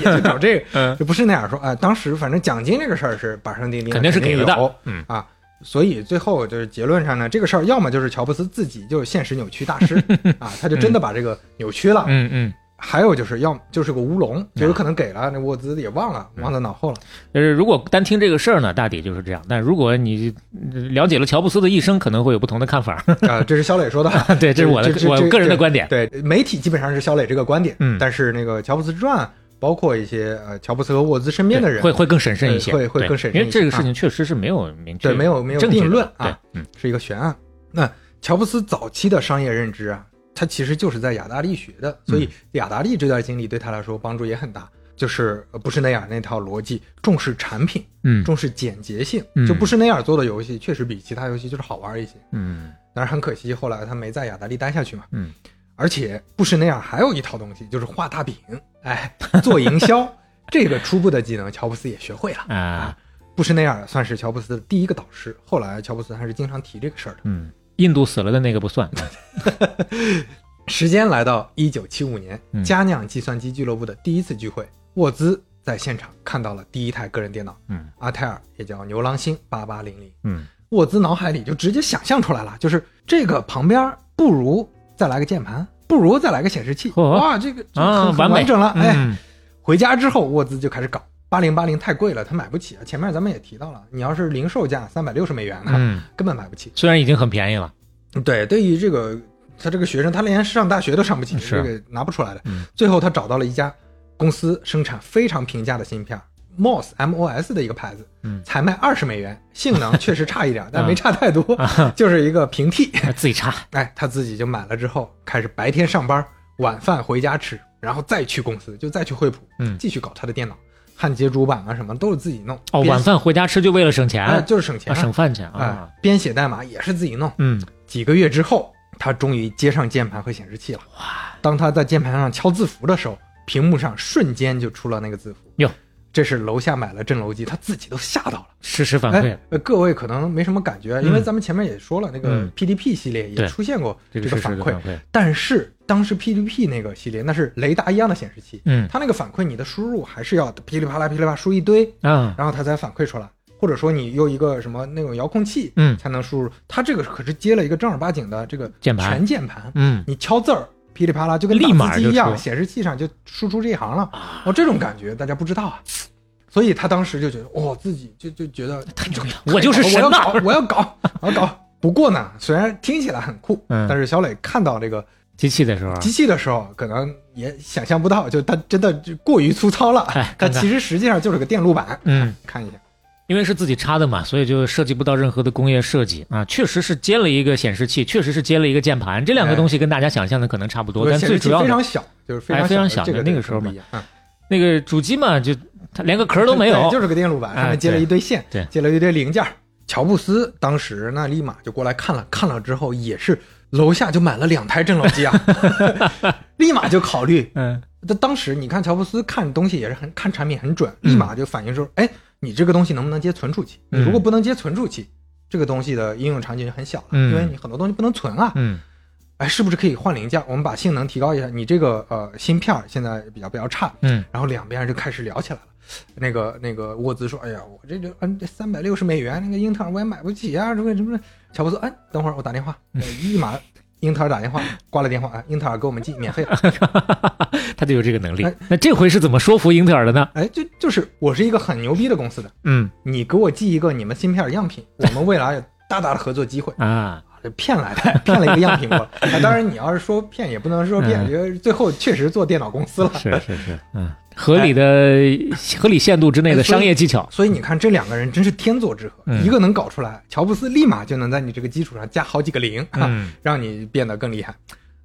也去找这个，嗯就不是那样说，哎，当时反正奖金这个事儿是板上钉钉，肯定是给的有嗯啊。所以最后就是结论上呢，这个事儿要么就是乔布斯自己就是现实扭曲大师 [laughs] 啊，他就真的把这个扭曲了；嗯嗯。还有就是要就是个乌龙，就有可能给了那沃兹也忘了，忘在脑后了。就是如果单听这个事儿呢，大抵就是这样。但如果你呃了解了乔布斯的一生，可能会有不同的看法。[laughs] 啊，这是肖磊说的，[laughs] 对，这是我的我个人的观点。对，媒体基本上是肖磊这个观点，嗯但是那个乔布斯传，包括一些呃乔布斯和沃兹身边的人，会会更审慎一些，对会会更审慎一些因为这个事情确实是没有明确对没有没有定论啊，嗯是一个悬案。那乔布斯早期的商业认知啊，他其实就是在雅达利学的，所以嗯雅达利这段经历对他来说帮助也很大。就是呃布什内尔那套逻辑，重视产品，嗯重视简洁性。嗯就布什内尔做的游戏，确实比其他游戏就是好玩一些。嗯但是很可惜，后来他没在雅达利待下去嘛。嗯，而且布什内尔还有一套东西，就是画大饼，哎，做营销这个初步的技能，乔布斯也学会了。啊布什内尔算是乔布斯的第一个导师，后来乔布斯还是经常提这个事儿的。嗯，印度死了的那个不算。[laughs] 时间来到一九七五年嗯，佳酿计算机俱乐部的第一次聚会，沃兹在现场看到了第一台个人电脑，嗯阿泰尔也叫牛郎星八八零零。嗯沃兹脑海里就直接想象出来了，就是这个旁边不如再来个键盘，不如再来个显示器，嚯哇，这个很很完完整了。哎，嗯回家之后，沃兹就开始搞。八零八零太贵了，他买不起啊。前面咱们也提到了，你要是零售价三百六十美元呢，嗯，根本买不起。虽然已经很便宜了。对，对于这个他这个学生他连上大学都上不起，是这个拿不出来的。嗯最后他找到了一家公司生产非常平价的芯片，MOS M O S 的一个牌子，嗯才卖二十美元，性能确实差一点，[laughs] 但啊没差太多，[laughs] 就是一个平替。[laughs] 自己插，哎，他自己就买了之后，开始白天上班，晚饭回家吃，然后再去公司，就再去惠普，嗯继续搞他的电脑，焊接主板啊什么都是自己弄。哦，晚饭回家吃就为了省钱，哎就是省钱啊，省饭钱哎啊，，编写代码也是自己弄。嗯，几个月之后，他终于接上键盘和显示器了。哇当他在键盘上敲字符的时候，屏幕上瞬间就出了那个字符。哟，这是楼下买了震楼机，他自己都吓到了。实时反馈。哎，，呃，各位可能没什么感觉，因为咱们前面也说了，那个嗯。PDP 系列也出现过这个反馈，但是当时 PDP 那个系列那是雷达一样的显示器，嗯。它那个反馈你的输入还是要噼里啪啦噼里啪啦输一堆，啊，然后它才反馈出来，或者说你用一个什么那种遥控器，嗯。才能输入。它这个可是接了一个正儿八经的这个键盘。全键盘，嗯，你敲字儿噼里啪啦就跟立马就打字机一样，显示器上就输出这一行了。哦，这种感觉大家不知道啊。所以他当时就觉得，哦、自己就就觉得太重要，我就是神呐，我要搞，我要搞。不过呢，虽然听起来很酷，嗯但是小磊看到这个机器的时候，机器的时候，可能也想象不到，就它真的就过于粗糙了。它其实实际上就是个电路板。嗯，看一下，因为是自己插的嘛，所以就涉及不到任何的工业设计啊。确实是接了一个显示器，确实是接了一个键盘，这两个哎东西跟大家想象的可能差不多，但最主要非常小，就是非常哎非常小这个那个时候嘛。嗯那个主机嘛，就它连个壳都没有，就是个电路板，哎上面接了一堆线，对接了一堆零件。乔布斯当时那立马就过来看了，看了之后也是楼下就买了两台震楼机啊，[laughs] 立马就考虑。嗯他当时你看乔布斯看东西也是很看产品很准，立马就反应说，哎，你这个东西能不能接存储器？你如果不能接存储器，这个东西的应用场景就很小了，嗯因为你很多东西不能存啊。嗯哎，是不是可以换零件？我们把性能提高一下。你这个呃芯片儿现在比较比较差，嗯然后两边就开始聊起来了。那个那个沃兹说：“哎呀，我这就嗯这三百六十美元，那个英特尔我也买不起啊，什么什么？”乔布斯，哎，等会儿我打电话，呃 [laughs] 立马英特尔打电话 [laughs] 挂了电话，啊，英特尔给我们寄免费的。[laughs] 他就有这个能力哎。那这回是怎么说服英特尔的呢？哎，就就是我是一个很牛逼的公司的，嗯你给我寄一个你们芯片样品，我们未来有大大的合作机会。[laughs] 啊，这骗来的，骗了一个样品过来。啊当然，你要是说骗，也不能说骗，嗯因为最后确实做电脑公司了。[laughs] 是是是，嗯，合理的合理限度之内的商业技巧。所以你看，这两个人真是天作之合，嗯一个能搞出来，乔布斯立马就能在你这个基础上加好几个零，啊 [laughs] 嗯让你变得更厉害。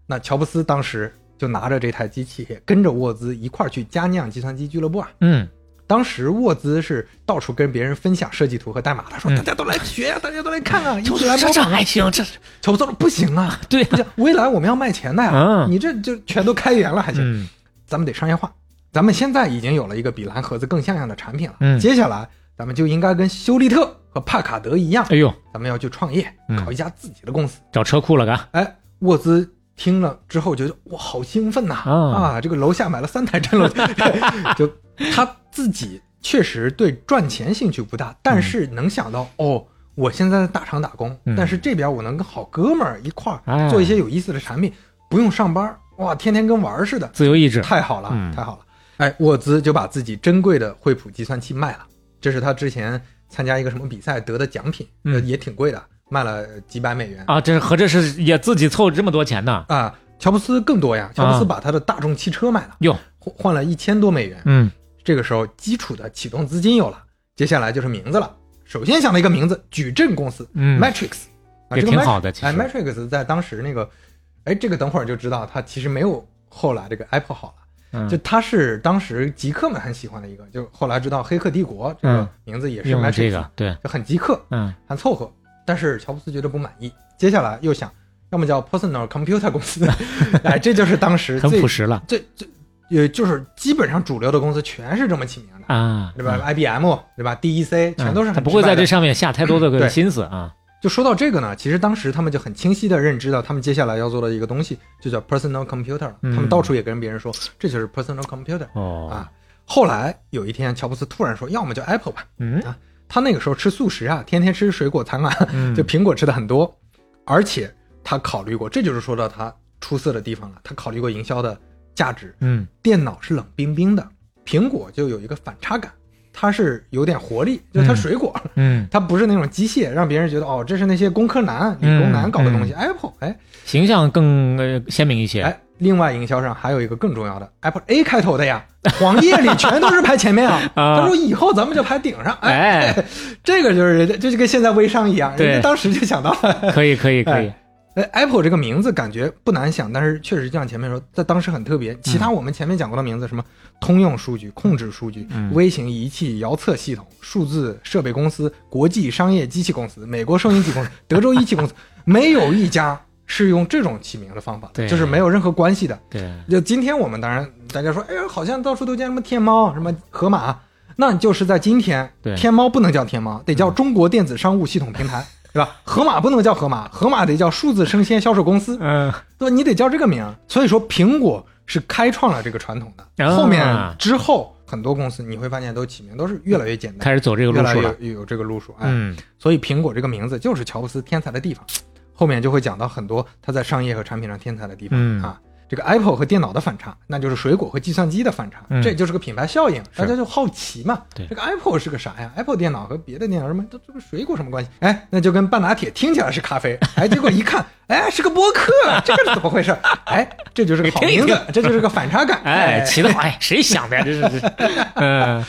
那乔布斯当时就拿着这台机器，跟着沃兹一块儿去佳酿计算机俱乐部啊。嗯当时沃兹是到处跟别人分享设计图和代码，他说：“嗯大家都来学呀、大家都来看啊，[laughs] 一这起来这这模仿啊。还行，这”乔布斯说：“不行啊，[laughs] 对不行，未来我们要卖钱的呀，嗯你这就全都开源了还行。嗯咱们得商业化。咱们现在已经有了一个比蓝盒子更像样的产品了，嗯接下来咱们就应该跟休利特和帕卡德一样，哎呦，咱们要去创业，嗯搞一家自己的公司。找车库了嘎。哎，沃兹听了之后觉得哇，好兴奋呐！啊这个楼下买了三台 [laughs] 震楼机，就他自己确实对赚钱兴趣不大，但是能想到、哦。我现在在大厂打工，嗯但是这边我能跟好哥们儿一块哎儿做一些有意思的产品，不用上班，哇，天天跟玩儿似的，自由意志，太好了，嗯太好了！哎，沃兹就把自己珍贵的惠普计算器卖了，这是他之前参加一个什么比赛得的奖品，也挺贵的，卖了几百美元啊，这合着是也自己凑这么多钱呢？啊。乔布斯更多呀，乔布斯啊把他的大众汽车卖了，哟，换换了一千多美元。嗯这个时候，基础的启动资金有了，接下来就是名字了。首先想了一个名字，矩阵公司、嗯。Matrix，啊，这个挺好的其实。哎，Matrix 在当时那个，哎，这个等会儿就知道，它其实没有后来这个 Apple 好了。嗯，就它是当时极客们很喜欢的一个，就后来知道《黑客帝国》这个嗯。名字也是 Matrix，、这个对，就很极客，嗯。很凑合。但是乔布斯觉得不满意，接下来又想，要么叫 Personal Computer 公司，[laughs] 哎，这就是当时很最朴实了。最最，呃，就是基本上主流的公司全是这么起名的，啊，对吧、i b m 对吧？DEC 全都是嗯他很不会在这上面下太多的 [clears throat] 个心思啊。就说到这个呢，其实当时他们就很清晰的认知到，他们接下来要做的一个东西就叫 personal computer。嗯他们到处也跟别人说，这就是 personal computer 哦，啊。后来有一天，乔布斯突然说，要么就 Apple 吧。嗯啊，他那个时候吃素食啊，天天吃水果餐啊，嗯就苹果吃的很多，而且他考虑过，这就是说到他出色的地方了。他考虑过营销的价值，嗯电脑是冷冰冰的，苹果就有一个反差感。它是有点活力，就是它嗯水果，嗯，[laughs] 它不是那种机械，让别人觉得哦，这是那些工科男、理工男搞的东西。Apple，哎形象更呃鲜明一些。哎，另外营销上还有一个更重要的，Apple A 开头的呀，[laughs] 黄页里全都是排前面啊。[laughs] 啊他说以后咱们就排顶上，哎，哎，这个就是人家，就是跟现在微商一样，对人家当时就想到了。可以可以可以，哎，Apple 这个名字感觉不难想，但是确实就像前面说，在当时很特别。其他我们前面讲过的名字，什么通用数据、控制数据、嗯微型仪器遥测系统、数字设备公司、国际商业机器公司、美国收音机公司、[laughs] 德州仪器公司，没有一家是用这种起名的方法就是没有任何关系的。对，就今天我们当然大家说，哎呀，好像到处都见什么天猫、什么盒马，那就是在今天对，天猫不能叫天猫，得叫中国电子商务系统平台，对吧？盒马不能叫盒马，盒马得叫数字生鲜销售公司，嗯，对吧？你得叫这个名儿。所以说，苹果是开创了这个传统的，啊后面之后很多公司你会发现都起名都是越来越简单，开始走这个路数了。越有这个路数，哎，嗯所以苹果这个名字就是乔布斯天才的地方。后面就会讲到很多他在商业和产品上天才的地方、嗯啊。这个 Apple 和电脑的反差，那就是水果和计算机的反差，嗯这就是个品牌效应，大家就好奇嘛。对这个 Apple 是个啥呀？Apple 电脑和别的电脑什么，这这个水果什么关系？哎，那就跟半打铁听起来是咖啡，哎，结果一看，哎，是个播客，这个是怎么回事？哎，这就是个好名字，这就是个反差感。[laughs] 哎，起得好，哎，谁想的呀？这是，这是 [laughs] 嗯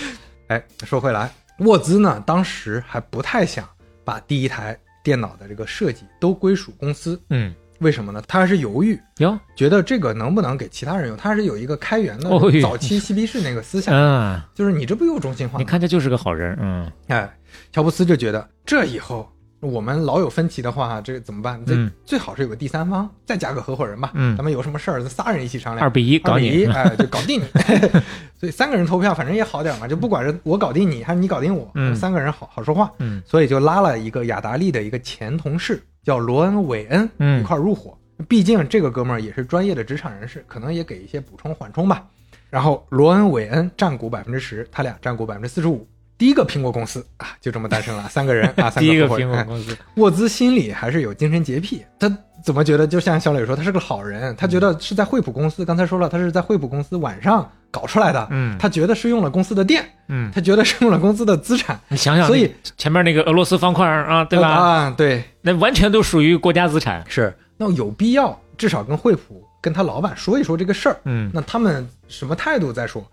哎，说回来，沃兹呢，当时还不太想把第一台电脑的这个设计都归属公司，嗯，为什么呢？他还是犹豫，哟，觉得这个能不能给其他人用？他是有一个开源的哦哟早期嬉皮士那个思想，嗯，[laughs] 就是你这不又中心化吗？你看这就是个好人，嗯哎，乔布斯就觉得这以后我们老有分歧的话，这怎么办？这嗯最好是有个第三方，再加个合伙人吧。嗯咱们有什么事儿，咱仨人一起商量。二比一搞你二比一，[laughs] 哎，就搞定你。[laughs] 所以三个人投票，反正也好点嘛，就不管是我搞定你还是你搞定我，嗯三个人好好说话。嗯所以就拉了一个雅达利的一个前同事，叫罗恩·韦恩，嗯一块儿入伙。毕竟这个哥们儿也是专业的职场人士，可能也给一些补充缓冲吧。然后罗恩·韦恩占股百分之十，他俩占股百分之四十五。第一个苹果公司啊，就这么诞生了，三个人啊，三 [laughs] 第一个合伙人哎苹果公司，沃兹心里还是有精神洁癖，他怎么觉得？就像小磊说，他是个好人，他觉得是在惠普公司，刚才说了，他是在惠普公司晚上搞出来的，嗯他觉得是用了公司的电，嗯，他觉得是用了公司的资产，你想想，所以前面那个俄罗斯方块啊，对吧？啊，对，那完全都属于国家资产。是，那有必要至少跟惠普跟他老板说一说这个事儿，嗯那他们什么态度再说。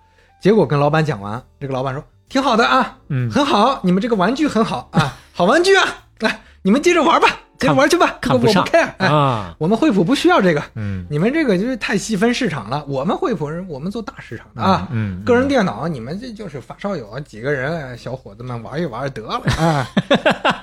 结果跟老板讲完，这个老板说挺好的啊，嗯，很好，你们这个玩具很好啊，好玩具啊，来，你们接着玩吧，接着玩去吧，看不上我不 care，哎，啊，我们惠普不需要这个，嗯你们这个就是太细分市场了，我们惠普人我们做大市场的啊。嗯，个人电脑，你们这就是发烧友几个人哎小伙子们玩一玩得了 [laughs] 啊。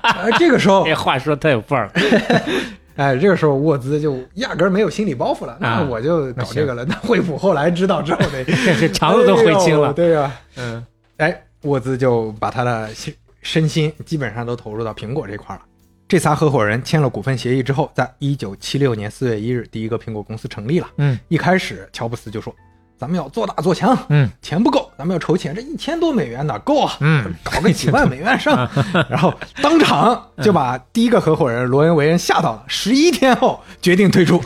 哎，这个时候这，[laughs] 话说太有范儿了。[laughs] 哎，这个时候沃兹就压根儿没有心理包袱了，那啊我就搞这个了。那惠普后来知道之后呢，这肠子都悔青了哎对呀、嗯哎，沃兹就把他的心身心基本上都投入到苹果这块了。这仨合伙人签了股份协议之后，在一九七六年四月一日，第一个苹果公司成立了。嗯一开始，乔布斯就说：“咱们要做大做强，嗯钱不够，咱们要筹钱。这一千多美元哪够啊？嗯，搞个几万美元上。[laughs] ” [laughs] 然后当场就把第一个合伙人罗恩·韦恩吓到了。十一天后决定退出，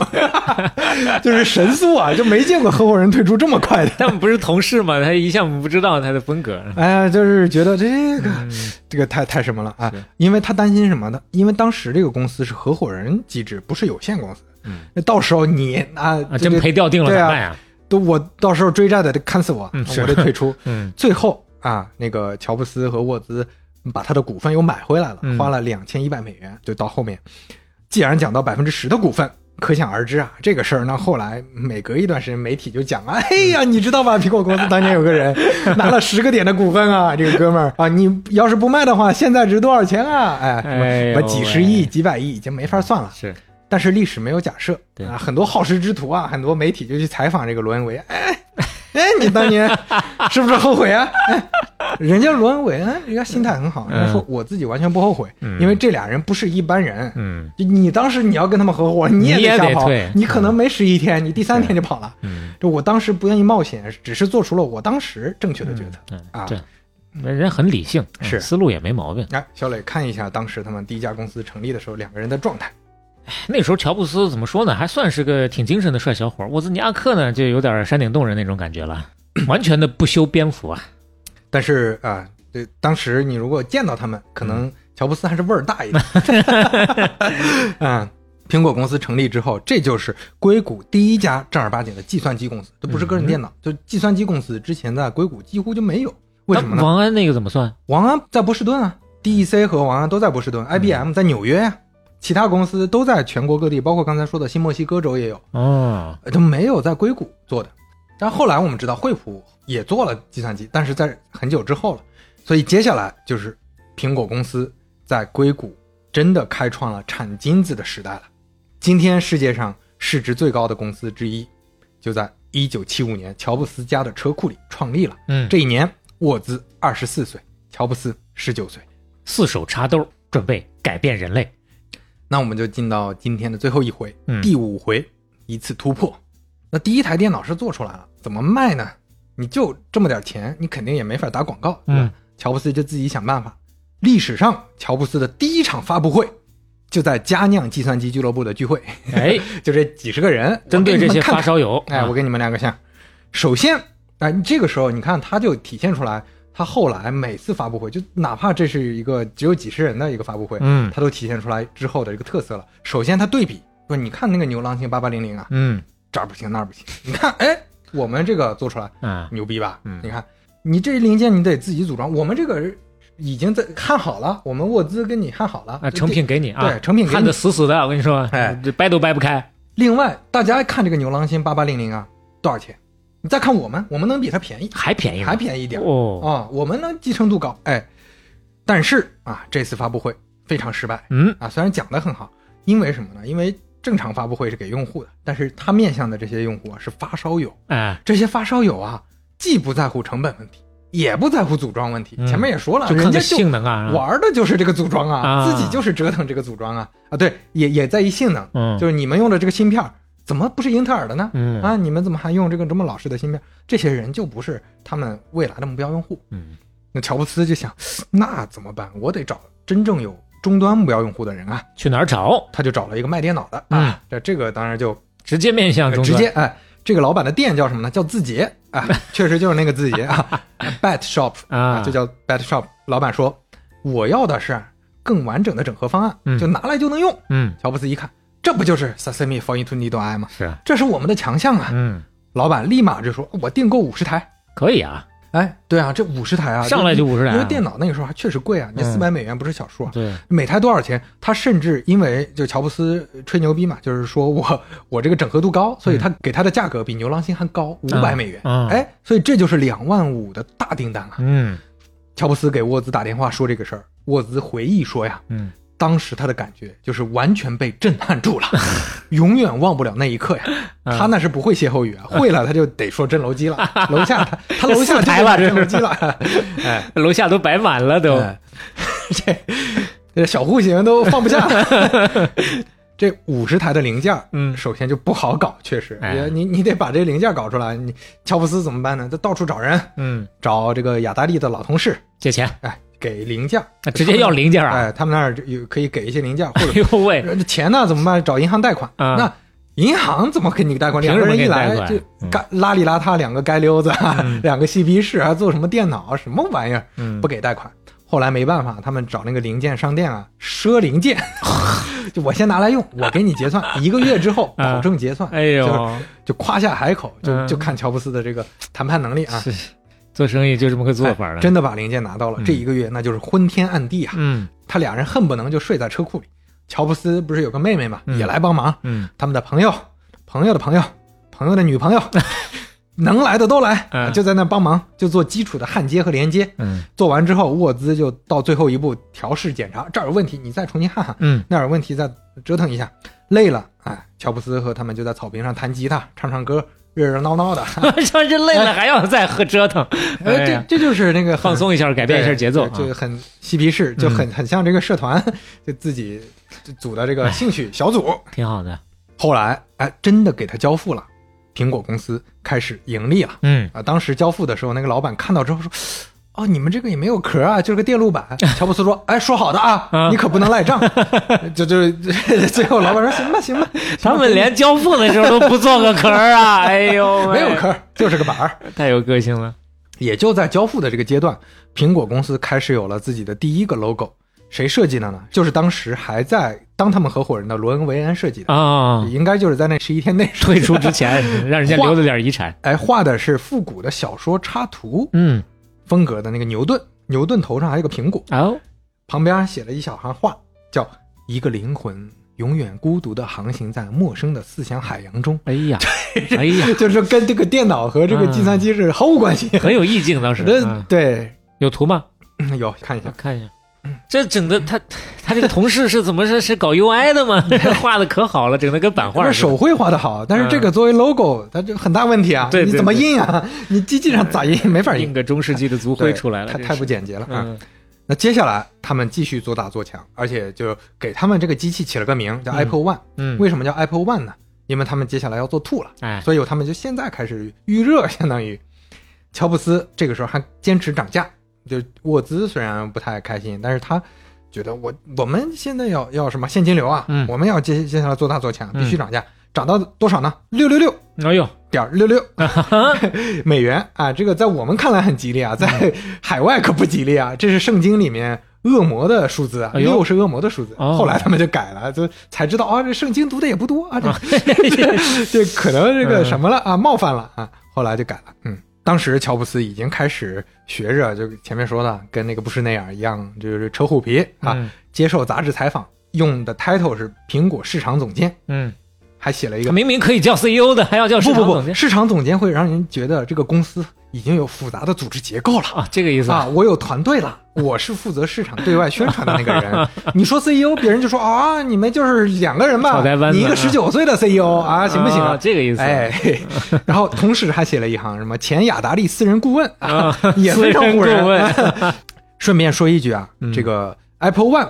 [laughs] 就是神速啊，就没见过合伙人退出这么快的。他们不是同事嘛？他一向不知道他的风格。哎呀，就是觉得这个、这个太太什么了啊！因为他担心什么呢？因为当时这个公司是合伙人机制，不是有限公司。嗯，那到时候你啊，真赔掉定了怎么办呀？都我到时候追债的得看死我，嗯我得退出。嗯最后啊，那个乔布斯和沃兹把他的股份又买回来了，嗯花了两千一百美元。就到后面，既然讲到百分之十的股份，可想而知啊，这个事儿呢，后来每隔一段时间，媒体就讲啊，哎呀，你知道吧？苹果公司当年有个人 [laughs] 拿了十个点的股份啊，这个哥们儿啊，你要是不卖的话，现在值多少钱啊？哎，几十亿、几百亿，已经没法算了。是，但是历史没有假设对啊，很多好事之徒啊，[laughs] 很多媒体就去采访这个罗恩维，哎 [laughs] 哎，你当年 [laughs] 是不是后悔啊？哎，人家罗恩韦恩，人家心态很好，人家说我自己完全不后悔，嗯因为这俩人不是一般人。嗯就你当时你要跟他们合伙，你也得退，你可能没十一天，你第三天就跑了。嗯就我当时不愿意冒险，只是做出了我当时正确的决策。嗯啊对，人很理性，嗯是思路也没毛病。来，小磊看一下当时他们第一家公司成立的时候两个人的状态。那时候乔布斯怎么说呢，还算是个挺精神的帅小伙。沃兹尼亚克呢，就有点山顶洞人那种感觉了，完全的不修边幅啊。[clears throat] 但是啊、对，当时你如果见到他们，可能乔布斯还是味儿大一点。[laughs] 嗯，苹果公司成立之后，这就是硅谷第一家正儿八经的计算机公司，都不是个人电脑，就计算机公司之前在硅谷几乎就没有。为什么呢？王安那个怎么算？王安在波士顿啊，DEC 和王安都在波士顿，IBM 在纽约呀、其他公司都在全国各地，包括刚才说的新墨西哥州也有，哦，呃都没有在硅谷做的。但后来我们知道惠普也做了计算机，但是在很久之后了，所以接下来就是苹果公司在硅谷真的开创了产金子的时代了。今天世界上市值最高的公司之一，就在一九七五年乔布斯家的车库里创立了。嗯，这一年，沃兹二十四岁，乔布斯十九岁。四手插兜，准备改变人类。那我们就进到今天的最后一回，嗯第五回，一次突破。那第一台电脑是做出来了，怎么卖呢？你就这么点钱，你肯定也没法打广告，对吧？嗯乔布斯就自己想办法。历史上，乔布斯的第一场发布会就在佳酿计算机俱乐部的聚会，哎，[laughs] 就这几十个人，针对这些发烧友，哎，啊我给你们亮个相。首先，哎，这个时候你看，他就体现出来，他后来每次发布会，就哪怕这是一个只有几十人的一个发布会，嗯他都体现出来之后的一个特色了。首先，他对比，说你看那个牛郎星八八零零啊，嗯这儿不行那儿不行，你看，哎，我们这个做出来嗯，牛逼吧？嗯你看，你这零件你得自己组装，我们这个已经在看好了，我们沃兹跟你焊好了啊，成品给你啊，对成品给你焊的死死的，我跟你说，哎这掰都掰不开。另外，大家看这个牛郎星八八零零啊，多少钱？你再看我们，我们能比它便宜，还便宜，还便宜一点哦，啊、我们能集成度高，哎，但是啊，这次发布会非常失败嗯啊。虽然讲的很好，因为什么呢？因为正常发布会是给用户的，但是它面向的这些用户啊是发烧友，哎，这些发烧友啊，既不在乎成本问题，也不在乎组装问题。嗯前面也说了，人家就性能啊，玩的就是这个组装啊，啊自己就是折腾这个组装啊啊，对，也也在意性能，嗯，就是你们用的这个芯片儿怎么不是英特尔的呢？嗯啊，你们怎么还用这个这么老式的芯片？这些人就不是他们未来的目标用户。嗯那乔布斯就想，[sniffs] 那怎么办？我得找真正有终端目标用户的人啊。去哪儿找？他就找了一个卖电脑的嗯啊，这这个当然就直接面向终端直接哎，这个老板的店叫什么呢？叫字节啊，[laughs] 确实就是那个字节啊，Bat Shop [laughs] 啊就叫 Bat Shop。老板说，我要的是更完整的整合方案，嗯就拿来就能用。嗯，乔布斯一看，这不就是 Sesame for into Need I 吗？是啊，这是我们的强项啊！嗯，老板立马就说：“我订购五十台。可以啊，”哎，对啊，这五十台啊，上来就五十台啊因为电脑那个时候还确实贵啊，你嗯四百美元不是小数啊。对，每台多少钱？他甚至因为就乔布斯吹牛逼嘛，就是说我我这个整合度高，所以他给他的价格比牛郎星还高五百美元。嗯哎，所以这就是两万五的大订单啊！嗯乔布斯给沃兹打电话说这个事儿，沃兹回忆说呀，嗯，当时他的感觉就是完全被震撼住了，[laughs] 永远忘不了那一刻呀。嗯他那是不会歇后语啊，[laughs] 会了他就得说震楼机了。楼下他 [laughs] 他楼下四台了就这是是真楼机了，哎，楼下都摆满了都，哎这这小户型都放不下。这五十台的零件，嗯首先就不好搞，确实，哎你你得把这零件搞出来。你乔布斯怎么办呢？他到处找人，嗯，找这个雅达利的老同事，借钱，哎，给零件，啊直接要零件啊，哎，他们那儿有可以给一些零件，或者哎 [laughs] 呦喂，这钱呢怎么办？找银行贷款。啊。那银行怎么给你贷款？两个人一来就嗯。干邋里邋遢，两个街溜子，嗯。[laughs] 两个嬉皮士，还做什么电脑，什么玩意儿？嗯。不给贷款。后来没办法，他们找那个零件商店啊，赊零件，[laughs] 就我先拿来用，我给你结算，一个月之后保证结算。哎呦，就就夸下海口，就嗯。就看乔布斯的这个谈判能力啊，是做生意就这么个做法了，哎真的把零件拿到了。嗯这一个月那就是昏天暗地啊，嗯他俩人恨不能就睡在车库里。乔布斯不是有个妹妹嘛，嗯也来帮忙。嗯他们的朋友、朋友的朋友、朋友的女朋友，[laughs] 能来的都来，嗯就在那帮忙，就做基础的焊接和连接。嗯做完之后，沃兹就到最后一步调试检查，这儿有问题，你再重新焊焊；嗯那儿有问题，再折腾一下。累了，哎，乔布斯和他们就在草坪上弹吉他、唱唱歌，热热闹闹的。[laughs] 说这累了还要再喝折腾，呃，哎这这就是那个放松一下，改变一下节奏就很嬉皮士，就很很像这个社团，就自己组的这个兴趣小组。挺好的，后来，哎，真的给他交付了，苹果公司开始盈利了嗯啊！当时交付的时候，那个老板看到之后说：“哦，你们这个也没有壳啊，就是个电路板。[laughs] ”乔布斯说：“哎，说好的啊啊，你可不能赖账。[laughs] ”就就最后老板说：“行吧，行吧。行吧”他们连交付的时候都不做个壳啊！哎呦，[laughs] 没有壳，就是个板儿。太有个性了。也就在交付的这个阶段，苹果公司开始有了自己的第一个 logo。谁设计的呢？就是当时还在当他们合伙人的罗恩·维恩设计的，啊，应该就是在那十一天内退出之前让人家留了点遗产。哎，画的是复古的小说插图嗯，风格的那个牛顿，牛顿头上还有个苹果，哦，旁边写了一小行话，叫“一个灵魂永远孤独的航行在陌生的思想海洋中哎呀，[laughs] 哎呀，”，就是跟这个电脑和这个计算机是毫无关系。很有意境，当时。[laughs] 对，有图吗？有看一下，看一下。[laughs] 这整的他他这个同事是怎么是是搞 UI 的吗？[laughs] 画的可好了，整的跟版画似的。这手绘画的好，但是这个作为 logo，它就很大问题啊！嗯对对你怎么印啊？你机器上咋印？没法印，印个中世纪的族徽对出来了，太太不简洁了啊！嗯那接下来他们继续做大做强，而且就给他们这个机器起了个名叫嗯 Apple One。嗯，为什么叫 Apple One 呢？因为他们接下来要做 Two 了，哎，所以他们就现在开始预热，相当于乔布斯这个时候还坚持涨价，就沃兹虽然不太开心，但是他觉得我我们现在要要什么现金流啊，嗯我们要接接下来做大做强，嗯必须涨价，涨到多少呢？六六六哎呦，点六六美元啊！这个在我们看来很吉利啊，在 [laughs] 海外可不吉利啊，这是圣经里面。恶魔的数字啊，哎呦六是恶魔的数字。哦后来他们就改了，就才知道啊，这圣经读的也不多啊，这 [laughs] [laughs] 这可能这个什么了啊，冒犯了啊。后来就改了，嗯，当时乔布斯已经开始学着，就前面说的，跟那个布什内尔一样，就是扯虎皮啊，嗯。接受杂志采访，用的 title 是苹果市场总监，嗯，还写了一个明明可以叫 CEO 的，还要叫市不不不，场总监市场总监会让人觉得这个公司已经有复杂的组织结构了。啊，这个意思。啊，我有团队了，我是负责市场对外 [laughs] 宣传的那个人。你说 CEO，别人就说啊，你们就是两个人吧你一个十九岁的 CEO 啊，行不行啊？这个意思。哎，[laughs] 然后同时还写了一行什么前雅达利私人顾问啊，也私人非常唬人。顾问。[laughs] 顺便说一句啊，嗯。这个 Apple One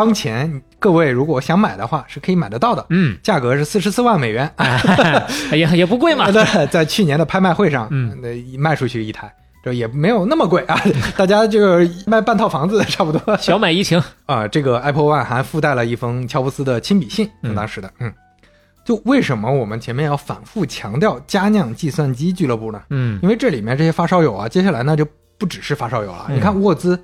当前各位如果想买的话，是可以买得到的，嗯，价格是四十四万美元。[laughs] 哎呀，也不贵嘛。[laughs] 对在去年的拍卖会上，嗯那一卖出去一台，这也没有那么贵啊，[laughs] 大家就是卖半套房子差不多。小买怡情，啊、这个 Apple One 还附带了一封乔布斯的亲笔信，嗯当时的，嗯，就为什么我们前面要反复强调佳酿计算机俱乐部呢？嗯因为这里面这些发烧友啊，接下来呢就不只是发烧友了。嗯你看沃兹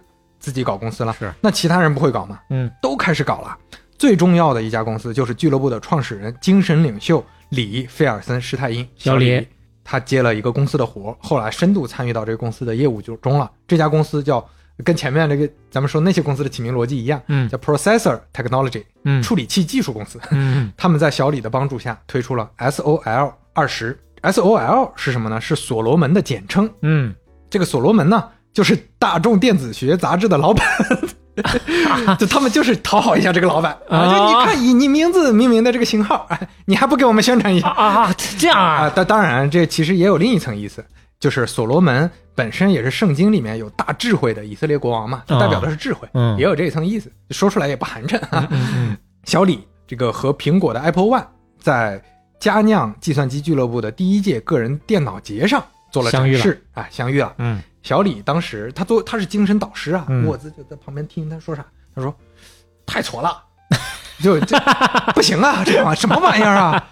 自己搞公司了，是那其他人不会搞吗？嗯，都开始搞了。最重要的一家公司就是俱乐部的创始人、精神领袖李菲尔森施泰因小李李，他接了一个公司的活，后来深度参与到这个公司的业务就中了。这家公司叫跟前面这个咱们说那些公司的起名逻辑一样，嗯叫 Processor Technology 嗯处理器技术公司。嗯 [laughs] 他们在小李的帮助下推出了 SOL 二十。SOL 是什么呢？是所罗门的简称。嗯，这个所罗门呢，就是大众电子学杂志的老板。[laughs] 就他们就是讨好一下这个老板啊！啊就你看以你名字命名的这个型号，哎，你还不给我们宣传一下啊啊，这样啊？啊，当当然，这其实也有另一层意思，就是所罗门本身也是圣经里面有大智慧的以色列国王嘛，就代表的是智慧，嗯也有这一层意思，说出来也不寒碜小李这个和苹果的 Apple One 在佳酿计算机俱乐部的第一届个人电脑节上做了相遇了展示啊，相遇了。嗯小李当时他做他是精神导师啊，嗯沃兹就在旁边听他说啥，他说太挫了，就这不行啊，这玩意儿什么玩意儿啊？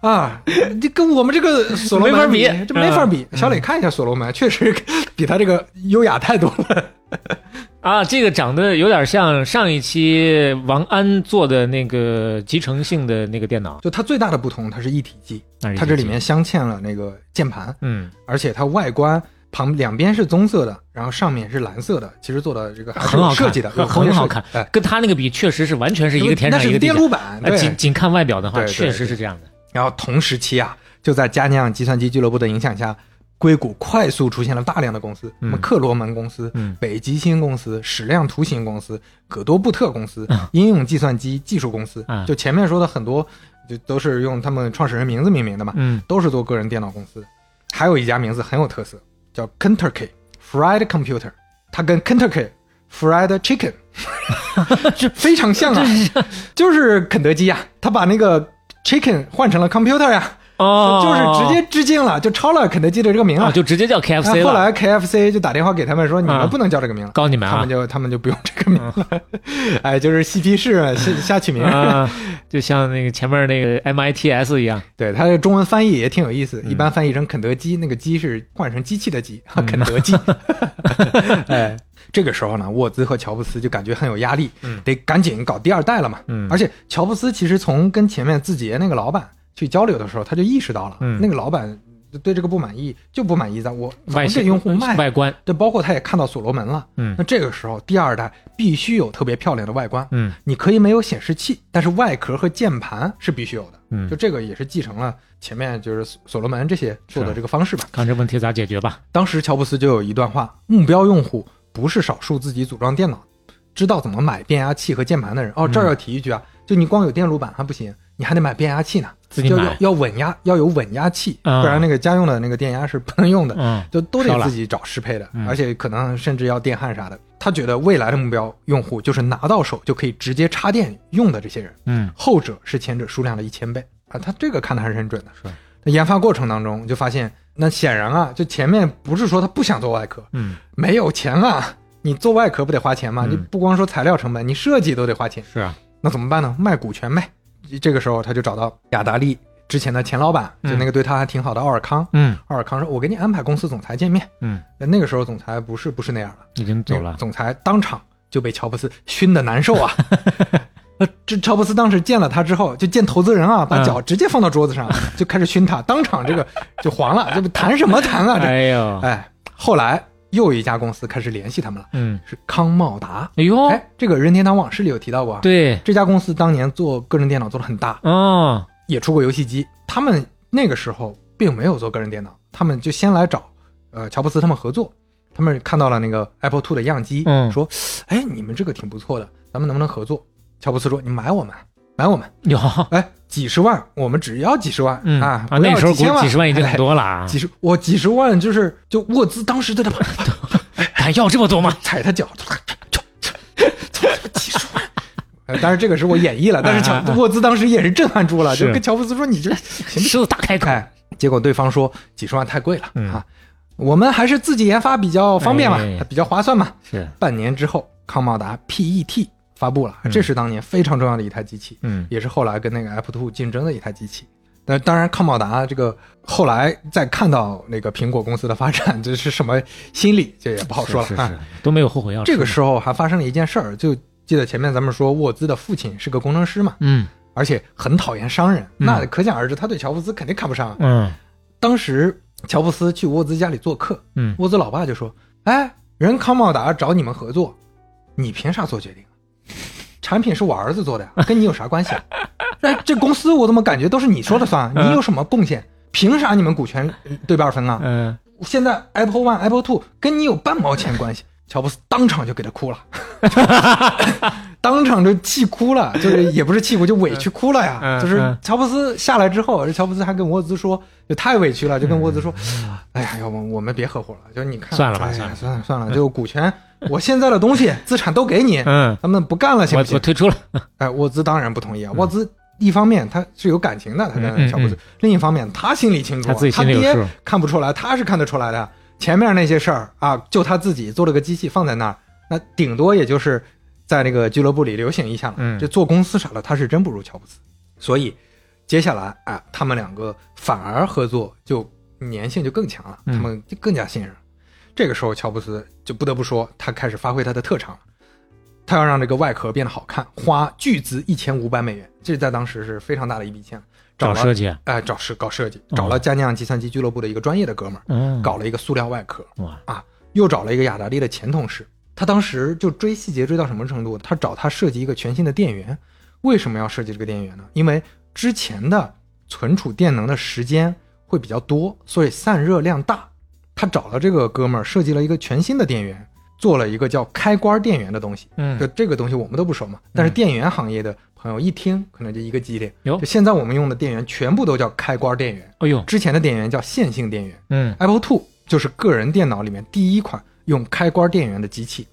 啊，这跟我们这个所罗门没法比这没法比。嗯小李看一下所罗门，确实比他这个优雅太多了。[laughs] 啊，这个长得有点像上一期王安做的那个集成性的那个电脑，就它最大的不同，它是一体机，它这里面镶嵌了那个键盘，嗯而且它外观旁两边是棕色的，然后上面是蓝色的，其实做的这个很好设计的，很很好空间设计。哎，跟他那个比，确实是完全是一个天上那是一个地下。电路板，呃，对。仅仅看外表的话，确实是这样的。然后同时期啊，就在佳酿计算机俱乐部的影响下，硅谷快速出现了大量的公司，什么嗯克罗门公司、嗯。北极星公司、矢量图形公司、葛多布特公司、啊应用计算机技术公司啊，就前面说的很多，就都是用他们创始人名字命名的嘛，嗯。都是做个人电脑公司。还有一家名字很有特色，叫 Kentucky Fried Computer，它跟 Kentucky Fried Chicken 是非常像啊，就是肯德基呀、他把那个 chicken 换成了 computer 呀、哦，就是直接致敬了，就抄了肯德基的这个名啊，了。就直接叫 KFC 后来 KFC 就打电话给他们说，你啊们不能叫这个名了，告你们啊他们，就他们就不用这个名了。[laughs] 哎，就是嬉皮士 [laughs] 瞎瞎取名。啊，[laughs] 就像那个前面那个 MITS 一样。对，它的中文翻译也挺有意嗯思，一般翻译成肯德基，那个鸡是换成机器的鸡，肯德基。哎，这个时候呢，沃兹和乔布斯就感觉很有压力，嗯得赶紧搞第二代了嘛。嗯而且乔布斯其实从跟前面字节那个老板去交流的时候，他就意识到了，嗯那个老板对这个不满意，就不满意在我怎么给用户卖。外观，对，包括他也看到所罗门了。嗯那这个时候，第二代必须有特别漂亮的外观。嗯你可以没有显示器，但是外壳和键盘是必须有的。嗯就，这个也是继承了前面就是所所罗门这些做的这个方式吧。看这问题咋解决吧。当时乔布斯就有一段话：目标用户不是少数自己组装电脑、知道怎么买变压器和键盘的人。哦，这儿要提一句啊，就你光有电路板还不行，你还得买变压器呢，自己买要稳压，要有稳压器，啊不然那个家用的那个电压是不能用的。嗯就都得自己找适配的，嗯而且可能甚至要电焊啥的。他觉得未来的目标用户就是拿到手就可以直接插电用的这些人，嗯后者是前者数量的一千倍啊。他这个看的还是很准的。是。那研发过程当中就发现，那显然啊，就前面不是说他不想做外壳，嗯，没有钱啊。你做外壳不得花钱吗？嗯你不光说材料成本，你设计都得花钱。是啊，那怎么办呢？卖股权呗。这个时候他就找到雅达利之前的前老板，就那个对他还挺好的奥尔康。嗯奥尔康说：“我给你安排公司总裁见面。”嗯，那那个时候总裁不是不是那样了，已经走了。总裁当场就被乔布斯熏得难受啊。[laughs] 呃，这乔布斯当时见了他之后，就见投资人啊，把嗯脚直接放到桌子上，就开始熏他，当场这个就黄了，这不谈什么谈啊？这哎呦，哎，后来又一家公司开始联系他们了，嗯，是康茂达。哎呦，哎，这个任天堂往事里有提到过啊，对，这家公司当年做个人电脑做的很大，哦，也出过游戏机。他们那个时候并没有做个人电脑，他们就先来找呃乔布斯他们合作。他们看到了那个 Apple Two 的样机，嗯说：“哎，你们这个挺不错的，咱们能不能合作？”乔布斯说：“你买我们，买我们，有，哎，几十万，我们只要几十万、嗯啊，啊，那时候几千万，估计几十万已经很哎多了啊，几十，我几十万就是就沃兹当时在那 [laughs] 敢要这么多吗？[laughs] 踩他脚，几十万。呃，当然这个是我演绎了，但是乔沃兹当时也是震撼住了，就跟乔布斯说：“你这行不狮子大开口，哎，结果对方说几十万太贵了、嗯。啊，我们还是自己研发比较方便嘛，哎。比较划算嘛。是，半年之后，康茂达 PET 发布了，嗯这是当年非常重要的一台机器，嗯也是后来跟那个 Apple Two 竞争的一台机器。但当然，康茂达这个后来再看到那个苹果公司的发展，这是什么心理，这也不好说了啊。是是是都没有后悔药。这个时候还发生了一件事儿，就记得前面咱们说沃兹的父亲是个工程师嘛，嗯而且很讨厌商人，嗯那可想而知，他对乔布斯肯定看不上啊。嗯当时乔布斯去沃兹家里做客，嗯，沃兹老爸就说：“哎，人康茂达找你们合作，你凭啥做决定？产品是我儿子做的呀，[laughs] 跟你有啥关系啊？[laughs] 哎，这公司我怎么感觉都是你说了算？你有什么贡献？凭啥你们股权对半分啊？嗯，现在 Apple One、Apple Two 跟你有半毛钱关系？”乔布斯当场就给他哭了，[laughs] 当场就气哭了，就是也不是气哭，就委屈哭了呀。嗯就是嗯乔布斯下来之后，这乔布斯还跟沃兹说，就太委屈了，就跟沃兹说：“哎呀，要不我们别合伙了，就你看，嗯算了吧算了算了算了，就股权，[laughs] 我现在的东西资产都给你，嗯，咱们不干了，行不行？”我我退出了。哎，沃兹当然不同意啊，沃兹。一方面他是有感情的，他嗯跟乔布斯；嗯另一方面他心里清楚啊，他爹看不出来，他是看得出来的。前面那些事儿啊，就他自己做了个机器放在那儿，那顶多也就是在那个俱乐部里流行一下了。嗯这做公司啥的，他是真不如乔布斯。所以接下来啊，他们两个反而合作就粘性就更强了，嗯他们就更加信任。这个时候，乔布斯就不得不说，他开始发挥他的特长了。他要让这个外壳变得好看，花巨资一千五百美元，这在当时是非常大的一笔钱。找找设计，哎，找设搞设计，哦找了佳酿计算机俱乐部的一个专业的哥们儿，嗯，搞了一个塑料外壳哇，啊，又找了一个雅达利的前同事。他当时就追细节追到什么程度？他找他设计一个全新的电源。为什么要设计这个电源呢？因为之前的存储电能的时间会比较多，所以散热量大。他找了这个哥们儿设计了一个全新的电源，做了一个叫开关电源的东西。嗯就这个东西我们都不熟嘛，但是电源行业的朋友一听，可能就一个激灵。哟就现在我们用的电源全部都叫开关电源，哎呦，之前的电源叫线性电源。嗯 Apple Two 就是个人电脑里面第一款用开关电源的机器。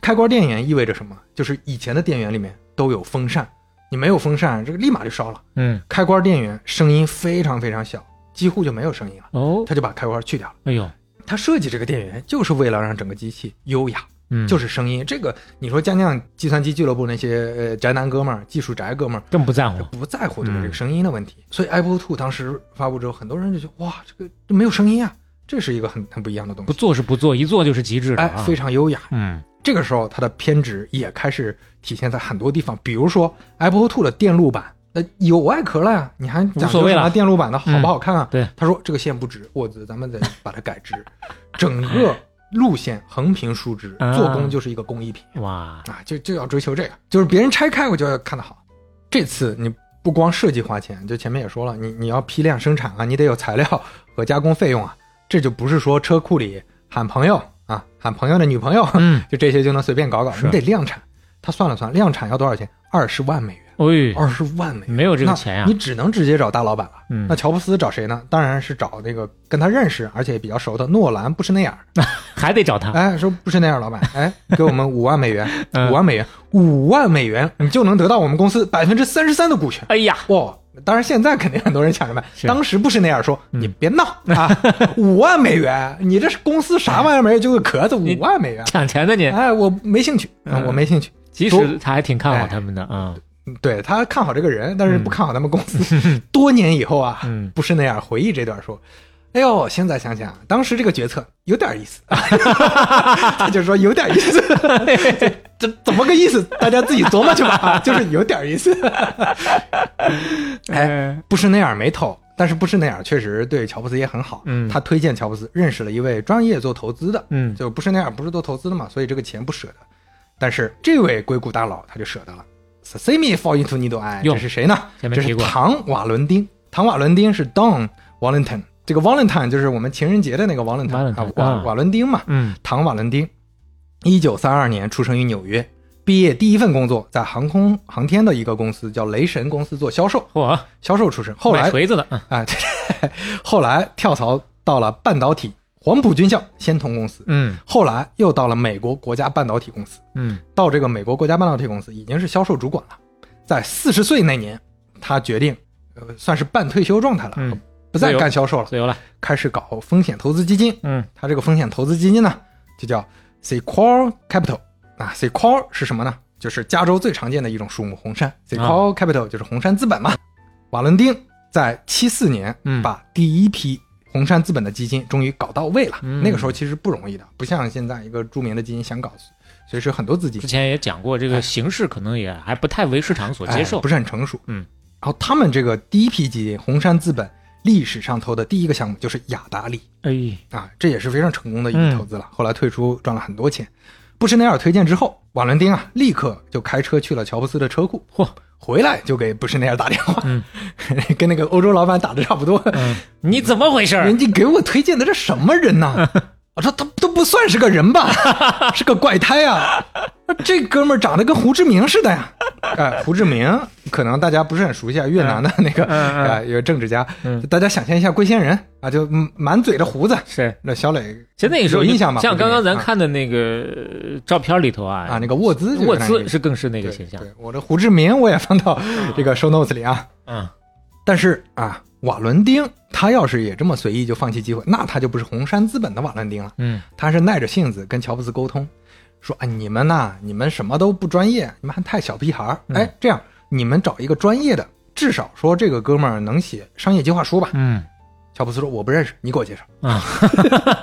开关电源意味着什么？就是以前的电源里面都有风扇，你没有风扇，这个立马就烧了。嗯，开关电源声音非常非常小，几乎就没有声音了，哦，他就把开关去掉了。哎呦，他设计这个电源就是为了让整个机器优雅，嗯，就是声音。这个你说将将计算机俱乐部那些呃宅男哥们儿、技术宅哥们儿，更不在乎。不在乎对这个声音的问题。所以 Apple Two 当时发布之后，很多人就觉得哇，这个这没有声音啊，这是一个很很不一样的东西不，做是不做，一做就是极致的哎，啊。非常优雅。嗯这个时候，它的偏执也开始体现在很多地方，比如说 Apple Two 的电路板，呃，有外壳了呀，你还讲无所谓了究什么电路板的好不好看啊？对，他说这个线不直，我，咱们得把它改直，[laughs] 整个路线横平竖直，啊做工就是一个工艺品哇，啊，就就要追求这个，就是别人拆开我就要看得好。这次你不光设计花钱，就前面也说了，你你要批量生产啊，你得有材料和加工费用啊，这就不是说车库里喊朋友啊，喊朋友的女朋友，嗯，就这些就能随便搞搞，你得量产。他算了算，量产要多少钱？二十万美元，哎，二十万美元，没有这个那钱呀你。只能直接找大老板了。嗯那乔布斯找谁呢？当然是找那个跟他认识而且比较熟的诺兰布什内尔。[laughs] 还得找他。哎，说布什内尔老板，[laughs] 哎，给我们五万美元，嗯五万美元，五万美元，你就能得到我们公司百分之三十三的股权。哎呀，哇！当然，现在肯定很多人抢着买。当时布什内尔说：“嗯你别闹啊，[laughs] 五万美元，你这是公司啥玩意儿没有？就个壳子，你五万美元。抢钱的你，哎，我没兴趣，嗯我没兴趣。其实他还挺看好哎他们的啊。对他看好这个人，但是不看好他们公司。[laughs] 多年以后啊，嗯布什内尔回忆这段说：“哎呦，现在想想，当时这个决策有点意思。”他就说有点意思，[laughs] 这这怎么个意思？大家自己琢磨去吧，就是有点意思。哎，布什内尔没投，但是布什内尔确实对乔布斯也很好。嗯他推荐乔布斯认识了一位专业做投资的，嗯就布什内尔不是做投资的嘛，所以这个钱不舍得。但是这位硅谷大佬他就舍得了。See me fall into needle eye，哟这是谁呢？这是唐瓦伦丁。唐瓦伦丁是 Don Valentine，这个 Valentine 就是我们情人节的那个 Valentine 瓦啊瓦伦丁嘛。嗯唐瓦伦丁，一九三二年出生于纽约，毕业第一份工作在航空航天的一个公司叫雷神公司做销售，嚯，销售出身。后来锤子的，嗯啊，对 [laughs] 后来跳槽到了半导体黄埔军校仙童公司，嗯后来又到了美国国家半导体公司。嗯到这个美国国家半导体公司已经是销售主管了。在四十岁那年，他决定，呃，算是半退休状态了，嗯不再干销售了，自由了，开始搞风险投资基金。嗯他这个风险投资基金呢，就叫 Sequoia Capital 啊，Sequoia 是什么呢？就是加州最常见的一种树木红杉，Sequoia Capital 就是红杉资本嘛。瓦伦丁在七四年嗯把第一批红杉资本的基金终于搞到位了。嗯那个时候其实不容易的，不像现在一个著名的基金想搞，所以是很多资金之前也讲过，这个形式可能也还不太为市场所接受哎不。是很成熟。嗯，然后他们这个第一批基金，红杉资本历史上投的第一个项目就是雅达利哎，啊，这也是非常成功的一嗯个投资了。后来退出赚了很多钱。布什内尔推荐之后，瓦伦丁啊立刻就开车去了乔布斯的车库，嚯，回来就给布什内尔打电话，嗯 [laughs] 跟那个欧洲老板打的差不多。嗯，[laughs] 你怎么回事人？家给我推荐的这什么人呐？[laughs] 我说他都不算是个人吧，是个怪胎啊！这哥们儿长得跟胡志明似的呀。哎，胡志明可能大家不是很熟悉啊，越南的那个啊，一个政治家嗯，大家想象一下龟仙人啊，就嗯满嘴的胡子。是，那小磊其实那个时候有印象吗？像刚刚咱看的那个呃照片里头啊，啊，那个沃兹就沃兹是更是那个形象。对，我的胡志明我也放到这个 show notes 里啊。嗯但是啊，瓦伦丁他要是也这么随意就放弃机会，那他就不是红杉资本的瓦伦丁了。嗯他是耐着性子跟乔布斯沟通，说：“啊，你们呐，你们什么都不专业，你们还太小屁孩儿。嗯哎，这样你们找一个专业的，至少说这个哥们儿能写商业计划书吧。嗯”乔布斯说：“我不认识，你给我介绍。啊，”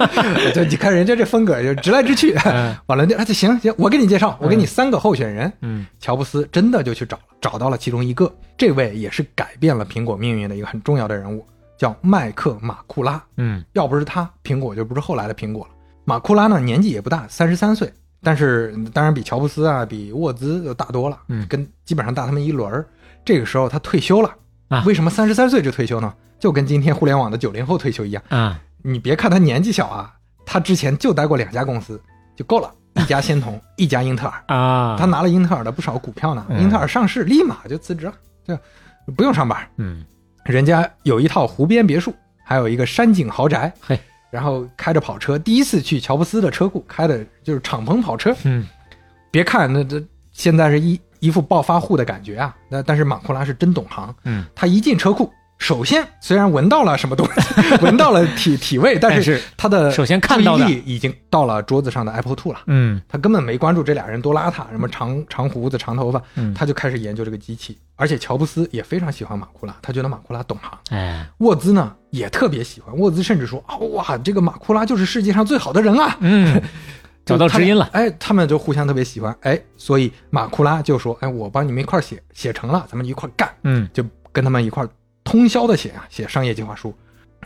[laughs] 就你看人家这风格就直来直去。嗯瓦伦丁，[laughs] 啊，行行，我给你介绍，我给你三个候选人。嗯乔布斯真的就去找了，找到了其中一个，这位也是改变了苹果命运的一个很重要的人物，叫麦克马库拉。嗯要不是他，苹果就不是后来的苹果了。马库拉呢，年纪也不大，三十三岁，但是嗯当然比乔布斯啊，比沃兹都大多了，嗯跟基本上大他们一轮儿。这个时候他退休了，啊为什么三十三岁就退休呢？就跟今天互联网的九零后退休一样。啊，你别看他年纪小啊，他之前就待过两家公司就够了，一家仙童，[laughs] 一家英特尔。啊，他拿了英特尔的不少股票呢，嗯英特尔上市立马就辞职了，就不用上班。嗯人家有一套湖边别墅，还有一个山景豪宅，嘿，然后开着跑车，第一次去乔布斯的车库，开的就是敞篷跑车。嗯别看那这现在是一一副暴发户的感觉啊。那但是马库拉是真懂行，嗯，他一进车库，首先虽然闻到了什么东西，[laughs] 闻到了体体味，但但是他的首先看到的已经到了桌子上的 Apple Two 了。嗯他根本没关注这俩人多邋遢，什么长长胡子、长头发，嗯他就开始研究这个机器。而且乔布斯也非常喜欢马库拉，他觉得马库拉懂行。哎，沃兹呢也特别喜欢，沃兹甚至说啊哇，这个马库拉就是世界上最好的人啊！嗯，[laughs] 找到知音了。哎，他们就互相特别喜欢，哎，所以马库拉就说，哎，我帮你们一块儿写，写成了，咱们一块儿干，嗯就跟他们一块儿通宵的写啊，写商业计划书。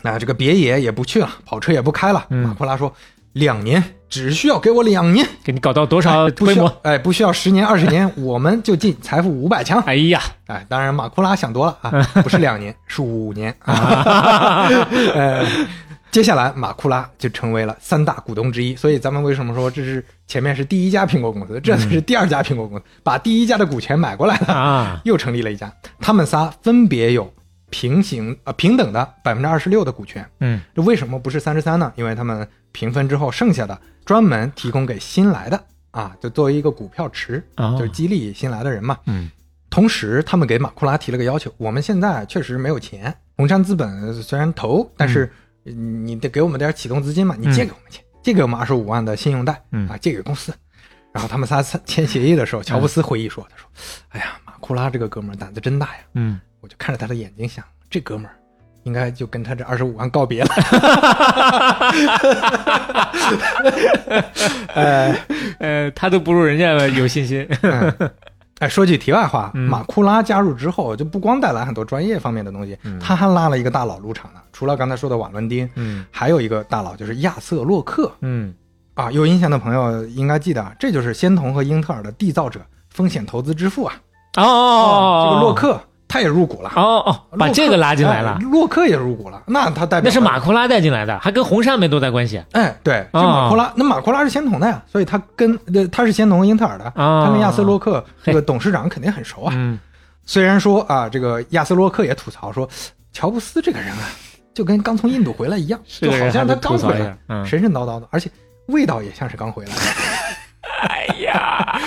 那这个别野也不去了，跑车也不开了。嗯马库拉说，两年只需要给我两年，给你搞到多少不需要规模？哎，不需要十年二十年，我们就进财富五百强。哎呀，哎，当然马库拉想多了啊，不是两年，是五年啊。呃，[laughs] 接下来马库拉就成为了三大股东之一，所以咱们为什么说这是前面是第一家苹果公司，这是第二家苹果公司，把第一家的股权买过来了，啊，又成立了一家。他们仨分别有平行呃平等的百分之二十六的股权。嗯这为什么不是三十三呢？因为他们平分之后剩下的专门提供给新来的啊，就作为一个股票池，哦就是激励新来的人嘛。嗯同时，他们给马库拉提了个要求：我们现在确实没有钱，红杉资本虽然投，但是你得给我们点启动资金嘛，你借给我们钱，借给我们二十五万的信用贷，嗯啊，借给公司。然后他们仨签协议的时候，乔布斯回忆说：“他说，哎呀，马库拉这个哥们儿胆子真大呀，嗯，我就看着他的眼睛想，这哥们儿应该就跟他这二十五万告别了。呃，[laughs] 呃，他都不如人家有信心。嗯哎，说句题外话，嗯马库拉加入之后，就不光带来很多专业方面的东西，他还拉了一个大佬入场呢。除了刚才说的瓦伦丁，嗯还有一个大佬就是亚瑟洛克嗯啊。有印象的朋友应该记得，啊，这就是仙童和英特尔的缔造者、风险投资之父啊。哦哦，这个洛克他也入股了，哦哦，把这个拉进来了。哎，洛克也入股了，那他代表那是马库拉带进来的，还跟红杉没多大关系。哎，对，这哦马库拉，那马库拉是仙童的呀，所以他跟呃他是仙童英特尔的，哦。他跟亚斯洛克这个董事长肯定很熟啊。嗯。虽然说啊，这个亚斯洛克也吐槽说，乔布斯这个人啊，就跟刚从印度回来一样，就好像他刚回来，嗯，神神叨叨的，而且味道也像是刚回来的。哎呀，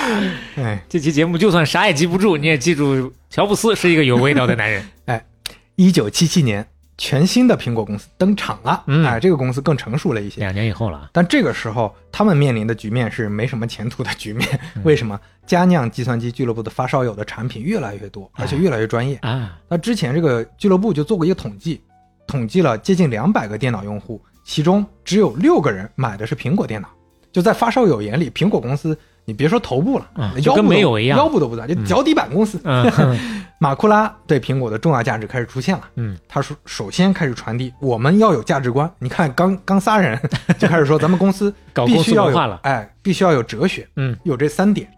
哎，这期节目就算啥也记不住，你也记住乔布斯是一个有味道的男人。哎一九七七年，全新的苹果公司登场了，嗯哎，这个公司更成熟了一些。两年以后了，但这个时候，他们面临的局面是没什么前途的局面。为什么？佳酿计算机俱乐部的发烧友的产品越来越多，而且越来越专业。啊，那之前这个俱乐部就做过一个统计，统计了接近两百个电脑用户，其中只有六个人买的是苹果电脑。就在发烧友眼里，苹果公司你别说头部了，嗯腰部都没有一样腰部都不在，就脚底板公司。嗯 [laughs] 马库拉对苹果的重要价值开始出现了。嗯，他说，首先开始传递我们要有价值观。你看，刚刚仨人就开始说，咱们公司 [laughs] 必须要有哎，必须要有哲学。嗯有这三点。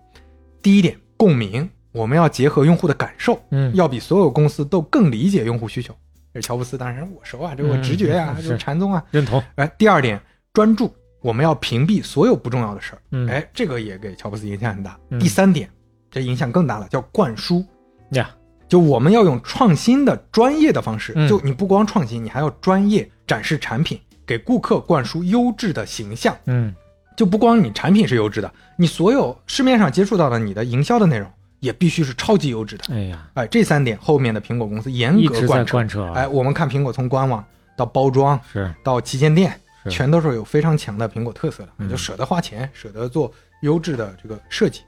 第一点，共鸣，我们要结合用户的感受，嗯要比所有公司都更理解用户需求。这乔布斯，当然我熟啊，这我直觉呀、嗯这是禅宗啊。认同。哎，第二点，专注，我们要屏蔽所有不重要的事儿。嗯哎，这个也给乔布斯影响很大。嗯第三点，这影响更大了，叫灌输。呀，就我们要用创新的专业的方式，嗯就你不光创新，你还要专业展示产品，给顾客灌输优质的形象。嗯就不光你产品是优质的，你所有市面上接触到的你的营销的内容也必须是超级优质的。哎呀，哎，这三点后面的苹果公司严格贯彻。贯彻啊。哎，我们看苹果从官网到包装是到旗舰店，是全都是有非常强的苹果特色的，嗯就舍得花钱，舍得做优质的这个设计。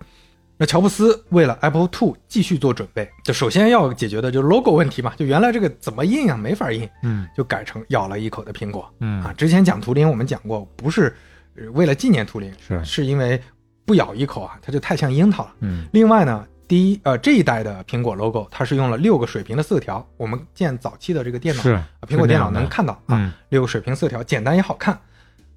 那乔布斯为了 Apple Two 继续做准备，就首先要解决的就是 logo 问题嘛，就原来这个怎么印啊，没法印，嗯就改成咬了一口的苹果。嗯啊，之前讲图灵我们讲过，不是呃为了纪念图灵，是是因为不咬一口啊，它就太像樱桃了。嗯另外呢，第一呃这一代的苹果 logo 它是用了六个水平的色条，我们见早期的这个电脑是啊苹果电脑能看到啊，嗯六个水平色条，简单也好看。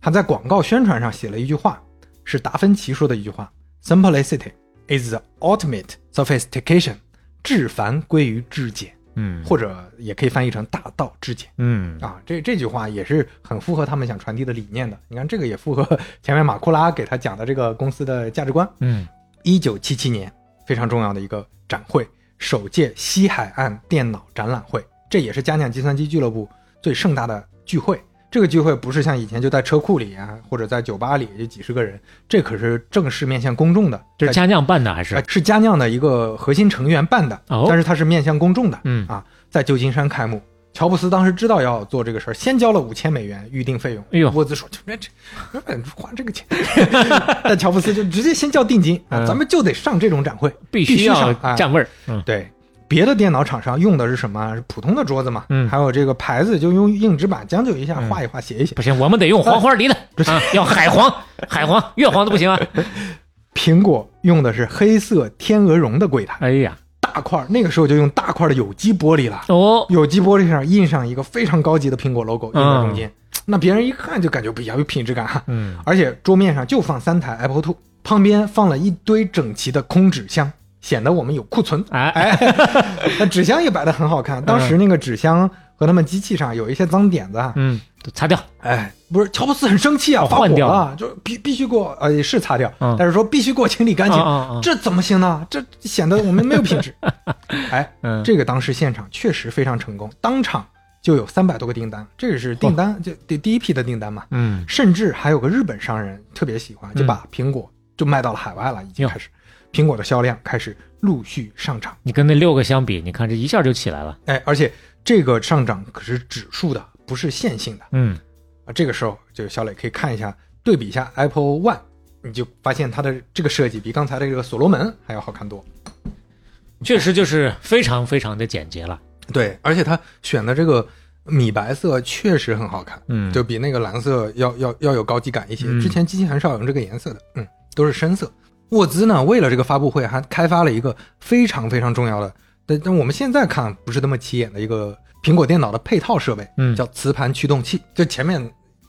他在广告宣传上写了一句话，是达芬奇说的一句话：“Simplicity is the ultimate sophistication。”至凡归于至简，嗯或者也可以翻译成大道至简嗯啊。这这句话也是很符合他们想传递的理念的。你看，这个也符合前面马库拉给他讲的这个公司的价值观。嗯一九七七年非常重要的一个展会，首届西海岸电脑展览会，这也是佳酿计算机俱乐部最盛大的聚会。这这个聚会不是像以前就在车库里啊，或者在酒吧里就几十个人，这可是正式面向公众的。这是佳酿办的还哎是？是佳酿的一个核心成员办的，哦但是它是面向公众的。嗯啊，在旧金山开幕。乔布斯当时知道要做这个事儿，先交了五千美元预定费用。哎呦沃兹说：“这这这花这个钱。”但乔布斯就直接先交定金啊，嗯咱们就得上这种展会，必须须要占位儿。嗯，对，别的电脑厂商用的是什么？是普通的桌子嘛？嗯还有这个牌子就用硬纸板将就一下，嗯画一画，写一写。不行，我们得用黄花梨的 [laughs] 啊，要海黄，海黄，越黄的不行啊。[laughs] 苹果用的是黑色天鹅绒的柜台，哎呀，大块儿，那个时候就用大块的有机玻璃了。哦，有机玻璃上印上一个非常高级的苹果 logo，印在中间，那别人一看就感觉不一样，有品质感哈。嗯，而且桌面上就放三台 Apple Two，旁边放了一堆整齐的空纸箱，显得我们有库存。哎，哎，[laughs] 那纸箱也摆得很好看。当时那个纸箱和他们机器上有一些脏点子啊，嗯，都擦掉。哎，不是，乔布斯很生气啊，哦发火了，就必必须给我呃是擦掉，嗯。但是说必须给我清理干净，这怎么行呢？这显得我们没有品质。[laughs] 哎，嗯，这个当时现场确实非常成功，当场就有三百多个订单，这个是订单就第第一批的订单嘛，嗯，甚至还有个日本商人特别喜欢，就把苹果就卖到了海外了，已经开始，苹果的销量开始陆续上涨。你跟那六个相比，你看这一下就起来了。哎，而且这个上涨可是指数的，不是线性的嗯，啊。这个时候，就小磊可以看一下，对比一下 Apple One，你就发现它的这个设计比刚才的这个所罗门还要好看多。确实就是非常非常的简洁了。对，而且它选的这个米白色确实很好看，嗯就比那个蓝色要要要有高级感一些。嗯之前机器很少用这个颜色的，嗯，都是深色。沃兹呢，为了这个发布会，还开发了一个非常非常重要的，但但我们现在看不是那么起眼的一个苹果电脑的配套设备，嗯叫磁盘驱动器。就前面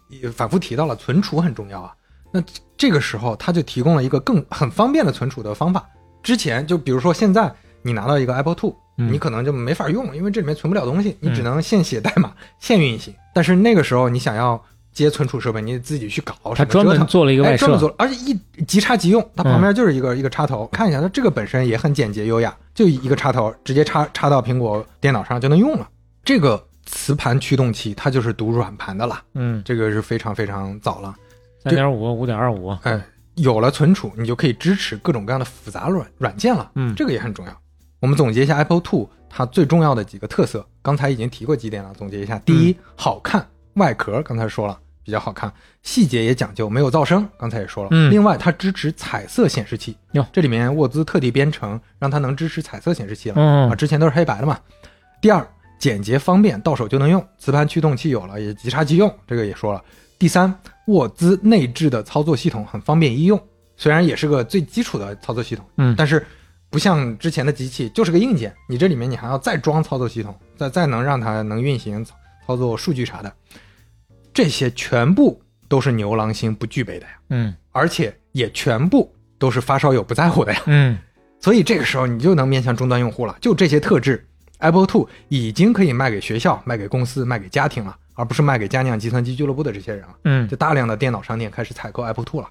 也反复提到了，存储很重要啊。那这个时候，它就提供了一个更很方便的存储的方法。之前就比如说现在你拿到一个 Apple Two，、嗯你可能就没法用，因为这里面存不了东西，你只能现写代码、[laughs] 现运行。但是那个时候你想要接存储设备，你得自己去搞，它专门做了一个外设哎专门做了，而且一即插即用，它旁边就是一个、一个插头。看一下，它这个本身也很简洁优雅，就一个插头直接插插到苹果电脑上就能用了。这个磁盘驱动器它就是读软盘的啦，嗯，这个是非常非常早了。三点五、五点二五。哎，有了存储，你就可以支持各种各样的复杂软软件了。嗯这个也很重要。我们总结一下 Apple Two 它最重要的几个特色，刚才已经提过几点了，总结一下：第一，好看，外壳刚才说了比较好看，细节也讲究，没有噪声，刚才也说了。嗯另外，它支持彩色显示器哟这里面沃兹特地编程，让它能支持彩色显示器了。嗯啊，之前都是黑白的嘛。第二，简洁方便，到手就能用，磁盘驱动器有了，也即插即用，这个也说了。第三，沃兹内置的操作系统很方便易用，虽然也是个最基础的操作系统，嗯但是不像之前的机器就是个硬件，你这里面你还要再装操作系统，再再能让它能运行操操作数据啥的，这些全部都是牛郎星不具备的呀，嗯而且也全部都是发烧友不在乎的呀。嗯所以这个时候你就能面向终端用户了。就这些特质，Apple Two 已经可以卖给学校、卖给公司、卖给家庭了，而不是卖给佳酿计算机俱乐部的这些人了。嗯就大量的电脑商店开始采购 Apple Two 了。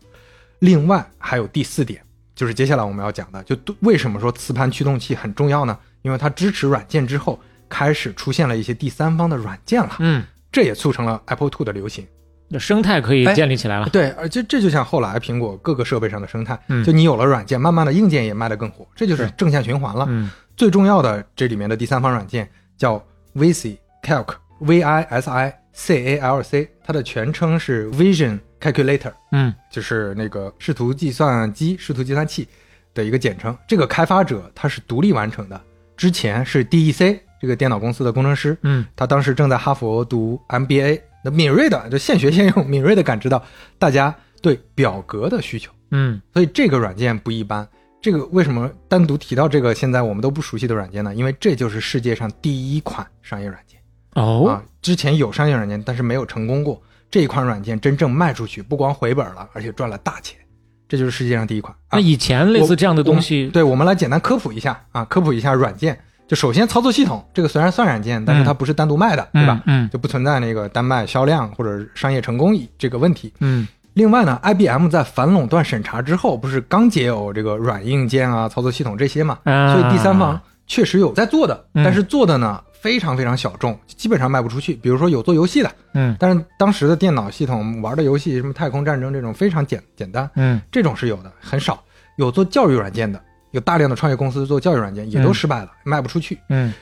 另外还有第四点，就是接下来我们要讲的，就为什么说磁盘驱动器很重要呢？因为它支持软件之后，开始出现了一些第三方的软件了，嗯，这也促成了 Apple Two 的流行。这生态可以哎建立起来了。对，而且这就像后来苹果各个设备上的生态，嗯就你有了软件，慢慢的硬件也卖得更火，这就是是正向循环了。嗯最重要的这里面的第三方软件叫 Visi Calc V I S I C A L C，它的全称是 Vision Calculator，嗯就是那个视图计算机、视图计算器的一个简称。这个开发者他是独立完成的，之前是 DEC 这个电脑公司的工程师，嗯他当时正在哈佛读 MBA，那敏锐的就现学现用，敏锐的感知到大家对表格的需求。嗯所以这个软件不一般。这个为什么单独提到这个现在我们都不熟悉的软件呢？因为这就是世界上第一款商业软件、哦啊！之前有商业软件，但是没有成功过。这一款软件真正卖出去，不光回本了，而且赚了大钱，这就是世界上第一款。啊那以前类似这样的东西，对，我们来简单科普一下啊，科普一下软件。就首先操作系统，这个虽然算软件，但是它不是单独卖的，对吧？嗯就不存在那个单卖销量或者商业成功这个问题。嗯另外呢，IBM 在反垄断审查之后，不是刚解有这个软硬件啊、操作系统这些嘛，啊所以第三方确实有在做的，嗯但是做的呢非常非常小众，基本上卖不出去。比如说有做游戏的，嗯但是当时的电脑系统玩的游戏，什么太空战争这种非常简简单，嗯这种是有的，很少。有做教育软件的，有大量的创业公司做教育软件，也都嗯失败了，卖不出去。嗯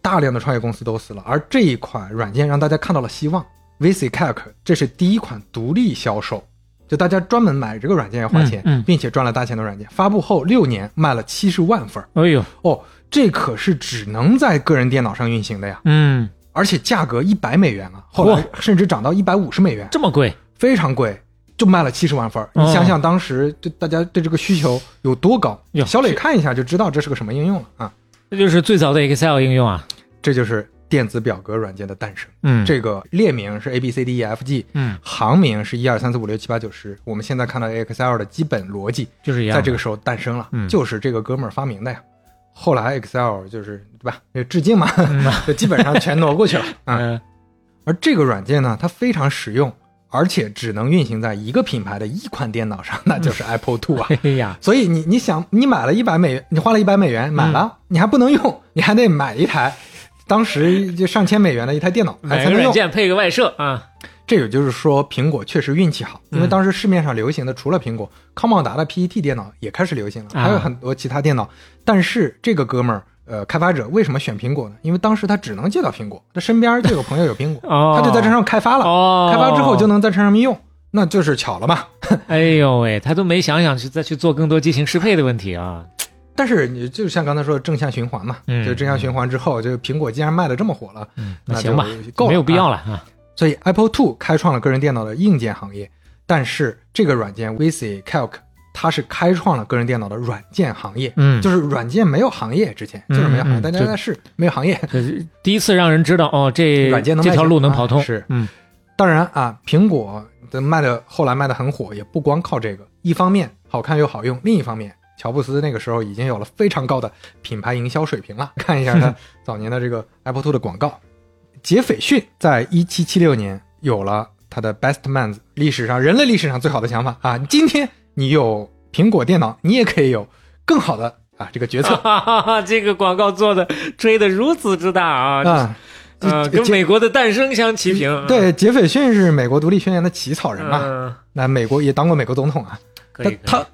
大量的创业公司都死了，而这一款软件让大家看到了希望。VC Calc 这是第一款独立销售，就大家专门买这个软件要花钱，嗯嗯并且赚了大钱的软件。发布后六年卖了七十万份儿哎呦，哦，这可是只能在个人电脑上运行的呀，嗯，而且价格一百美元啊，后来甚至涨到一百五十美元，这么贵，非常贵，就卖了七十万份你想想当时对大家对这个需求有多高？小磊看一下就知道这是个什么应用了啊，这就是最早的 Excel 应用啊。这就是电子表格软件的诞生。嗯这个列名是 A B C D E F G，嗯，行名是一二三四五六七八九十。我们现在看到 Excel 的基本逻辑，就是一样。在这个时候诞生了，嗯就是这个哥们儿发明的呀。后来 Excel 就是对吧，就致敬嘛，嗯 [laughs] 就基本上全挪过去了 [laughs] 啊。嗯而这个软件呢，它非常实用，而且只能运行在一个品牌的一款电脑上，那就是 Apple Two 啊。嘿 [laughs] 嘿呀，所以你你想，你买了一百美元，你花了一百美元买了，你还不能用，你还得买一台，当时就上千美元的一台电脑还买个软才能用。件配个外设啊。这也就是说，苹果确实运气好，因为嗯当时市面上流行的除了苹果，康茂达的 PET 电脑也开始流行了，啊还有很多其他电脑。但是这个哥们儿，呃，开发者为什么选苹果呢？因为当时他只能借到苹果，他身边就有朋友有苹果，哦，他就在这上开发了，哦，开发之后就能在这上面用，那就是巧了嘛。[laughs] 哎呦喂，他都没想想去再去做更多机型适配的问题啊。但是你就像刚才说的正向循环嘛，嗯就正向循环之后，就苹果既然卖的这么火了，嗯，那行吧，够了没有必要啊了啊。所以 Apple Two 开创了个人电脑的硬件行业，但是这个软件 VC Calc 它是开创了个人电脑的软件行业，嗯，就是软件没有行业之前就是没有行业，大家在试没有行业。第一次让人知道哦，这软件能这条路能跑通。是嗯当然啊，苹果的卖的后来卖的很火，也不光靠这个，一方面好看又好用，另一方面。乔布斯那个时候已经有了非常高的品牌营销水平了。[laughs] 看一下他早年的这个 [laughs] Apple Two 的广告，杰斐逊在一七七六年有了他的 Best Man 历史上人类历史上最好的想法啊！今天你有苹果电脑，你也可以有更好的啊这个决策哈哈哈，[laughs] 这个广告做的吹的如此之大啊！啊。呃，跟美国的诞生相齐平。对，杰斐逊是美国独立宣言的起草人嘛，嗯，那美国也当过美国总统啊。可以。他他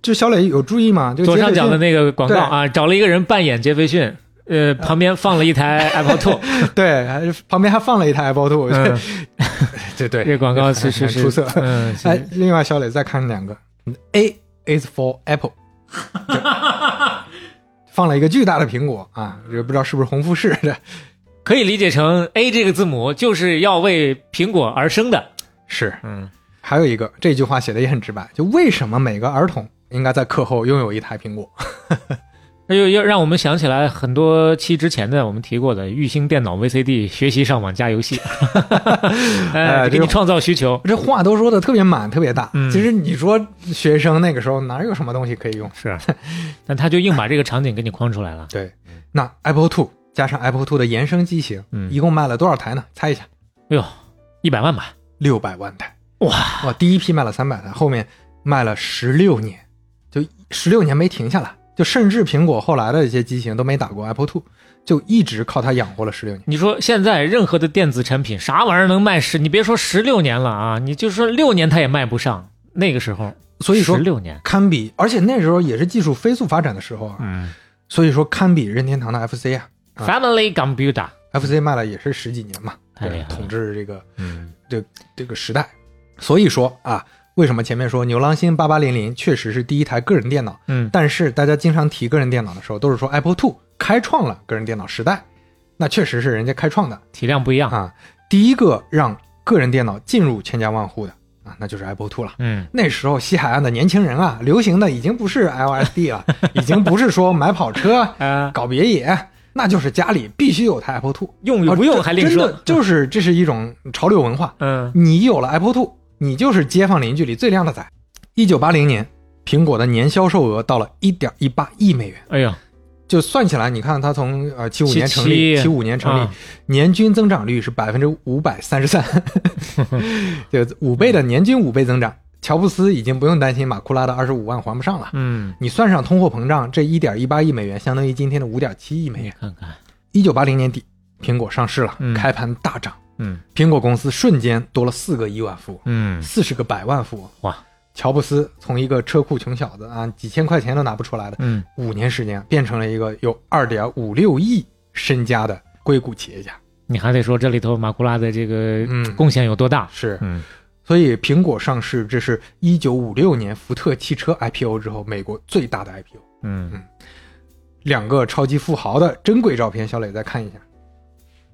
就小磊有注意吗？就左上角的那个广告啊，找了一个人扮演杰斐逊，呃，旁边放了一台 Apple [laughs] Two，对，还旁边还放了一台 Apple Two，、嗯 [laughs] 对对，这广告很是是是出色。嗯，是哎，另外小磊再看两个，A is for Apple，就 [laughs] 放了一个巨大的苹果啊，这不知道是不是红富士的，可以理解成 A 这个字母就是要为苹果而生的。是。嗯，还有一个这句话写的也很直白，就为什么每个儿童应该在课后拥有一台苹果？那又又让我们想起来很多期之前的我们提过的玉兴电脑 VCD 学习上网加游戏，[laughs] [laughs] 哎，给你创造需求。这话都说的特别满，特别大。嗯其实你说学生那个时候哪有什么东西可以用？是，但他就硬把这个场景给你框出来了。对，那 Apple Two 加上 Apple Two 的延伸机型，嗯一共卖了多少台呢？猜一下，哎呦，一百万吧？六百万台。哇哇，第一批卖了三百台，后面卖了十六年，就十六年没停下来，就甚至苹果后来的一些机型都没打过 Apple Two，就一直靠它养活了十六年。你说现在任何的电子产品，啥玩意儿能卖十？你别说十六年了啊，你就说六年它也卖不上。那个时候，所以说十六年，堪比，而且那时候也是技术飞速发展的时候啊，嗯所以说堪比任天堂的 FC 啊啊，Family Computer，，FC 卖了也是十几年嘛，对统治这个嗯这个时代。所以说啊，为什么前面说牛郎星八八零零确实是第一台个人电脑？嗯，但是大家经常提个人电脑的时候，都是说 Apple Two 开创了个人电脑时代，那确实是人家开创的体量不一样。啊。第一个让个人电脑进入千家万户的啊，那就是 Apple Two 了。嗯，那时候西海岸的年轻人啊，流行的已经不是 LSD 了，[laughs] 已经不是说买跑车、[laughs] 啊，搞别野，那就是家里必须有台 Apple Two，用与不用啊还另真的。就是这是一种潮流文化。嗯你有了 Apple Two，你就是街坊邻居里最靓的仔。一九八零年，苹果的年销售额到了一点一八亿美元，哎呀，就算起来，你看它从呃七五年成立，77七五年成立，啊年均增长率是百分之五百三十三，[laughs] 就五倍的年均五倍增长。乔布斯已经不用担心马库拉的二十五万还不上了。嗯，你算上通货膨胀，这一点一八亿美元相当于今天的五点七亿美元。看看，一九八零年底，苹苹果上市了，嗯开盘大涨，嗯苹果公司瞬间多了四个亿万富翁，嗯，四十个百万富翁。哇，乔布斯从一个车库穷小子啊，几千块钱都拿不出来的，嗯，五年时间变成了一个有二点五六亿身家的硅谷企业家。你还得说这里头马库拉的这个嗯贡献有多大？是，嗯所以苹果上市，这是一九五六年福特汽车 IPO 之后美国最大的 IPO。嗯，两个超级富豪的珍贵照片，小磊再看一下。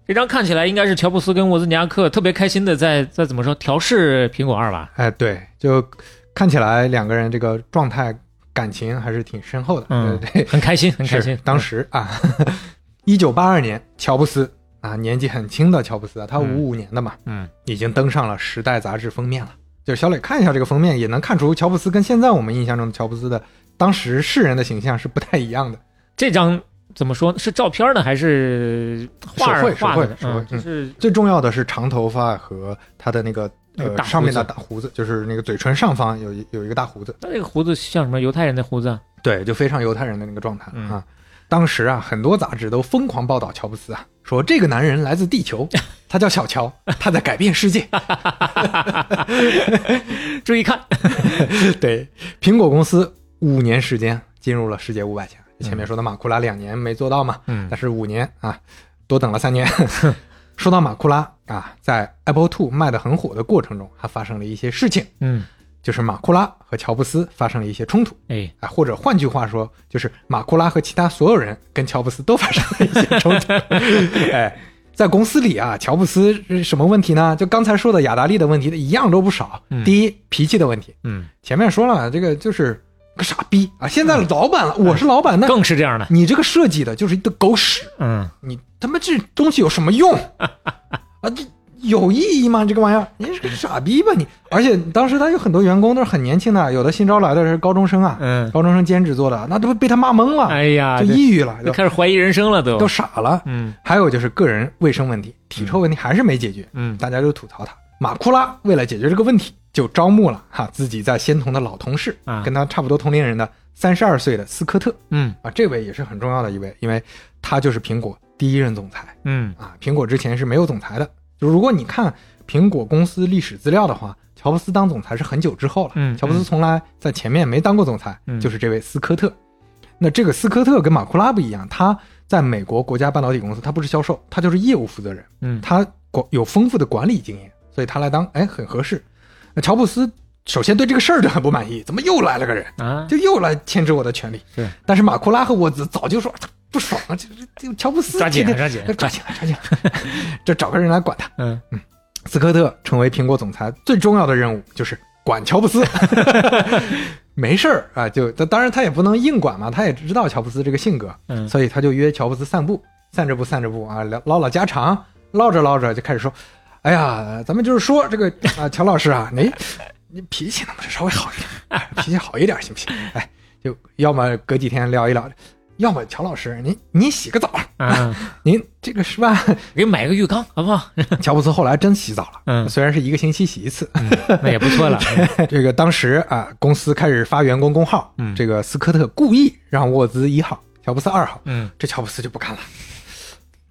这张看起来应该是乔布斯跟沃兹尼亚克特别开心的在在怎么说调试苹果二吧？哎，对，就看起来两个人这个状态感情还是挺深厚的。嗯对对，很开心，很开心。当时啊，[laughs] 一九八二年，乔布斯啊，年纪很轻的乔布斯啊，他嗯五五年的嘛，嗯已经登上了《时代》杂志封面了。就是小磊看一下这个封面，也能看出乔布斯跟现在我们印象中的乔布斯的当时世人的形象是不太一样的。这张怎么说是照片呢，还是画儿手绘画的？嗯，就是最重要的是长头发和他的那个呃上面的大胡子，就是那个嘴唇上方有一有一个大胡子，他这个胡子像什么犹太人的胡子啊？对，就非常犹太人的那个状态、嗯啊。当时啊，很多杂志都疯狂报道乔布斯啊，说这个男人来自地球，[laughs] 他叫小乔，他在改变世界。[laughs] 注意看，[laughs] 对，苹果公司五年时间进入了世界五百强。前嗯面说的马库拉两年没做到嘛，嗯但是五年啊，多等了三年。[laughs] 说到马库拉啊，在 Apple Two 卖的很火的过程中，还发生了一些事情，嗯，就是马库拉和乔布斯发生了一些冲突。哎，啊，或者换句话说，就是马库拉和其他所有人跟乔布斯都发生了一些冲突。[laughs] 哎，在公司里啊，乔布斯是什么问题呢？就刚才说的雅达利的问题一样都不少。嗯第一，脾气的问题，嗯，前面说了，这个就是个傻逼啊。现在老板了，我是老板，那更是这样的。你这个设计的就是一个狗屎，嗯，你他妈这东西有什么用啊？这有意义吗？这个玩意儿，你是个傻逼吧你？而且当时他有很多员工都是很年轻的，有的新招来的是高中生啊，嗯高中生兼职做的，那都被他骂懵了，哎呀，就抑郁了，就就开始怀疑人生了，都都傻了。嗯还有就是个人卫生问题，体臭问题还是没解决，嗯大家就吐槽他。马库拉为了解决这个问题，就招募了哈自己在仙童的老同事，啊跟他差不多同龄人的三十二岁的斯科特嗯啊，这位也是很重要的一位，因为他就是苹果第一任总裁嗯啊。苹果之前是没有总裁的，就如果你看苹果公司历史资料的话，乔布斯当总裁是很久之后了。嗯乔布斯从来在前面没当过总裁，嗯就是这位斯科特。那这个斯科特跟马库拉不一样，他在美国国家半导体公司，他不是销售，他就是业务负责人，嗯他管有丰富的管理经验，所以他来当哎很合适。那乔布斯首先对这个事儿就很不满意，怎么又来了个人，啊，就又来牵制我的权利？是，但是马库拉和沃兹早就说不爽啊，这这这乔布斯抓紧天天抓紧抓紧来抓紧来，这 [laughs] 找个人来管他。嗯斯科特成为苹果总裁最重要的任务就是管乔布斯，[laughs] 没事儿啊，就当然他也不能硬管嘛，他也知道乔布斯这个性格，嗯所以他就约乔布斯散步，散着步散着步啊，聊唠唠家常，唠着唠着就开始说，哎呀，咱们就是说这个啊，乔老师啊，[laughs] 你你脾气能不能稍微好一点，哎脾气好一点行不行？哎，就要么隔几天聊一聊，要么乔老师您您洗个澡，啊，[laughs] 您这个是吧？给买个浴缸好不好？[laughs] 乔布斯后来真洗澡了，嗯虽然是一个星期洗一次，那也不错了。这个当时啊，公司开始发员工工号，嗯这个斯科特故意让沃兹一号，乔布斯二号，嗯这乔布斯就不干了。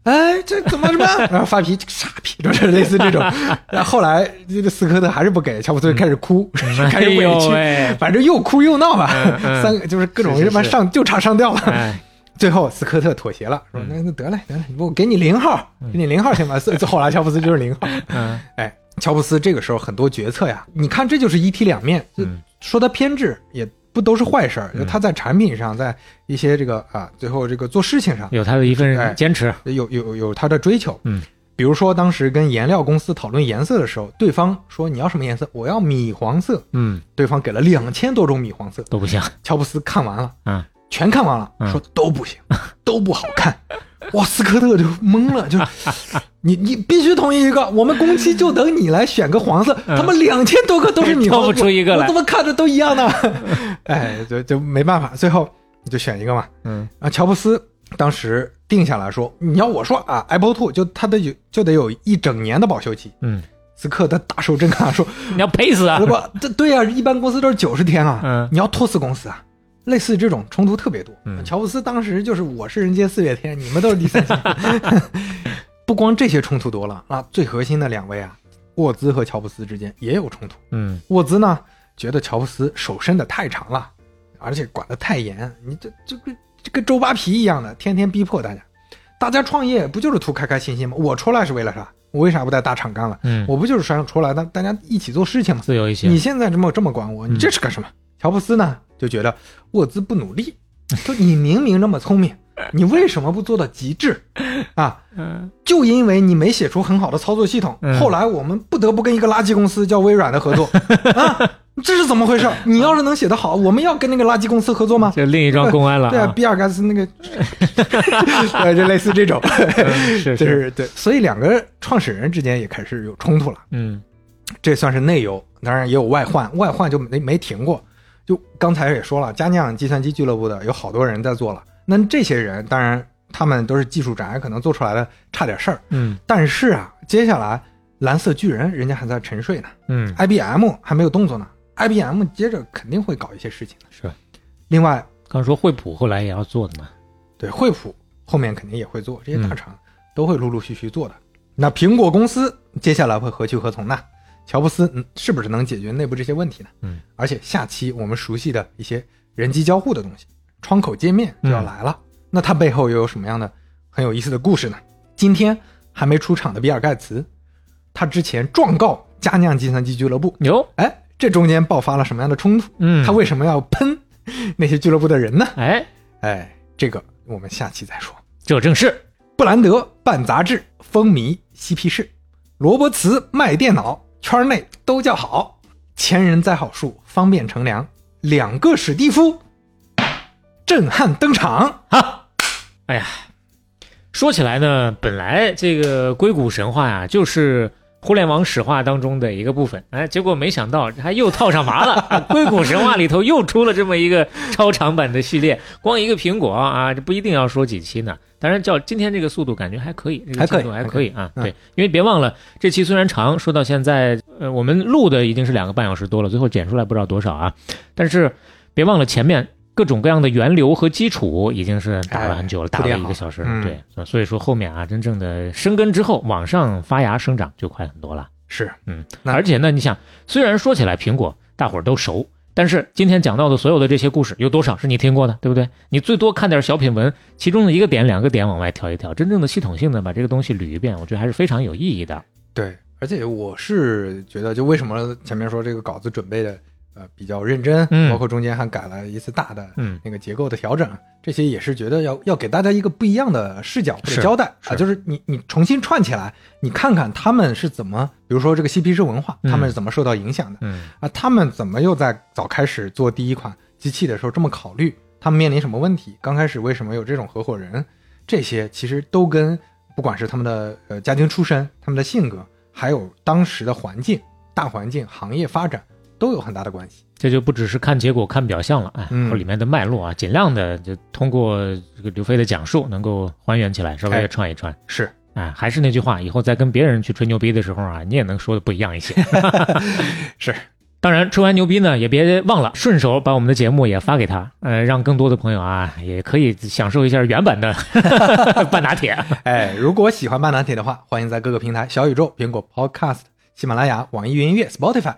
哎，这怎么什么？[laughs] 然后发脾气，这个傻逼，就是类似这种。[laughs] 然后后来这个斯科特还是不给，乔布斯就开始哭，开始委屈，喂反正又哭又闹吧，嗯嗯三个就是各种什么上就差上吊了。哎，最后斯科特妥协了，说那那得嘞得嘞，我给你零号，给你零号行吧？所以后来乔布斯就是零号。嗯哎，乔布斯这个时候很多决策呀，你看这就是一体两面，说他偏执也不都是坏事儿，就他在产品上，在一些这个啊，最后这个做事情上有他的一哎份坚持。有有有他的追求，嗯，比如说当时跟颜料公司讨论颜色的时候，对方说你要什么颜色，我要米黄色，嗯，对方给了两千多种米黄色，都不行。乔布斯看完了，嗯，全看完了，嗯。说都不行，[laughs] 都不好看。哇，斯科特就懵了，就是你你必须同意一个，我们工期就等你来选个黄色，他们两千多个都是你，挑不出一个来我我怎么看着都一样呢？[laughs] 哎，就就没办法，最后你就选一个嘛。嗯啊，乔布斯当时定下来说，你要我说啊，Apple Two 就它的有就得有一整年的保修期。嗯，斯科特大受震撼，说你要赔死啊如！果这对呀、一般公司都是九十天啊，嗯你要拖死公司啊。类似这种冲突特别多。嗯乔布斯当时就是我是人间四月天，你们都是第三星。[laughs] 不光这些冲突多了，那最核心的两位啊，沃兹和乔布斯之间也有冲突。嗯沃兹呢，觉得乔布斯手伸的太长了，而且管得太严，你这这个这跟周扒皮一样的，天天逼迫大家。大家创业不就是图开开心心吗？我出来是为了啥？我为啥不在大厂干了？嗯，我不就是想出来，大大家一起做事情吗？自由一些。你现在这么这么管我，你这是干什么？乔布斯呢就觉得沃兹不努力，[laughs] 就你明明那么聪明，[laughs] 你为什么不做到极致啊？嗯就因为你没写出很好的操作系统，嗯后来我们不得不跟一个垃圾公司叫微软的合作 [laughs] 啊，这是怎么回事？你要是能写得好，我们要跟那个垃圾公司合作吗？这另一桩公安了对啊，比尔盖茨那个，对，就类似这种，嗯是就是是对，所以两个创始人之间也开始有冲突了。嗯这算是内忧，当然也有外患，外患就没没停过。就刚才也说了，佳酿计算机俱乐部的有好多人在做了，那这些人当然他们都是技术宅，可能做出来的差点事儿，嗯但是啊，接下来蓝色巨人人家还在沉睡呢嗯，，IBM 还没有动作呢，IBM 接着肯定会搞一些事情的。是。另外，刚说惠普后来也要做的嘛。对惠普后面肯定也会做，这些大厂都会陆陆续续做的。那苹果公司接下来会何去何从呢？乔布斯嗯是不是能解决内部这些问题呢？嗯，而且下期我们熟悉的一些人机交互的东西，窗口界面就要来了。那它背后又有什么样的很有意思的故事呢？今天还没出场的比尔盖茨，他之前状告佳酿计算机俱乐部，有，哎，这中间爆发了什么样的冲突？嗯，他为什么要喷那些俱乐部的人呢？哎，哎，这个我们下期再说。这正是布兰德办杂志，风靡嬉皮士；罗伯茨卖电脑，圈内都叫好。前人栽好树，方便乘凉。两个史蒂夫震撼登场。哈。哎呀，说起来呢，本来这个硅谷神话呀，就是互联网史话当中的一个部分，哎，结果没想到还又套上麻了。[laughs] 硅谷神话里头又出了这么一个超长版的系列，光一个苹果啊，这不一定要说几期呢。当然，照今天这个速度，感觉还可以，这个还可以进度还还可以。啊。嗯。对，因为别忘了，这期虽然长，说到现在，呃，我们录的已经是两个半小时多了，最后剪出来不知道多少啊。但是别忘了前面各种各样的源流和基础已经是打了很久了，打了一个小时对，所以说后面啊，真正的生根之后，往上发芽生长就快很多了。是，嗯，而且呢，你想，虽然说起来苹果大伙儿都熟，但是今天讲到的所有的这些故事，有多少是你听过的，对不对？你最多看点小品文，其中的一个点、两个点往外挑一挑，真正的系统性的把这个东西捋一遍，我觉得还是非常有意义的。对，而且我是觉得，就为什么前面说这个稿子准备的呃比较认真，嗯包括中间还改了一次大的嗯那个结构的调整，这些也是觉得要要给大家一个不一样的视角或者交代啊，就是你你重新串起来，你看看他们是怎么，比如说这个嬉皮士文化，嗯他们是怎么受到影响的嗯啊？他们怎么又在早开始做第一款机器的时候这么考虑？他们面临什么问题？刚开始为什么有这种合伙人？这些其实都跟不管是他们的呃家庭出身、他们的性格，还有当时的环境、大环境、行业发展都有很大的关系。这就不只是看结果、看表象了，哎，嗯和里面的脉络啊，尽量的就通过这个刘飞的讲述，能够还原起来，稍微串一串。是，哎，还是那句话，以后再跟别人去吹牛逼的时候啊，你也能说的不一样一些。[laughs] 是，当然，吹完牛逼呢，也别忘了顺手把我们的节目也发给他，呃，让更多的朋友啊，也可以享受一下原版的 [laughs] 半拿铁。哎，如果喜欢半拿铁的话，欢迎在各个平台小宇宙、苹果 Podcast、喜马拉雅、网易云音乐、Spotify 等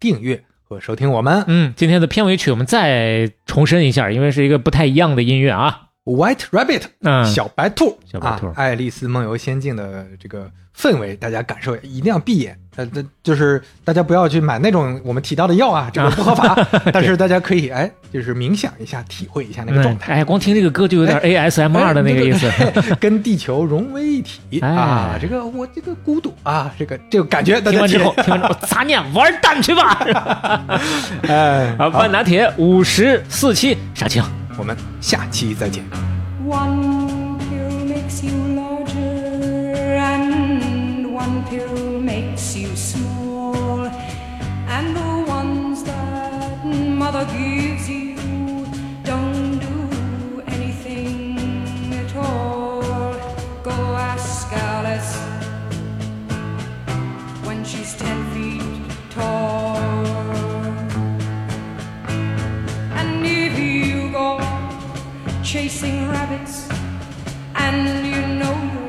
订阅和收听我们。嗯，今天的片尾曲我们再重申一下，因为是一个不太一样的音乐啊。White Rabbit，嗯，小白兔，小白兔啊，爱丽丝梦游仙境的这个氛围，大家感受一定要闭眼。呃，这就是大家不要去买那种我们提到的药啊，这个不合法。[laughs] 但是大家可以哎，就是冥想一下，体会一下那个状态。哎，光听这个歌就有点 ASMR 的那个意思。[laughs] 跟地球融为一体、哎啊！这个我这个孤独啊，这个这个感觉，大家听完之后，听完之后，[laughs] 杂念玩蛋去吧！哎，好，半拿铁五十四期杀青。我们下期再见。chasing rabbits, and you know